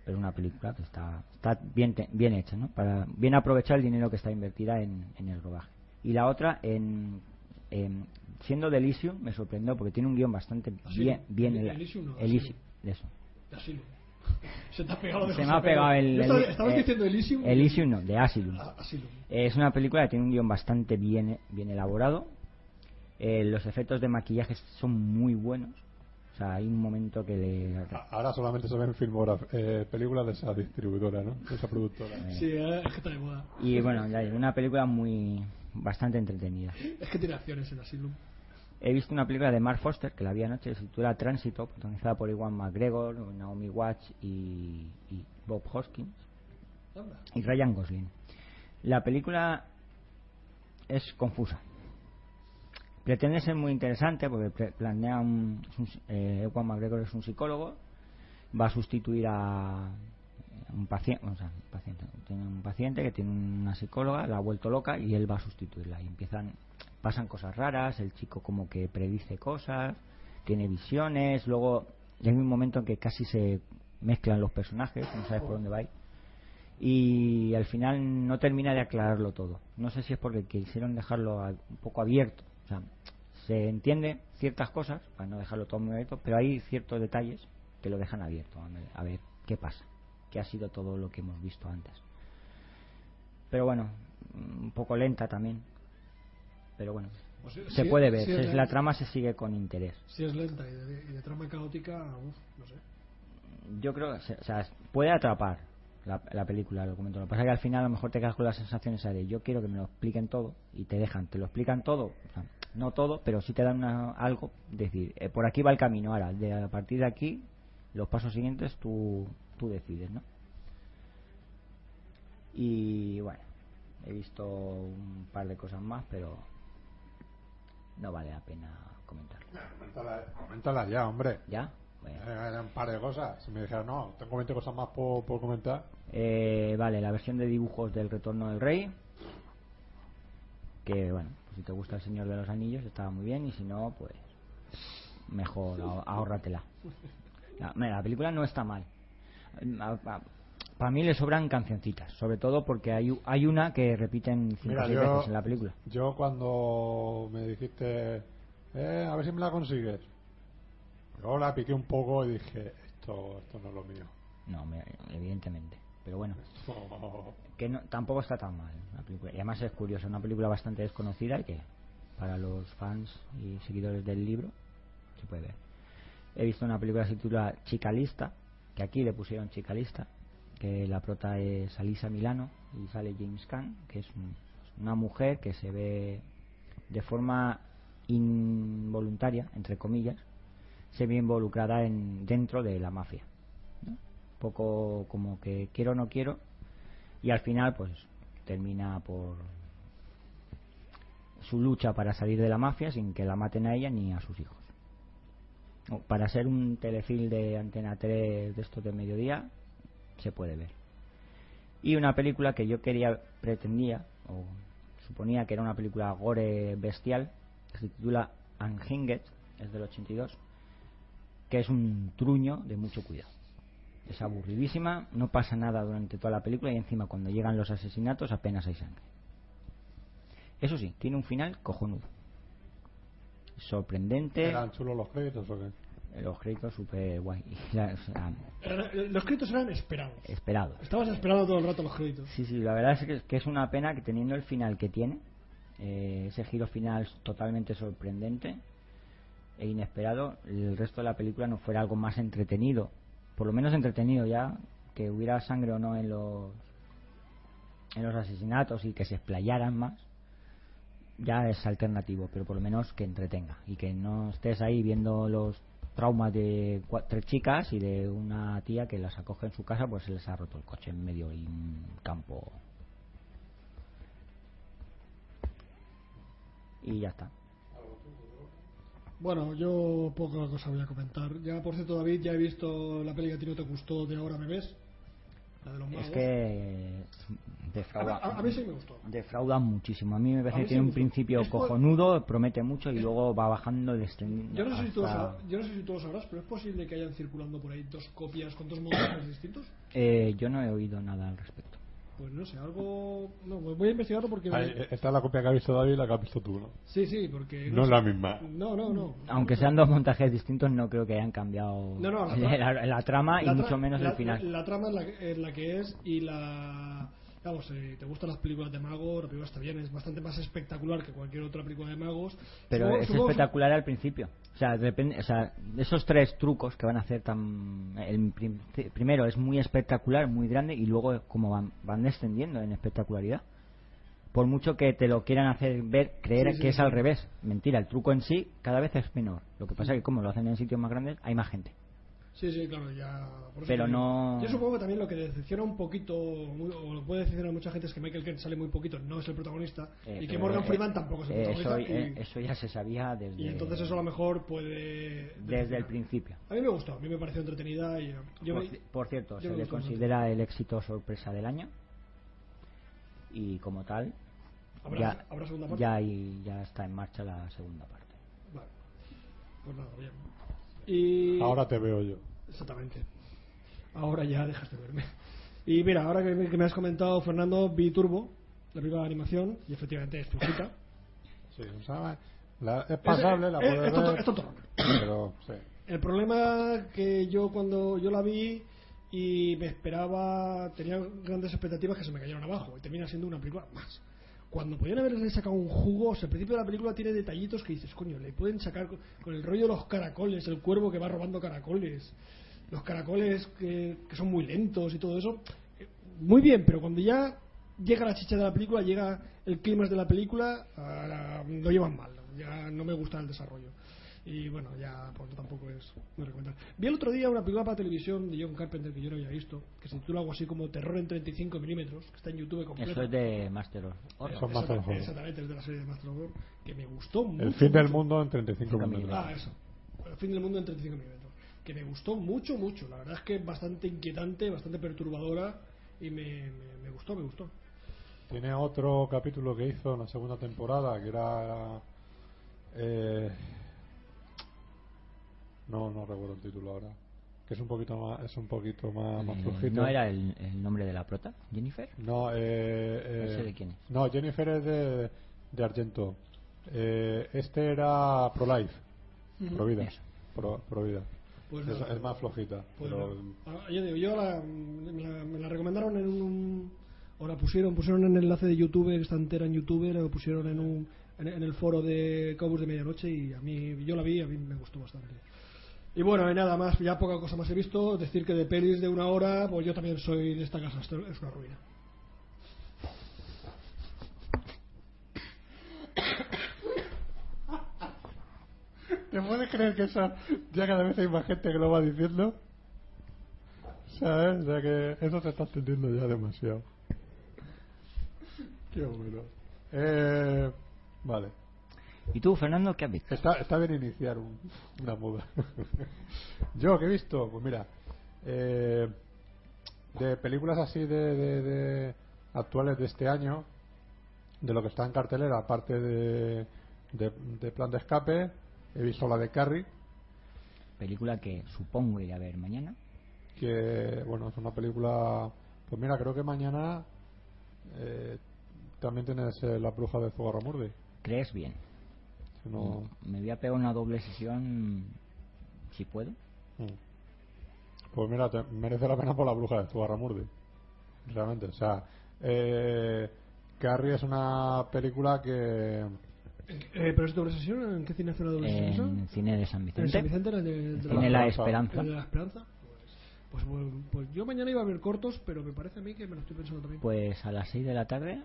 pero una película que está está bien te- bien hecha ¿no? para bien aprovechar el dinero que está invertida en, en el rodaje y la otra en, en- siendo de Elysium me sorprendió porque tiene un guion bastante bien bien El- Elysium no, Elysium, eso. Se te ha pegado de se me ha pegado Pedro. el, el- Estabas eh, diciendo Elysium. Elysium no de Asylum Ah, Asylum. es una película que tiene un guion bastante bien, bien elaborado. Eh, los efectos de maquillaje son muy buenos. O sea, hay un momento que le. Ahora solamente se ven filmograf- eh, películas de esa distribuidora, ¿no? De esa productora. Sí, eh, es que está de moda. Y bueno, ya una película muy. bastante entretenida. Es que tiene acciones en Asylum. He visto una película de Mark Foster que la vi anoche, se titula Tránsito, protagonizada por Iwan McGregor, Naomi Watts y, y Bob Hoskins. Y Ryan Gosling. La película es confusa. Pretende ser muy interesante porque plantea un, un- eh, Ewan McGregor es un psicólogo, va a sustituir a un paciente, o sea, un paciente, tiene un paciente que tiene una psicóloga, la ha vuelto loca y él va a sustituirla y empiezan pasan cosas raras, el chico como que predice cosas, tiene visiones, luego hay un momento en que casi se mezclan los personajes, no sabes por dónde va y al final no termina de aclararlo todo. No sé si es porque quisieron dejarlo un poco abierto. O sea, se entiende ciertas cosas, para no dejarlo todo muy abierto, pero hay ciertos detalles que lo dejan abierto. A ver qué pasa, qué ha sido todo lo que hemos visto antes. Pero bueno, un poco lenta también. Pero bueno, Pues se puede ver. es la trama se sigue con interés. Si es lenta y de, y de trama caótica, uff, no sé. yo creo que o sea, puede atrapar la, la película, el documento. Lo que pasa es que al final a lo mejor te quedas con la sensación esa de yo quiero que me lo expliquen todo y te dejan, te lo explican todo, o sea, no todo, pero sí te dan una- algo, decir, eh, por aquí va el camino, ahora, de, a partir de aquí, los pasos siguientes tú, tú decides, ¿no? Y bueno, he visto un par de cosas más, pero no vale la pena comentarlo. Coméntala, coméntala ya, hombre. ¿Ya? Bueno. Eh, Eran un par de cosas. Si me dijeron, no, tengo 20 cosas más por, por comentar. Eh, vale, la versión de dibujos del Retorno del Rey. Que bueno, pues si te gusta el Señor de los Anillos estaba muy bien y si no, pues mejor ahó- ahórratela. La, mira, la película no está mal. Para mí le sobran cancioncitas, sobre todo porque hay, una que repiten cinco Mira, o seis yo- veces en la película. Yo cuando me dijiste, eh, a ver si me la consigues. Yo la piqué un poco y dije, esto, esto no es lo mío. No, me- evidentemente. Pero bueno, Esto- que no, tampoco está tan mal la película. Y además es curioso, una película bastante desconocida y que para los fans y seguidores del libro se puede ver. He visto una película que se titula Chica Lista, que aquí le pusieron Chica Lista, que la prota es Alisa Milano y sale James Caan, que es un- una mujer que se ve de forma involuntaria, entre comillas, se ve involucrada en, dentro de la mafia. ¿no? Poco como que quiero o no quiero, y al final pues termina por su lucha para salir de la mafia sin que la maten a ella ni a sus hijos. Para ser un telefilm de Antena 3 de estos de mediodía se puede ver. Y una película que yo quería, pretendía, o suponía que era una película gore bestial, que se titula Unhinged, es del 82, que es un truño de mucho cuidado. Es aburridísima, no pasa nada durante toda la película y encima cuando llegan los asesinatos apenas hay sangre. Eso sí, tiene un final cojonudo. Sorprendente, ¿Eran chulos los créditos o qué? Los créditos super guay. Y la- o sea, Eran- Los créditos eran esperados. esperados. Estabas esperando todo el rato los créditos. Sí, sí, la verdad es que, que es una pena que teniendo el final que tiene, eh, ese giro final totalmente sorprendente e inesperado, el resto de la película no fuera algo más entretenido. Por lo menos entretenido ya, que hubiera sangre o no en los, en los asesinatos y que se explayaran más, ya es alternativo, pero por lo menos que entretenga y que no estés ahí viendo los traumas de cua- tres chicas y de una tía que las acoge en su casa pues se les ha roto el coche en medio de un campo y ya está Bueno, yo poca cosa voy a comentar. Ya, por cierto, David, ya he visto la peli que no te gustó de Ahora me ves. La de los magos. es que defrauda, A- a- a mí sí me gustó. defrauda muchísimo a mí me parece mí que sí tiene un principio Es cojonudo promete mucho y luego va bajando descendiendo Yo no, sé si sab- yo no sé si lo sabrás, pero es posible que hayan circulando por ahí dos copias con dos montajes distintos. Eh, yo no he oído nada al respecto Pues no sé, algo. No, pues voy a investigarlo porque. Ay, esta es la copia que ha visto David y la que has visto tú, ¿no? Sí, sí, porque. No es sé. la misma. No, no, no. aunque sean dos montajes distintos no creo que hayan cambiado No, no, la la, tra- la trama y La tra- mucho menos la- el final La, la trama es la, que- es la que es y la. Vamos, si te gustan las películas de magos, la película está bien, es bastante más espectacular que cualquier otra película de magos. pero Supongo- es supongo- espectacular al principio. O sea, depende, o sea esos tres trucos que van a hacer tan el prim- primero es muy espectacular muy grande y luego como van, van descendiendo en espectacularidad. Por mucho que te lo quieran hacer ver creer Sí, sí, que es al revés. Mentira el truco en sí cada vez es menor. Lo que pasa es que como lo hacen en sitios más grandes hay más gente Sí, sí, claro, ya. por Pero no- Yo supongo que también lo que decepciona un poquito, o lo puede decepcionar a mucha gente, es que Michael Kent sale muy poquito, no es el protagonista, Eh, y que Morgan eh, Freeman tampoco es el eh, protagonista. eso, y, eso ya se sabía desde y entonces eso a lo mejor puede. desde el principio A mí me gustó, a mí me pareció entretenida y. Yo por, me- ci- por cierto, yo se le considera el éxito sorpresa del año y como tal ¿Habrá- ya, habrá segunda parte? ya, hay- ya está en marcha la segunda parte. Vale. Pues nada, bien. Y... Ahora te veo yo. Exactamente. Ahora ya dejas de verme. Y mira, ahora que me, que me has comentado, Fernando, vi Turbo, la película de animación, y efectivamente es flojita. Sí, o sea, la- es pasable, la es- puedes es tonto- ver, es. Pero, sí. El problema que yo cuando yo la vi y me esperaba, tenía grandes expectativas que se me cayeron abajo y termina siendo una película más. Cuando podían haberle sacado un jugo, o sea, al principio de la película tiene detallitos que dices, coño, le pueden sacar con, el rollo de los caracoles, el cuervo que va robando caracoles, los caracoles que, que son muy lentos y todo eso. Eh, Muy bien, pero cuando ya llega la chicha de la película, llega el clímax de la película, ah, lo llevan mal, ya no me gusta el desarrollo. Y bueno, ya por eso tampoco es muy recomendable. Vi el otro día una película para televisión de John Carpenter que yo no había visto, que se titula algo así como Terror en 35 milímetros, que está en YouTube completo. Eso es de Master of Horror. Son Master of Horror. Exactamente, es de la serie de Master of Horror, que me gustó mucho. El fin del mundo en 35 Cinco minutos. Ah, eso. El fin del mundo en 35 milímetros. que me gustó mucho, mucho. La verdad es que es bastante inquietante, bastante perturbadora y me, me, me gustó, me gustó. Tiene otro capítulo que hizo en la segunda temporada que era. eh, no, no recuerdo el título ahora. Que es un poquito más, es un poquito más, más Eh, flojito. ¿No era el, el nombre de la prota? ¿Jennifer? No, eh, eh, No sé de quién es. No, Jennifer es de, de Argento. Eh, este era Pro-Life. Pro-Vida. Eso. Pro, Pro-Vida. Pues es, más flojita. Pues pero, no. Ah, ya digo, yo la, me, la, me la recomendaron en un. O la pusieron, pusieron en el enlace de YouTube, está entera en YouTube, la pusieron en, un, en, en el foro de Cobus de Medianoche y a mí, yo la vi y a mí me gustó bastante. Y bueno, y nada más, ya poca cosa más he visto. Decir que de pelis de una hora, pues yo también soy de esta casa, es una ruina. ¿Te puedes creer que eso ya cada vez hay más gente que lo va diciendo? ¿Sabes? O sea que eso te está extendiendo ya demasiado. Qué bueno. Eh, vale. ¿Y tú, Fernando, qué has visto? Está, está bien iniciar un- una moda. Yo, ¿qué he visto? Pues mira, eh, de películas así de, de- de actuales de este año, de lo que está en cartelera, aparte de, de, de Plan de Escape, he visto la de Carrie, Película que supongo iré a ver mañana. que bueno, es una película, pues mira, creo que mañana eh, también tienes eh, La Bruja de Zugarramurdi. ¿Crees bien? No- Me voy a pegar una doble sesión si puedo. Mm. Pues mira, te- merece la pena por la bruja de Zugarramurdi. Realmente, o sea, eh, Carrie es una película que. Eh, ¿Pero es doble sesión? ¿En qué cine hace la doble sesión? En cine de San ¿En Vicente. San Vicente? ¿En el de, La Esperanza. ¿En de la Esperanza? Pues, pues, pues yo mañana iba a ver cortos, pero me parece a mí que me lo estoy pensando también. Pues a las 6 de la tarde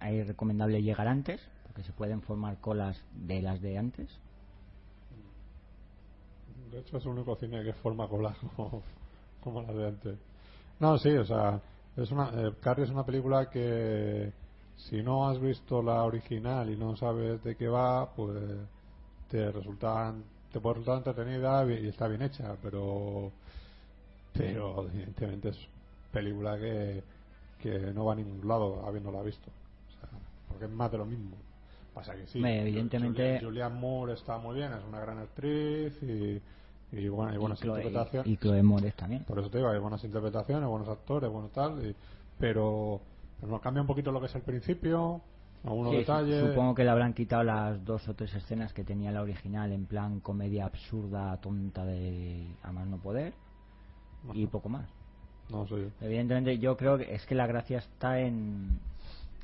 hay recomendable llegar antes, porque se pueden formar colas de las de antes. De hecho, es el único cine que forma cola como, como la de antes. No, sí, o sea, es una, eh, Carrie es una película que si no has visto la original y no sabes de qué va, pues te resulta te puede resultar entretenida y está bien hecha, pero pero evidentemente es película que, que no va a ningún lado habiéndola visto. O sea, porque es más de lo mismo. Pasa que sí. Evidentemente- Julia- Moore está muy bien, es una gran actriz y, y, bueno, y buenas y, Chloe, interpretaciones. y Chloe Moretz también. Por eso te digo, hay buenas interpretaciones, buenos actores, bueno tal, y- pero, pero nos cambia un poquito lo que es el principio, algunos Sí, detalles. Supongo que le habrán quitado las dos o tres escenas que tenía la original en plan comedia absurda, tonta de a más no poder y poco más. No sé. Evidentemente yo creo que es que la gracia está en,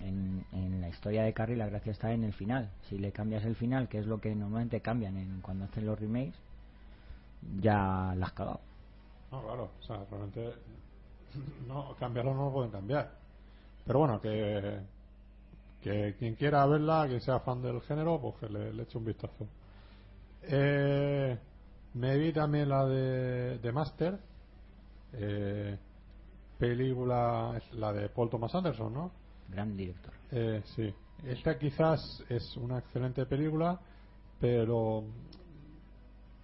en, en la historia de Carrie, la gracia está en el final. Si le cambias el final, que es lo que normalmente cambian en, cuando hacen los remakes, ya la has cagado. No, claro, o sea, realmente no, cambiarlo no lo pueden cambiar. Pero bueno, que, que quien quiera verla, quien sea fan del género, pues que le, eche un vistazo. Eh, me vi también la de, de Master, eh, película, la de Paul Thomas Anderson, ¿no? Gran director. Eh, sí. Esta quizás es una excelente película, pero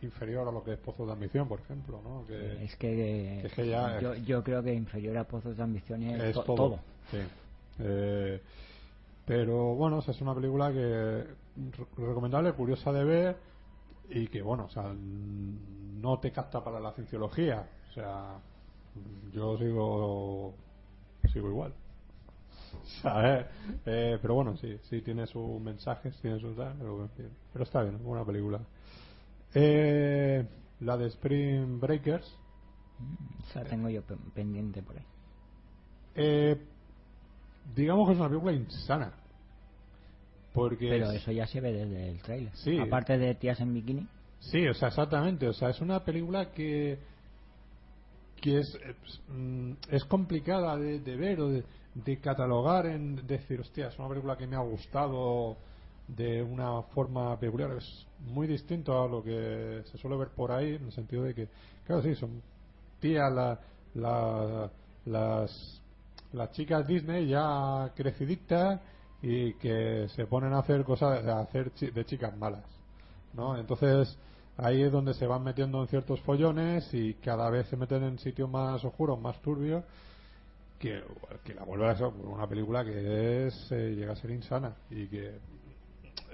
inferior a lo que es Pozos de Ambición, por ejemplo, ¿no? Que es que, que es que ya yo, yo creo que inferior a Pozos de Ambición es, es to- todo. todo. Sí. Eh, pero bueno, o sea, es una película que re- recomendable, curiosa de ver y que bueno, o sea, no te capta para la cienciología. O sea, yo sigo sigo igual. ¿Sabes? Eh, pero bueno, sí, sí tiene sus mensajes, tiene sus tal, pero, pero está bien, es buena película. Eh, la de Spring Breakers, la tengo yo pe- pendiente por ahí. Eh, digamos que es una película insana. Porque Pero es- eso ya se ve desde el trailer. Sí. Aparte de tías en bikini. Sí, o sea, exactamente. O sea, es una película que que es eh, pues, mm, es complicada de, de ver o de, de catalogar en decir, hostia, es una película que me ha gustado de una forma peculiar. Es muy distinto a lo que se suele ver por ahí, en el sentido de que, claro, sí, son tías la- la- las, las chicas Disney ya creciditas y que se ponen a hacer cosas, a hacer de chicas malas. ¿no? Entonces, ahí es donde se van metiendo en ciertos follones y cada vez se meten en sitios más oscuros, más turbios, que, que la vuelve a ser una película que es eh, llega a ser insana y que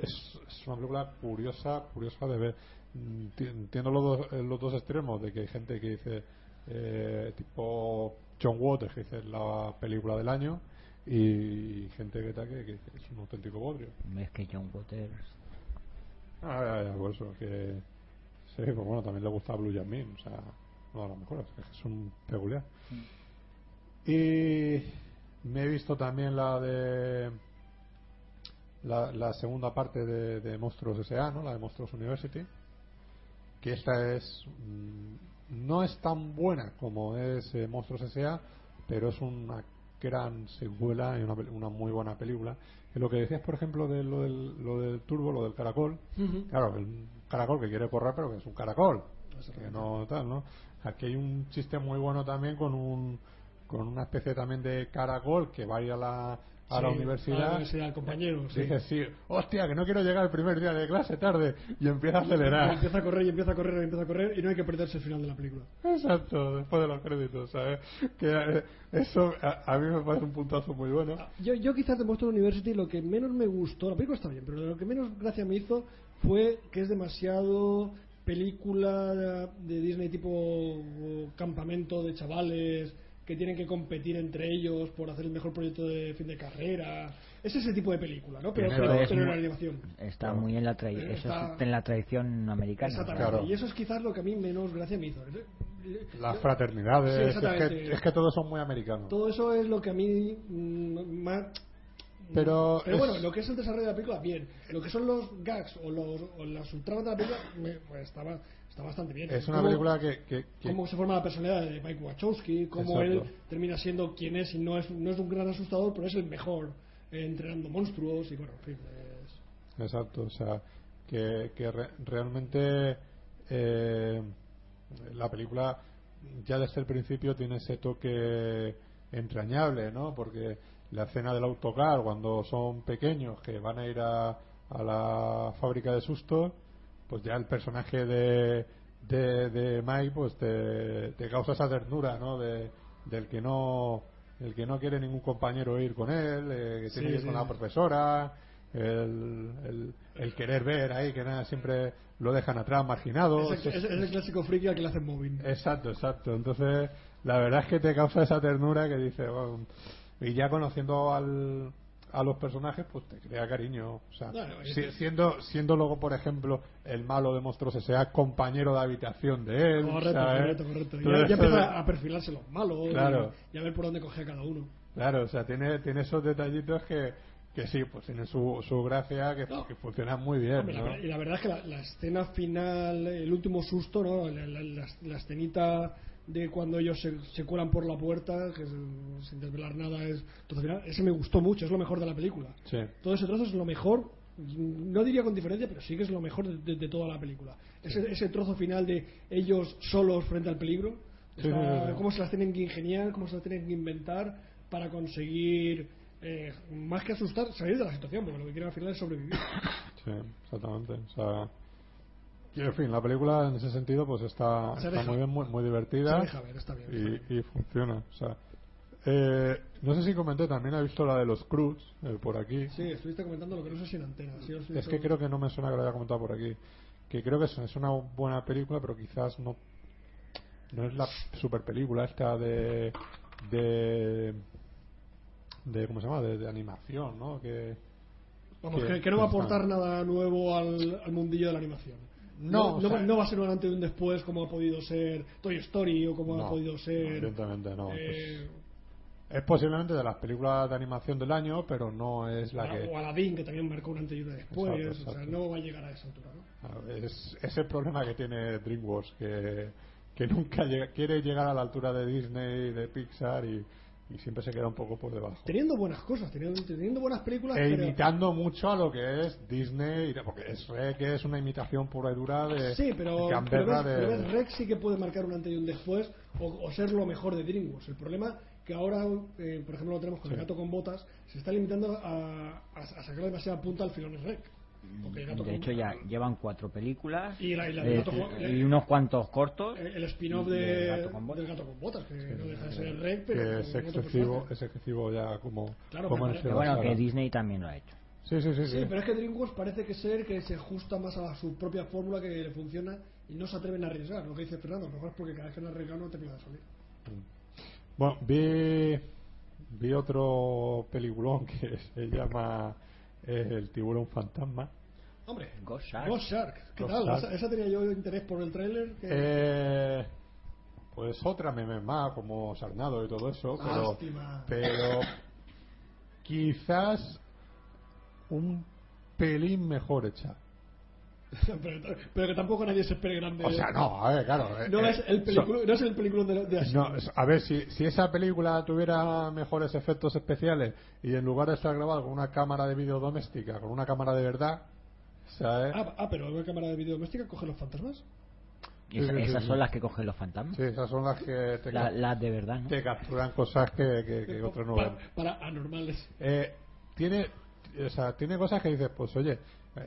es, es una película curiosa, curiosa de ver. Mm, ti- Entiendo los dos, eh, los dos extremos de que hay gente que dice eh, tipo John Waters que dice la película del año y gente que, que, que es un auténtico bodrio. Es que John Waters. Ah, ya, ya, por eso que sí, pues bueno, también le gusta Blue Jasmine, o sea, no a lo mejor, es un peculiar. Y me he visto también la de la, la segunda parte de, de Monstruos S.A., ¿no? La de Monstruos University, que esta es mm, no es tan buena como es eh, Monstruos S.A., pero es una gran secuela y una, una muy buena película. Y lo que decías, por ejemplo, de lo del, lo del turbo, lo del caracol, claro, un caracol que quiere correr, pero que es un caracol, que no tal, ¿no? Aquí hay un chiste muy bueno también con un con una especie también de caracol que va a ir a la, a la universidad. a la universidad, compañero, sí. Dice, sí, hostia, que no quiero llegar el primer día de clase tarde y empieza a Y acelerar. empieza a correr y empieza a correr y empieza a correr y no hay que perderse el final de la película. Exacto, después de los créditos, ¿sabes? Que eh, eso a, a mí me parece un puntazo muy bueno. Yo, yo quizás de Monster University lo que menos me gustó, la película está bien, pero lo que menos gracia me hizo fue que es demasiado película de Disney tipo campamento de chavales que tienen que competir entre ellos por hacer el mejor proyecto de fin de carrera. Es ese tipo de película, ¿no? Pero, Eso pero, es pero en muy- la animación. Está muy en la, trai- Eh, eso está- es en la tradición americana. Exactamente. Y eso es quizás lo que a mí menos gracia me hizo. Las Sí, fraternidades, es, exactamente. que, es que todos son muy americanos. Todo eso es lo que a mí mm, más... Pero Pero es- bueno, lo que es el desarrollo de la película, bien. Lo que son los gags o, los, o las subtramas de la película, me- pues estaba, está bastante bien. Es una Cómo- película que, que- que- Cómo se forma la personalidad de Mike Wachowski, cómo Exacto. él termina siendo quien es y no es, no es un gran asustador, pero es el mejor eh, entrenando monstruos y bueno, en fin. es- Exacto, o sea, que, que re- realmente eh, la película ya desde el principio tiene ese toque entrañable, ¿no? Porque la escena del autocar, cuando son pequeños, que van a ir a, a la fábrica de sustos, pues ya el personaje de, de, de Mike, pues te, te causa esa ternura, ¿no? De, del que no el que no quiere ningún compañero ir con él, eh, que tiene Sí, que ir con la profesora, el, el, el querer ver ahí, que nada, siempre lo dejan atrás, marginado. es, el, es- es el clásico friki al que le hacen mobbing. Exacto, exacto. Entonces, la verdad es que te causa esa ternura que dice, bueno, y ya conociendo al, a los personajes, pues te crea cariño. O sea, No, no, si- siendo, siendo luego, por ejemplo, el malo de Monstruos sea compañero de habitación de él. Correcto, correcto, Ya, ya empieza de- a perfilarse los malos Claro. y, a ver por dónde coge a cada uno. Claro, o sea, tiene, tiene esos detallitos que, que sí, pues tienen su, su gracia, que, que funcionan muy bien. Hombre, ¿no? y la verdad es que la, la escena final, el último susto, ¿no? la escenita de cuando ellos se, se cuelan por la puerta, que es- sin desvelar nada, es final, ese me gustó mucho, es lo mejor de la película. Sí. Todo ese trozo es lo mejor, no diría con diferencia, pero sí que es lo mejor de, de- de toda la película. Ese, ese trozo final de ellos solos frente al peligro, está- sí. cómo se las tienen que ingeniar, cómo se las tienen que inventar para conseguir, eh, más que asustar, salir de la situación, porque lo que quieren al final es sobrevivir. Sí, exactamente. O sea, y en fin, la película en ese sentido pues está, muy bien, muy, muy divertida está bien, y, funciona. O sea, eh, no sé si comenté, también he visto la de los Cruz eh, por aquí. Sí, estuviste comentando lo que no sé si en antena. sí, Es que creo que no me suena que lo haya comentado por aquí. Que creo que es, una buena película, pero quizás no no es la super película esta de de de cómo se llama de, de animación, ¿no? Que Vamos, que, que no va a aportar nada nuevo al, al mundillo de la animación. No, no, o no no va a ser un antes y un después como ha podido ser Toy Story o como ha podido no, ser. evidentemente no. eh, Es posiblemente de las películas de animación del año, pero no es la que O Aladdin, que también marcó un antes y un después. Exacto, O sea, no va a llegar a esa altura, ¿no? Es, es el problema que tiene DreamWorks, que, que nunca llega- quiere llegar a la altura de Disney, de Pixar y, y siempre se queda un poco por debajo. Teniendo buenas cosas, teniendo, teniendo buenas películas. E pero- imitando mucho a lo que es Disney, de- porque es Rec que es una imitación pura y dura de Sí, pero, pero, Gamberra ves, de- pero ves, Rex sí que puede marcar un antes y un después o, o ser lo mejor de DreamWorks. El problema que ahora, eh, por ejemplo, lo tenemos con el Sí. gato con botas, se está limitando a, a, a sacar demasiada punta al filón Rec. Gato De hecho, ya llevan cuatro películas Y la- y la eh, gato y unos cuantos cortos. el, el spin-off de, del gato con botas. que no deja de ser el rey, pero que es excesivo, es excesivo ya como, Claro, como pero- bueno, que Disney también lo ha hecho. Sí, sí, sí, Sí, sí. pero es que DreamWorks parece que ser que se ajusta más a su propia fórmula que le funciona y no se atreven a arriesgar. Lo que dice Fernando, a lo mejor es porque cada vez que han arriesgado no termina de salir. Bueno, vi, vi otro peliculón que se llama El tiburón fantasma. Hombre, Ghost Shark. Ghost Shark, ¿qué Ghost tal? Shark. Esa, esa tenía yo interés por el tráiler. que- Eh, pues otra meme más, como Sarnado y todo eso, pero, Lástima. pero quizás un pelín mejor hecha. pero, pero que tampoco nadie se espere grande. O sea, no, a ver, claro. eh, No eh, es el película, no es el película de, de así. No, a ver, si, si esa película tuviera mejores efectos especiales y en lugar de estar grabado con una cámara de vídeo doméstica, con una cámara de verdad, ¿sabes? Ah, ah, pero una cámara de vídeo doméstica coge los fantasmas. Esa- esas son las que cogen los fantasmas. Sí, esas son las que te, La- las de verdad, ¿no? te capturan cosas que, que, que otros no ven. para, para anormales. Eh, tiene, o sea, tiene cosas que dices, pues oye,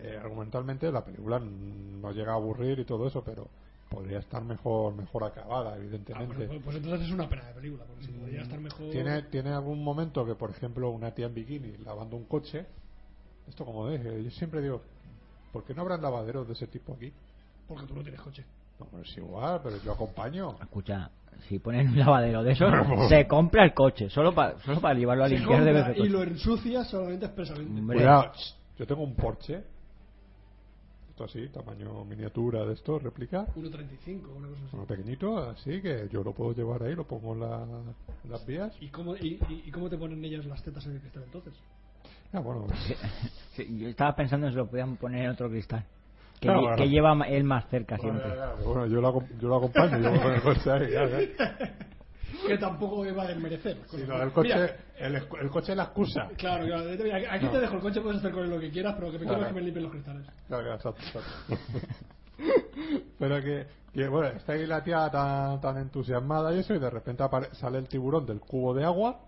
eh, argumentalmente la película no llega a aburrir y todo eso, pero podría estar mejor mejor acabada, Ah, evidentemente. pues, pues entonces es una pena de película, porque si podría estar mejor. Tiene, tiene algún momento que, por ejemplo, una tía en bikini lavando un coche, esto como deje, yo siempre digo, ¿por qué no habrán lavaderos de ese tipo aquí? Porque tú no tienes coche. No, pero es igual, pero yo acompaño. Escucha, si ponen un lavadero de eso, se compra el coche, solo para solo para llevarlo a Se limpiar de vez en y lo ensucia solamente expresamente. Hombre. Cuidado, yo tengo un Porsche, esto así, tamaño miniatura de esto, réplica, 1.35, una cosa así. uno pequeñito, así que yo lo puedo llevar ahí, lo pongo en, la- en las vías. ¿Y cómo, y, y- cómo te ponen ellas las tetas en el cristal entonces? Ah, bueno, Sí, yo estaba pensando en si lo podían poner en otro cristal. Que, Claro, que lleva él más cerca siempre. bueno, yo lo, yo lo acompaño, yo voy con el coche ahí. Que tampoco iba a desmerecer. Sí, no, el coche, el, coche es la excusa. Claro, claro. Aquí No. te dejo el coche, puedes hacer con él lo que quieras, pero que me Claro. que me limpien los cristales. Claro, claro, exacto, exacto. Pero que, que, bueno, está ahí la tía tan, tan entusiasmada y eso, y de repente apare- sale el tiburón del cubo de agua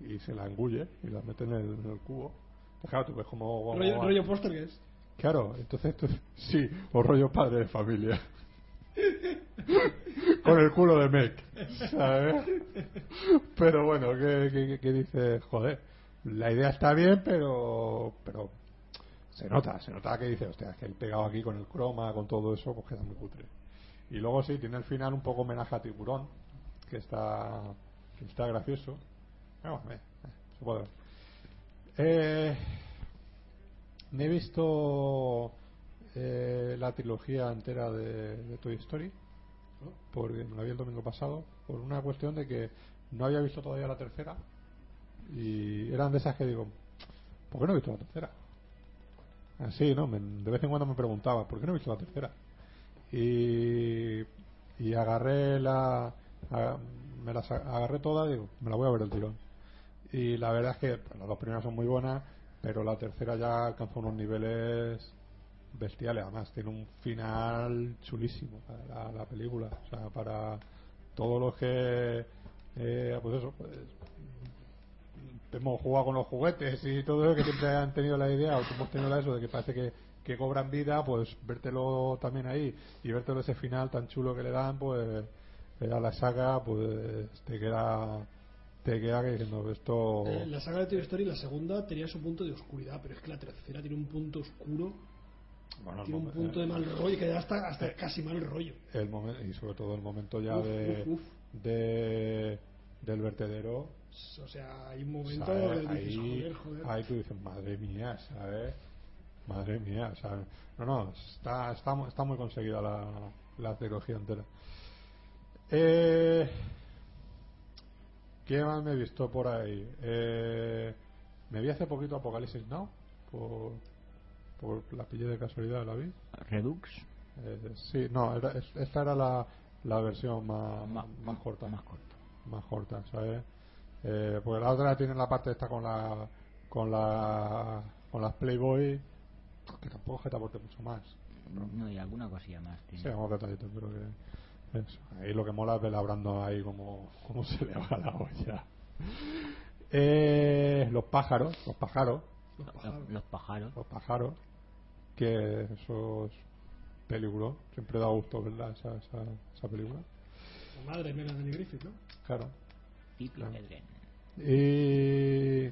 y se la engulle y la mete en el, en el cubo. Entonces, claro, tú ves como. Rollo, rollo póster que es. Claro, entonces es- sí, o rollo padre de familia. Con el culo de Meg, ¿sabes? Pero bueno, que, que, que dice, joder, la idea está bien, pero pero se nota, se nota que dice, hostia, es que el pegado aquí con el croma, con todo eso, pues queda muy cutre. Y luego sí, tiene el final un poco homenaje a Tiburón, que está, que está gracioso. Bueno, eh, eh, se puede ver. Eh, me he visto eh, la trilogía entera de, Toy Story, porque me la vi el domingo pasado, por una cuestión de que no había visto todavía la tercera, y eran de esas que digo, ¿por qué no he visto la tercera? Así, ¿no? Me- de vez en cuando me preguntaba, ¿por qué no he visto la tercera? Y, y agarré la. me las agarré todas, digo, me la voy a ver el tirón. Y la verdad es que pues, las dos primeras son muy buenas, pero la tercera ya alcanzó unos niveles bestiales. Además, tiene un final chulísimo la, la película. O sea, para todos los que. eh, pues eso, pues, hemos jugado con los juguetes y todo eso, que siempre han tenido la idea, o que hemos tenido la eso de que parece que, que cobran vida, pues vértelo también ahí y vértelo ese final tan chulo que le dan, pues a la saga, pues te queda te queda que diciendo esto Eh, la saga de Toy Story, la segunda, tenía su punto de oscuridad, pero es que la tercera tiene un punto oscuro, bueno, tiene un punto de mal rollo, que da hasta, hasta casi mal rollo. el momento y sobre todo el momento ya Uf, de, uf, uf. de del vertedero O sea, hay un momento que dices, ahí, joder, joder. ahí tú dices madre mía ¿sabes? madre mía ¿sabes? no no está está, está muy conseguida la, la trilogía entera eh, ¿qué más me he visto por ahí? Eh, me vi hace poquito Apocalipsis Now por, por la pillé de casualidad la vi Redux. Eh, sí, no, era- es- esta era la, la versión más, más corta. Más corto. Más corta, ¿sabes? Eh, porque la otra tiene la parte esta con la con la con las Playboy que tampoco que te aporte mucho más. No, y alguna cosilla más. tiene. Sí, vamos detallitos, pero que eso. Ahí lo que mola es ver labrando ahí como, como se le va la olla. Eh, los pájaros, los pájaros, Los pájaros. Los pájaros. los pájaros. que eso es película. Siempre da gusto verla, esa, esa, esa película. La madre mía de Griffith, ¿no? Claro. Y.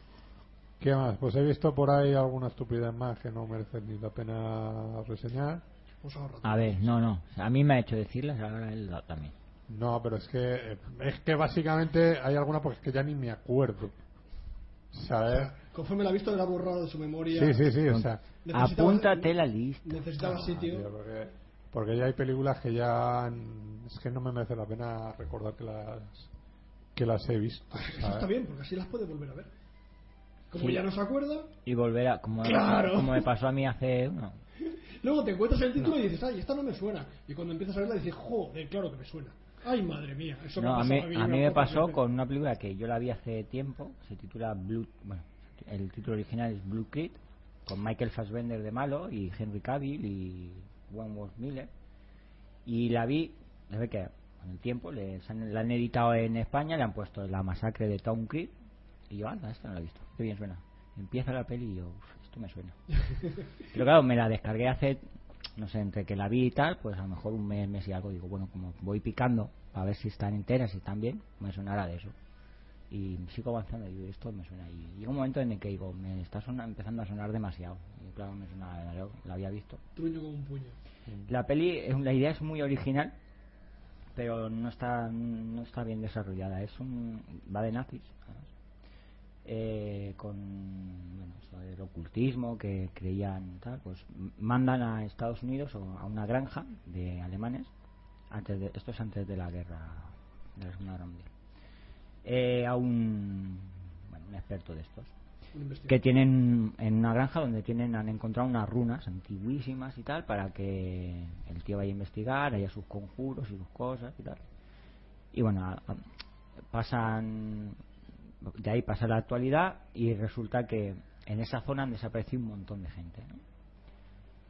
¿Qué más? Pues he visto por ahí alguna estupidez más que no merece ni la pena reseñar. Pues. A ver, no, no. A mí me ha hecho decirlas, ahora él también. No, pero es que es que básicamente hay alguna porque es que ya ni me acuerdo. ¿Sabes? Conforme la ha visto, le ha borrado de su memoria. Sí, sí, sí, o sea, Apúntate la lista. Necesitaba sitio. tío, porque, porque ya hay películas que ya es que no me merece la pena recordar que las que las he visto. Eso ¿sabes? está bien, porque así las puede volver a ver. Como Sí. ya no se acuerda, Y volver a. Como, Claro. como me pasó a mí hace. No, luego te encuentras el título y dices, ay, esta no me suena. Y cuando empiezas a verla dices, joder, claro que me suena. Ay, madre mía. Eso No, me a mí, a mí me pasó con una película que yo la vi hace tiempo, se titula Blue, bueno, el título original es Blue Creek, con Michael Fassbender de malo y Henry Cavill y Wentworth Miller. Y la vi, la ve que con el tiempo le, se han- la han editado en España, le han puesto La masacre de Town Creek y yo, anda, esta no la he visto, qué bien suena. Empieza la peli y yo, "Uf, esto me suena. Pero claro, me la descargué hace, no sé, entre que la vi y tal, pues a lo mejor un mes, mes y algo. Digo, bueno, como voy picando a ver si están enteras, si están bien, me sonará de eso. Y sigo avanzando y esto me suena. Y llega un momento en el que digo, me está empezando a sonar demasiado. Y claro, me suena, la, la había visto. Truño como un puño. La peli, la idea es muy original, pero no está no está bien desarrollada. Es un va de nazis. Eh, con bueno, del ocultismo que creían tal, pues mandan a Estados Unidos o a una granja de alemanes antes de esto es antes de la guerra de la Segunda Guerra Mundial. Eh, a un bueno, un experto de estos que tienen en una granja donde tienen han encontrado unas runas antiguísimas y tal para que el tío vaya a investigar haya sus conjuros y sus cosas y tal. Y bueno a- a- pasan de ahí pasa la actualidad y resulta que en esa zona han desaparecido un montón de gente ¿no?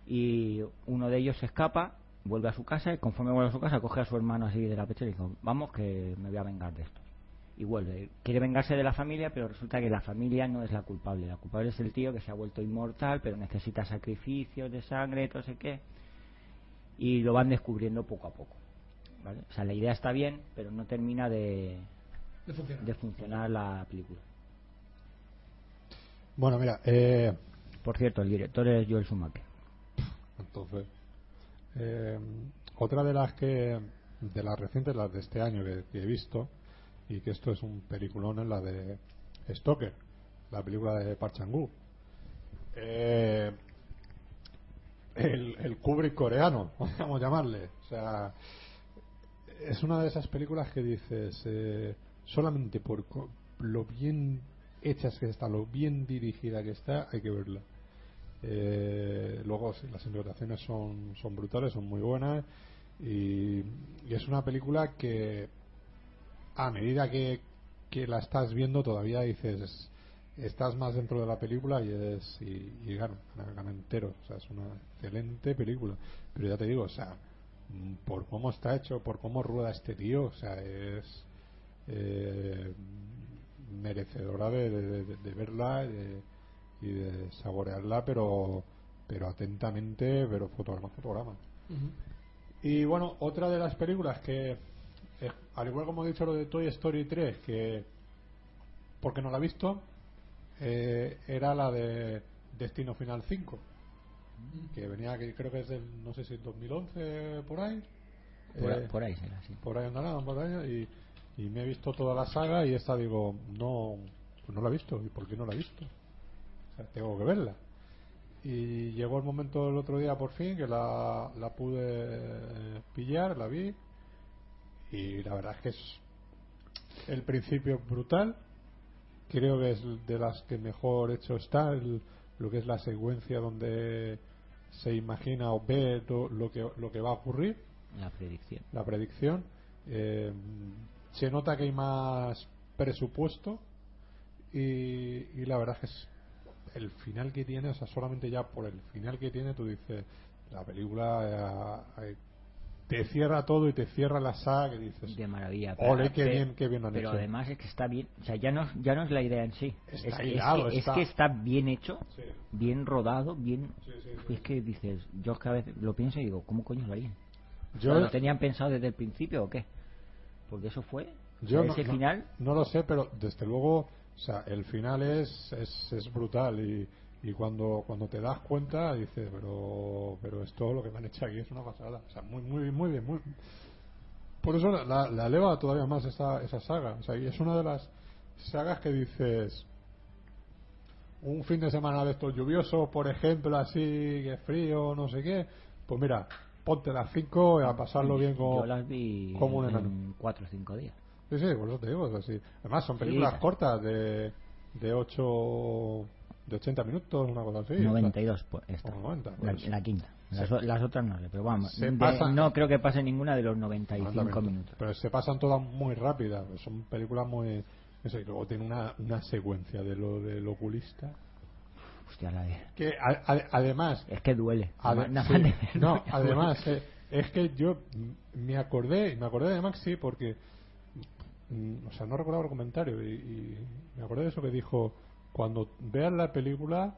y uno de ellos se escapa vuelve a su casa y conforme vuelve a su casa coge a su hermano así de la pecha y dice vamos que me voy a vengar de estos y vuelve. Quiere vengarse de la familia, pero resulta que la familia no es la culpable. La culpable es el tío que se ha vuelto inmortal, pero necesita sacrificios de sangre, no sé qué. Y lo van descubriendo poco a poco. ¿vale? O sea, la idea está bien, pero no termina de, De funcionar. de funcionar la película. Bueno, mira, eh, Por cierto, el director es Joel Schumacher. entonces eh, otra de las que de las recientes, las de este año que, que he visto y que esto es un peliculón es la de Stoker, la película de Park Chan-wook. Eh, el, el Kubrick coreano, a llamarle. O sea, es una de esas películas que dices, eh, solamente por lo bien hechas que está, lo bien dirigida que está, hay que verla. Eh, luego las interpretaciones son, son brutales, son muy buenas y es una película que a medida que, que la estás viendo todavía dices estás más dentro de la película y es y, y gana, gana- entero. O sea es una excelente película. Pero ya te digo o sea por cómo está hecho por cómo rueda este tío o sea es eh, merecedora de, de- de- de verla y de, y de saborearla pero pero atentamente pero fotograma fotograma. Y bueno, otra de las películas que, al igual como he dicho lo de Toy Story 3, que porque no la he visto, eh, era la de Destino Final 5, que venía, que creo que es del, no sé si 2011 por ahí. Por, Eh, por ahí será, sí. por ahí andará, por ahí, y, y me he visto toda la saga y esta digo, no, pues no la he visto. ¿Y por qué no la he visto? O sea, tengo que verla. Y llegó el momento el otro día por fin que la, la pude eh, pillar, la vi. Y la verdad es que es el principio brutal. Creo que es de las que mejor hecho está, el- lo que es la secuencia donde se imagina o ve to- lo que, lo que va a ocurrir La predicción. la predicción. Eh, se nota que hay más presupuesto y, y la verdad es que es el final que tiene, o sea, solamente ya por el final que tiene, tú dices, la película eh, hay- te cierra todo y te cierra la saga que dices de maravilla. ole qué pero- bien qué bien lo han pero hecho además es que está bien, o sea, ya no, ya no es la idea en sí. Está es, es que, es está- que está bien hecho, Sí. bien rodado, bien. Sí, sí, sí. Es que dices, yo es que a veces lo pienso y digo, ¿cómo coño lo harían? yo ¿Lo tenían pensado desde el principio o qué? Porque eso fue. o Yo sea, no, ese no- final, no lo sé, pero desde luego, o sea, el final es, es, es brutal y, y cuando cuando te das cuenta dices, pero pero esto lo que me han hecho aquí es una pasada, o sea, muy muy bien, muy bien, muy por eso la, la, la eleva todavía más esa, esa saga, o sea, y es una de las sagas que dices un fin de semana de estos lluviosos, por ejemplo, así que frío, no sé qué, pues mira, ponte las 5 y a pasarlo bien con yo las vi como un enano. en 4 o 5 días. Sí, sí, por eso te digo. así. Además, son películas Sí. cortas de, de 8. De 80 minutos, una cosa así. 92, pues, esta. O 90, la, pues. la quinta. Las, otras no pero vamos. se de- pasan- no creo que pase ninguna de los O 95 90 minutos. Pero se pasan todas muy rápidas. pues Son películas muy. Eso, y luego tiene una, una secuencia de lo del oculista. Hostia, la de- Que a- a- además. Es que duele. ade- sí, de no, además, eh, es que yo me acordé, me acordé de Maxi porque. mm, O sea, no recordaba el comentario y, y me acordé de eso que dijo: cuando veas la película,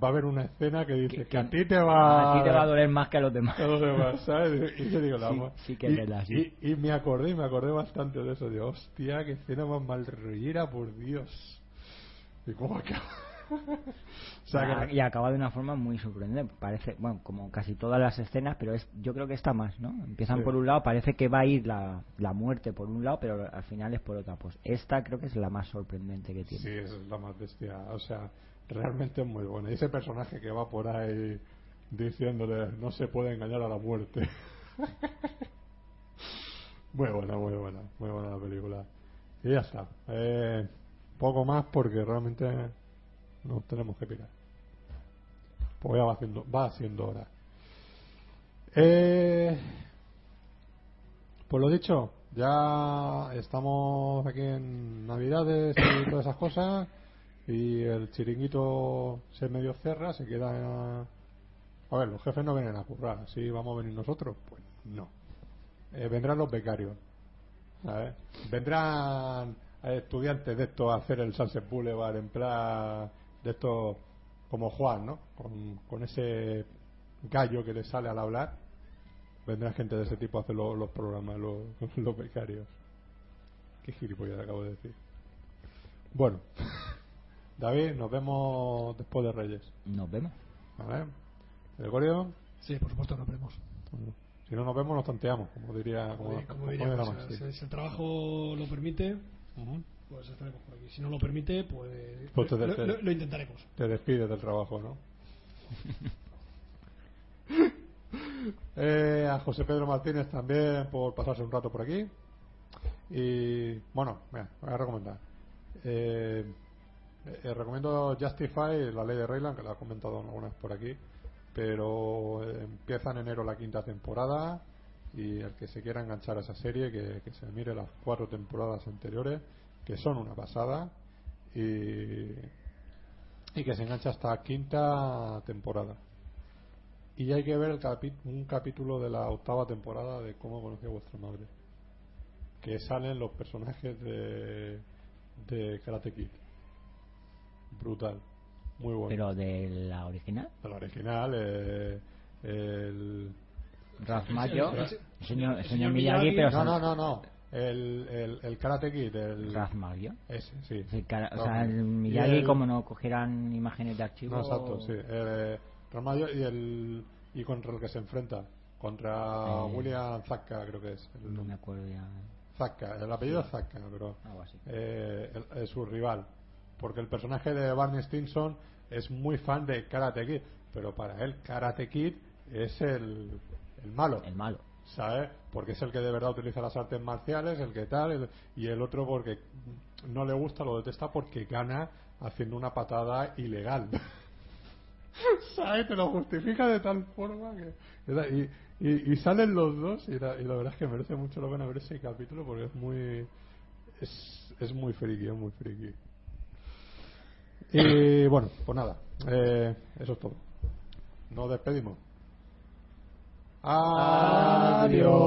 va a haber una escena que dice que, a ti te va a ti te va a doler más que a los demás. a los demás, ¿sabes? Y yo digo, la Sí, sí que es verdad, sí. y, y me acordé, y me acordé bastante de eso. Digo, hostia, qué escena más mal rollera, por Dios. ¿Y cómo acaba? o sea, que- y acaba de una forma muy sorprendente. Parece, bueno, como casi todas las escenas, pero es, yo creo que está más, ¿no? Empiezan Sí. por un lado, parece que va a ir la, la muerte por un lado, pero al final es por otra. Pues esta creo que es la más sorprendente que tiene. Sí, es la más bestia. O sea, realmente es muy buena. Y ese personaje que va por ahí diciéndole no se puede engañar a la muerte. muy buena, muy buena, muy buena la película. Y ya está. Eh, poco más porque realmente nos tenemos que pirar. Pues ya va haciendo, va haciendo hora. Eh, pues lo dicho, ya estamos aquí en Navidades y todas esas cosas y el chiringuito se medio cierra, se queda... A ver, los jefes no vienen a currar, ¿sí vamos a venir nosotros? Pues no. Eh, vendrán los becarios. Vendrán estudiantes de estos a hacer el Sunset Boulevard en plan de estos como Juan, ¿no? Con, con ese gallo que le sale al hablar. Vendrá gente de ese tipo a hacer lo- los programas, los, los becarios. Qué gilipollas acabo de decir. Bueno, David, nos vemos después de Reyes. Nos vemos. ¿Vale? ¿Gregorio? Sí, por supuesto apremos. Bueno, Si no nos vemos, nos tanteamos, como diría, como, Como, como diría, pues, si, si el trabajo lo permite. Pues estaremos por aquí. Si no lo permite, pues, Pues te- lo, te- lo- lo intentaremos. Te despides del trabajo, ¿no? Eh, a José Pedro Martínez también por pasarse un rato por aquí. Y bueno, mira, voy a recomendar. Eh, eh, recomiendo Justify, la ley de Rayland, que la he comentado alguna vez por aquí. Pero empieza en enero la quinta temporada. Y el que se quiera enganchar a esa serie, que, que se mire las cuatro temporadas anteriores, que son una pasada. Y, y que se engancha hasta quinta temporada. Y hay que ver el capi- un capítulo de la octava temporada de cómo conocí a vuestra madre. Que salen los personajes de, de Karate Kid. Brutal. Muy bueno. Pero de la original, De la original, eh, el. Ralph Macchio, el- el el- señor, el el señor señor Miyagi, Miyagi- pero No, no, no, no. El, el, el Karate Kid, el. Ralph. Ese, sí. Sí, cara- o sea, el Miyagi, el- como no cogieran imágenes de archivo. No, exacto, sí. Eh, Ramallo y el y contra el que se enfrenta contra Eh, William Zakka creo que es el No me acuerdo ya. Zakka, el apellido es Zakka, pero Algo así. eh, el- es su rival, porque el personaje de Barney Stinson es muy fan de Karate Kid, pero para él Karate Kid es el, el malo. El malo. ¿Sabes? Porque es el que de verdad utiliza las artes marciales, el que tal, y el otro porque no le gusta, lo detesta porque gana haciendo una patada ilegal. ¿Sabes? Te lo justifica de tal forma que... Y, y, y salen los dos y la, y la verdad es que merece mucho la pena ver ese capítulo porque es muy... Es, es muy friki, es muy friki. Y bueno, pues nada, eh, eso es todo. Nos despedimos. Adiós.